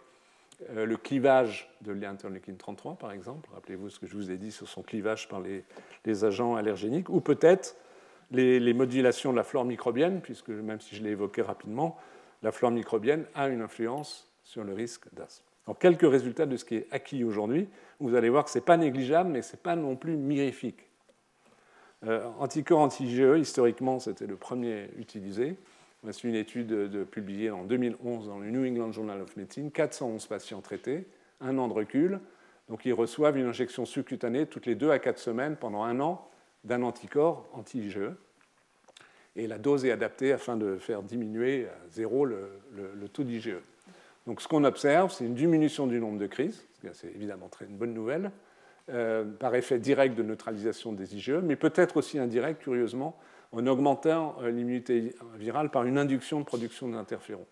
euh, le clivage de l'interleukine 33, par exemple. Rappelez-vous ce que je vous ai dit sur son clivage par les, agents allergéniques, ou peut-être les, les, modulations de la flore microbienne, puisque même si je l'ai évoqué rapidement, la flore microbienne a une influence sur le risque d'asthme. Alors, quelques résultats de ce qui est acquis aujourd'hui. Vous allez voir que ce n'est pas négligeable, mais ce n'est pas non plus mirifique. Euh, anticorps anti-IgE, historiquement, c'était le premier utilisé. C'est une étude de, publiée en 2011 dans le New England Journal of Medicine. 411 patients traités, un an de recul. Donc, ils reçoivent une injection subcutanée toutes les deux à quatre semaines pendant un an d'un anticorps anti-IgE et la dose est adaptée afin de faire diminuer à zéro le, taux d'IgE. Donc ce qu'on observe, c'est une diminution du nombre de crises, c'est évidemment très une bonne nouvelle, euh, par effet direct de neutralisation des IgE, mais peut-être aussi indirect, curieusement, en augmentant euh, l'immunité virale par une induction de production d'interférons.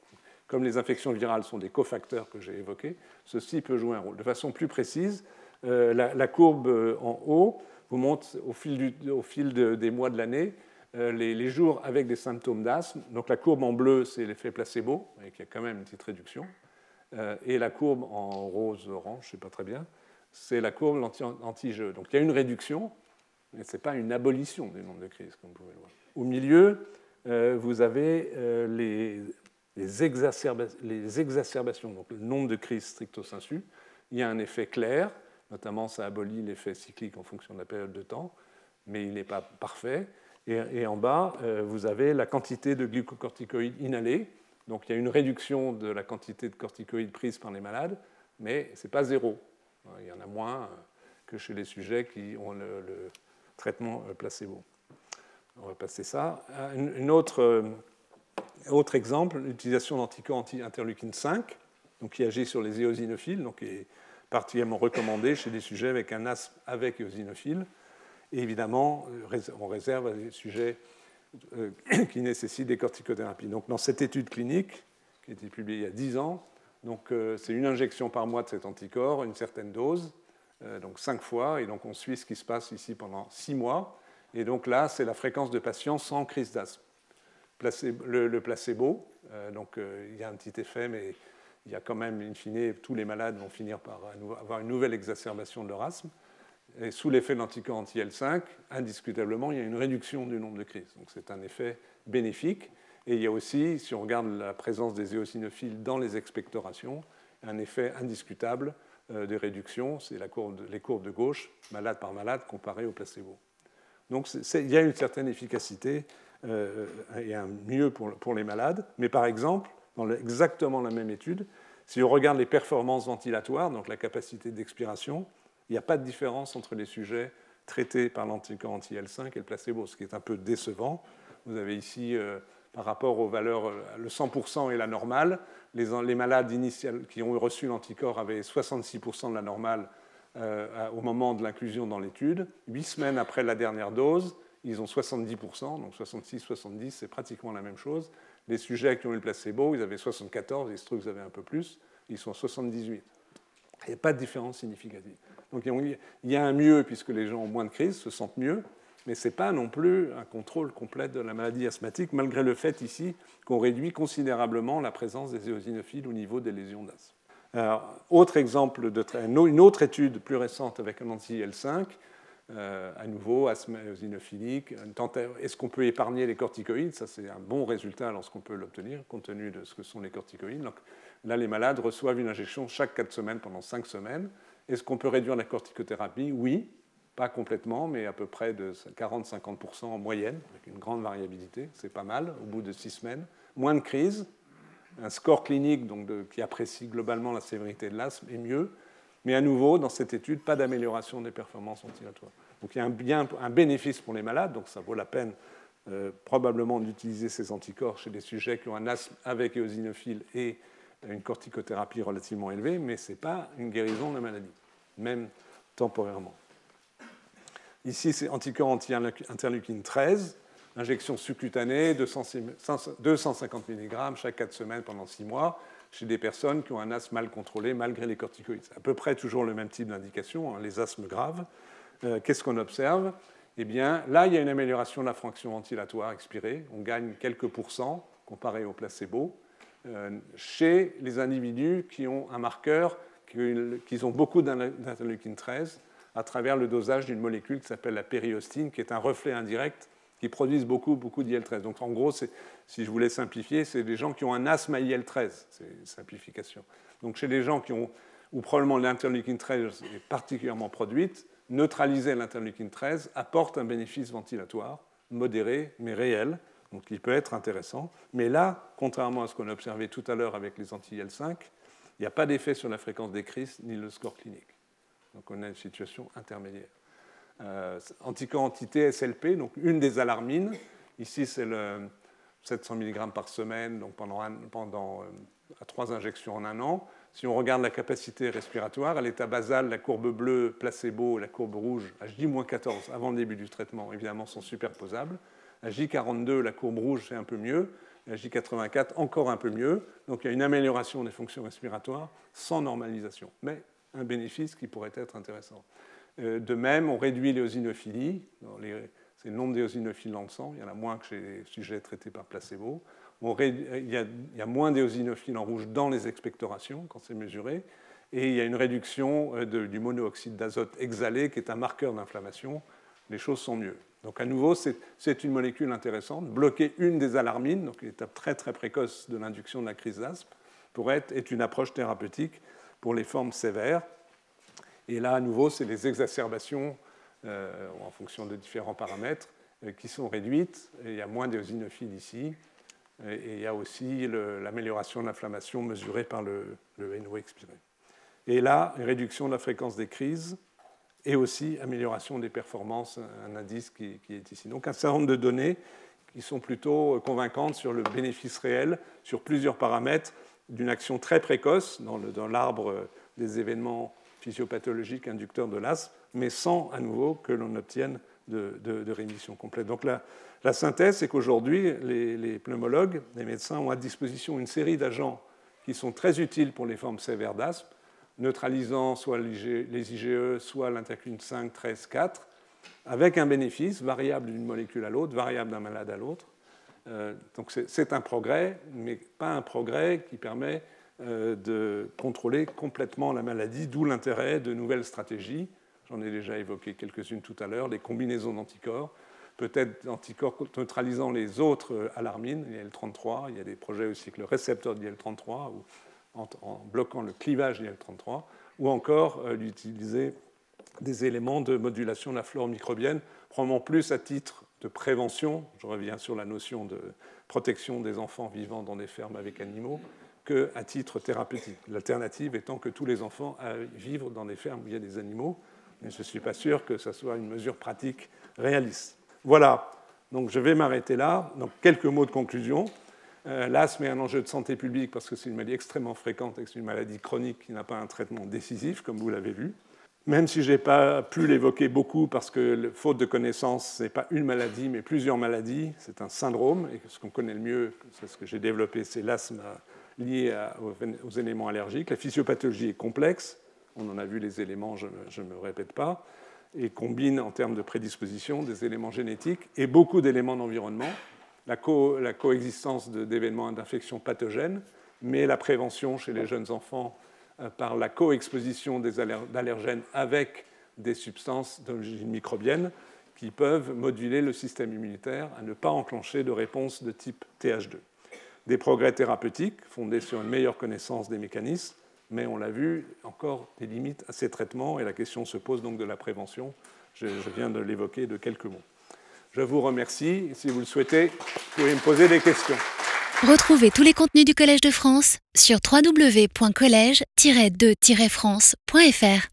Comme les infections virales sont des cofacteurs que j'ai évoqués, ceci peut jouer un rôle. De façon plus précise, euh, la, courbe en haut vous montre au fil, au fil des mois de l'année euh, les, jours avec des symptômes d'asthme. Donc la courbe en bleu, c'est l'effet placebo, avec il y a quand même une petite réduction. Euh, et la courbe en rose-orange, je ne sais pas très bien, c'est la courbe anti-jeu. Donc il y a une réduction, mais ce n'est pas une abolition du nombre de crises, comme vous pouvez le voir. Au milieu, euh, vous avez les, les, exacerbations, donc le nombre de crises stricto sensu. Il y a un effet clair, notamment ça abolit l'effet cyclique en fonction de la période de temps, mais il n'est pas parfait. Et, en bas, euh, vous avez la quantité de glucocorticoïdes inhalés. Donc il y a une réduction de la quantité de corticoïdes prises par les malades, mais ce n'est pas zéro. Il y en a moins que chez les sujets qui ont le, traitement euh, placebo. On va passer ça. Un autre, euh, exemple, l'utilisation d'anticorps anti-interleukine 5, donc qui agit sur les éosinophiles, donc qui est particulièrement recommandé chez des sujets avec un asthme avec éosinophiles. Et évidemment, euh, on réserve à des sujets euh, qui nécessitent des corticothérapies. Donc, dans cette étude clinique, qui a été publiée il y a 10 ans, euh, c'est une injection par mois de cet anticorps, une certaine dose, donc 5 fois, et donc on suit ce qui se passe ici pendant 6 mois. Et donc là, c'est la fréquence de patients sans crise d'asthme. Le, placebo, donc il y a un petit effet, mais il y a quand même, in fine, tous les malades vont finir par avoir une nouvelle exacerbation de leur asthme Et sous l'effet de l'anticorps anti-L5, indiscutablement, il y a une réduction du nombre de crises. Donc c'est un effet bénéfique. Et il y a aussi, si on regarde la présence des éosinophiles dans les expectorations, un effet indiscutable euh, de réduction. C'est les courbes de gauche, malade par malade, comparées au placebo. Donc il y a une certaine efficacité euh, et un mieux pour, les malades. Mais par exemple, dans exactement la même étude, si on regarde les performances ventilatoires, donc la capacité d'expiration, il n'y a pas de différence entre les sujets traités par l'anticorps anti-L5 et le placebo, ce qui est un peu décevant. Vous avez ici, euh, par rapport aux valeurs, euh, le 100% et la normale, les, malades initiales qui ont reçu l'anticorps avaient 66% de la normale euh, au moment de l'inclusion dans l'étude. Huit semaines après la dernière dose, ils ont 70%, donc 66-70, c'est pratiquement la même chose. Les sujets qui ont eu le placebo, ils avaient 74, il se trouve qu'ils avaient un peu plus, ils sont 78. Il n'y a pas de différence significative. Donc il y a un mieux puisque les gens ont moins de crises, se sentent mieux, mais ce n'est pas non plus un contrôle complet de la maladie asthmatique, malgré le fait ici qu'on réduit considérablement la présence des éosinophiles au niveau des lésions d'asthme. autre exemple, de une autre étude plus récente avec un anti-L5, euh, à nouveau, asthme éosinophilique. Est-ce qu'on peut épargner les corticoïdes? Ça, c'est un bon résultat lorsqu'on peut l'obtenir, compte tenu de ce que sont les corticoïdes. Là, les malades reçoivent une injection chaque 4 semaines pendant 5 semaines. Est-ce qu'on peut réduire la corticothérapie? Oui, pas complètement, mais à peu près de 40-50% en moyenne, avec une grande variabilité. C'est pas mal au bout de 6 semaines. Moins de crises. Un score clinique donc qui apprécie globalement la sévérité de l'asthme est mieux. Mais à nouveau, dans cette étude, pas d'amélioration des performances ventilatoires. Donc il y a un, bien, un bénéfice pour les malades, donc ça vaut la peine euh, probablement d'utiliser ces anticorps chez des sujets qui ont un asthme avec éosinophile et une corticothérapie relativement élevée, mais ce n'est pas une guérison de la maladie, même temporairement. Ici, c'est anticorps anti-interleukine 13, injection subcutanée, 250 mg chaque 4 semaines pendant 6 mois, chez des personnes qui ont un asthme mal contrôlé malgré les corticoïdes. À peu près toujours le même type d'indication, hein, les asthmes graves. Euh, qu'est-ce qu'on observe? Eh bien, là, il y a une amélioration de la fraction ventilatoire expirée. On gagne quelques pourcents comparé au placebo. Euh, chez les individus qui ont un marqueur, qui ont beaucoup d'interleukine 13, à travers le dosage d'une molécule qui s'appelle la périostine, qui est un reflet indirect qui produit beaucoup, beaucoup d'IL-13. Donc en gros, si je voulais simplifier, c'est des gens qui ont un asthme à IL-13, c'est simplification. Donc chez les gens qui ont, où probablement l'interleukine 13 est particulièrement produite, neutraliser l'interleukine 13 apporte un bénéfice ventilatoire modéré mais réel, donc il peut être intéressant. Mais là, contrairement à ce qu'on a observé tout à l'heure avec les anti-IL5, il n'y a pas d'effet sur la fréquence des crises ni le score clinique. Donc on a une situation intermédiaire. Euh, SLP, donc une des alarmines. Ici, c'est le 700 mg par semaine, donc pendant, pendant euh, trois injections en un an. Si on regarde la capacité respiratoire, à l'état basal, la courbe bleue placebo et la courbe rouge à J-14 avant le début du traitement, évidemment, sont superposables. À J42, la courbe rouge, c'est un peu mieux. À J84, encore un peu mieux. Donc il y a une amélioration des fonctions respiratoires sans normalisation, mais un bénéfice qui pourrait être intéressant. Euh, de même, on réduit l'éosinophilie. C'est le nombre d'éosinophiles dans le sang. Il y en a moins que chez les sujets traités par placebo. il, y a, moins d'éosinophiles en rouge dans les expectorations quand c'est mesuré. Et il y a une réduction euh, du monooxyde d'azote exhalé qui est un marqueur d'inflammation. Les choses sont mieux. Donc à nouveau, c'est une molécule intéressante. Bloquer une des alarmines, donc l'étape très très précoce de l'induction de la crise d'asthme, pourrait être est une approche thérapeutique pour les formes sévères. Et là, à nouveau, c'est les exacerbations euh, en fonction de différents paramètres euh, qui sont réduites. il y a moins d'éosinophiles ici. Et, il y a aussi l'amélioration de l'inflammation mesurée par le, le NO expiré. Et là, réduction de la fréquence des crises et aussi amélioration des performances, un indice qui, est ici. Donc un certain nombre de données qui sont plutôt convaincantes sur le bénéfice réel sur plusieurs paramètres d'une action très précoce dans l'arbre des événements physiopathologiques inducteurs de l'asthme, mais sans à nouveau que l'on obtienne de, rémission complète. Donc la, synthèse, c'est qu'aujourd'hui, les, pneumologues, les médecins ont à disposition une série d'agents qui sont très utiles pour les formes sévères d'asthme, neutralisant soit les IgE, soit l'intercune 5, 13, 4, avec un bénéfice variable d'une molécule à l'autre, variable d'un malade à l'autre. Euh, donc c'est un progrès, mais pas un progrès qui permet euh, de contrôler complètement la maladie, d'où l'intérêt de nouvelles stratégies. J'en ai déjà évoqué quelques-unes tout à l'heure, les combinaisons d'anticorps, peut-être d'anticorps neutralisant les autres alarmines, IL-33. Il y a des projets aussi avec le récepteur d'IL-33 ou en, bloquant le clivage d'IL-33, ou encore d'utiliser des éléments de modulation de la flore microbienne, probablement plus à titre de prévention, je reviens sur la notion de protection des enfants vivant dans des fermes avec animaux, qu'à titre thérapeutique. L'alternative étant que tous les enfants vivre dans des fermes où il y a des animaux, mais je ne suis pas sûr que ce soit une mesure pratique réaliste. Voilà, donc je vais m'arrêter là. Donc quelques mots de conclusion. Euh, L'asthme est un enjeu de santé publique parce que c'est une maladie extrêmement fréquente et c'est une maladie chronique qui n'a pas un traitement décisif, comme vous l'avez vu. Même si je n'ai pas pu l'évoquer beaucoup parce que, faute de connaissances, ce n'est pas une maladie, mais plusieurs maladies, c'est un syndrome, et ce qu'on connaît le mieux, c'est ce que j'ai développé, c'est l'asthme lié aux éléments allergiques. La physiopathologie est complexe, on en a vu les éléments, je ne me répète pas, et combine en termes de prédisposition des éléments génétiques et beaucoup d'éléments d'environnement, la, co la, coexistence d'événements d'infection pathogènes, mais la prévention chez les jeunes enfants euh, par la coexposition d'allergènes avec des substances d'origine microbienne qui peuvent moduler le système immunitaire à ne pas enclencher de réponse de type TH2. Des progrès thérapeutiques fondés sur une meilleure connaissance des mécanismes, mais on l'a vu, encore des limites à ces traitements et la question se pose donc de la prévention. Je viens de l'évoquer de quelques mots. Je vous remercie. Si vous le souhaitez, vous pouvez me poser des questions. Retrouvez tous les contenus du Collège de France sur www.colège-2-france.fr.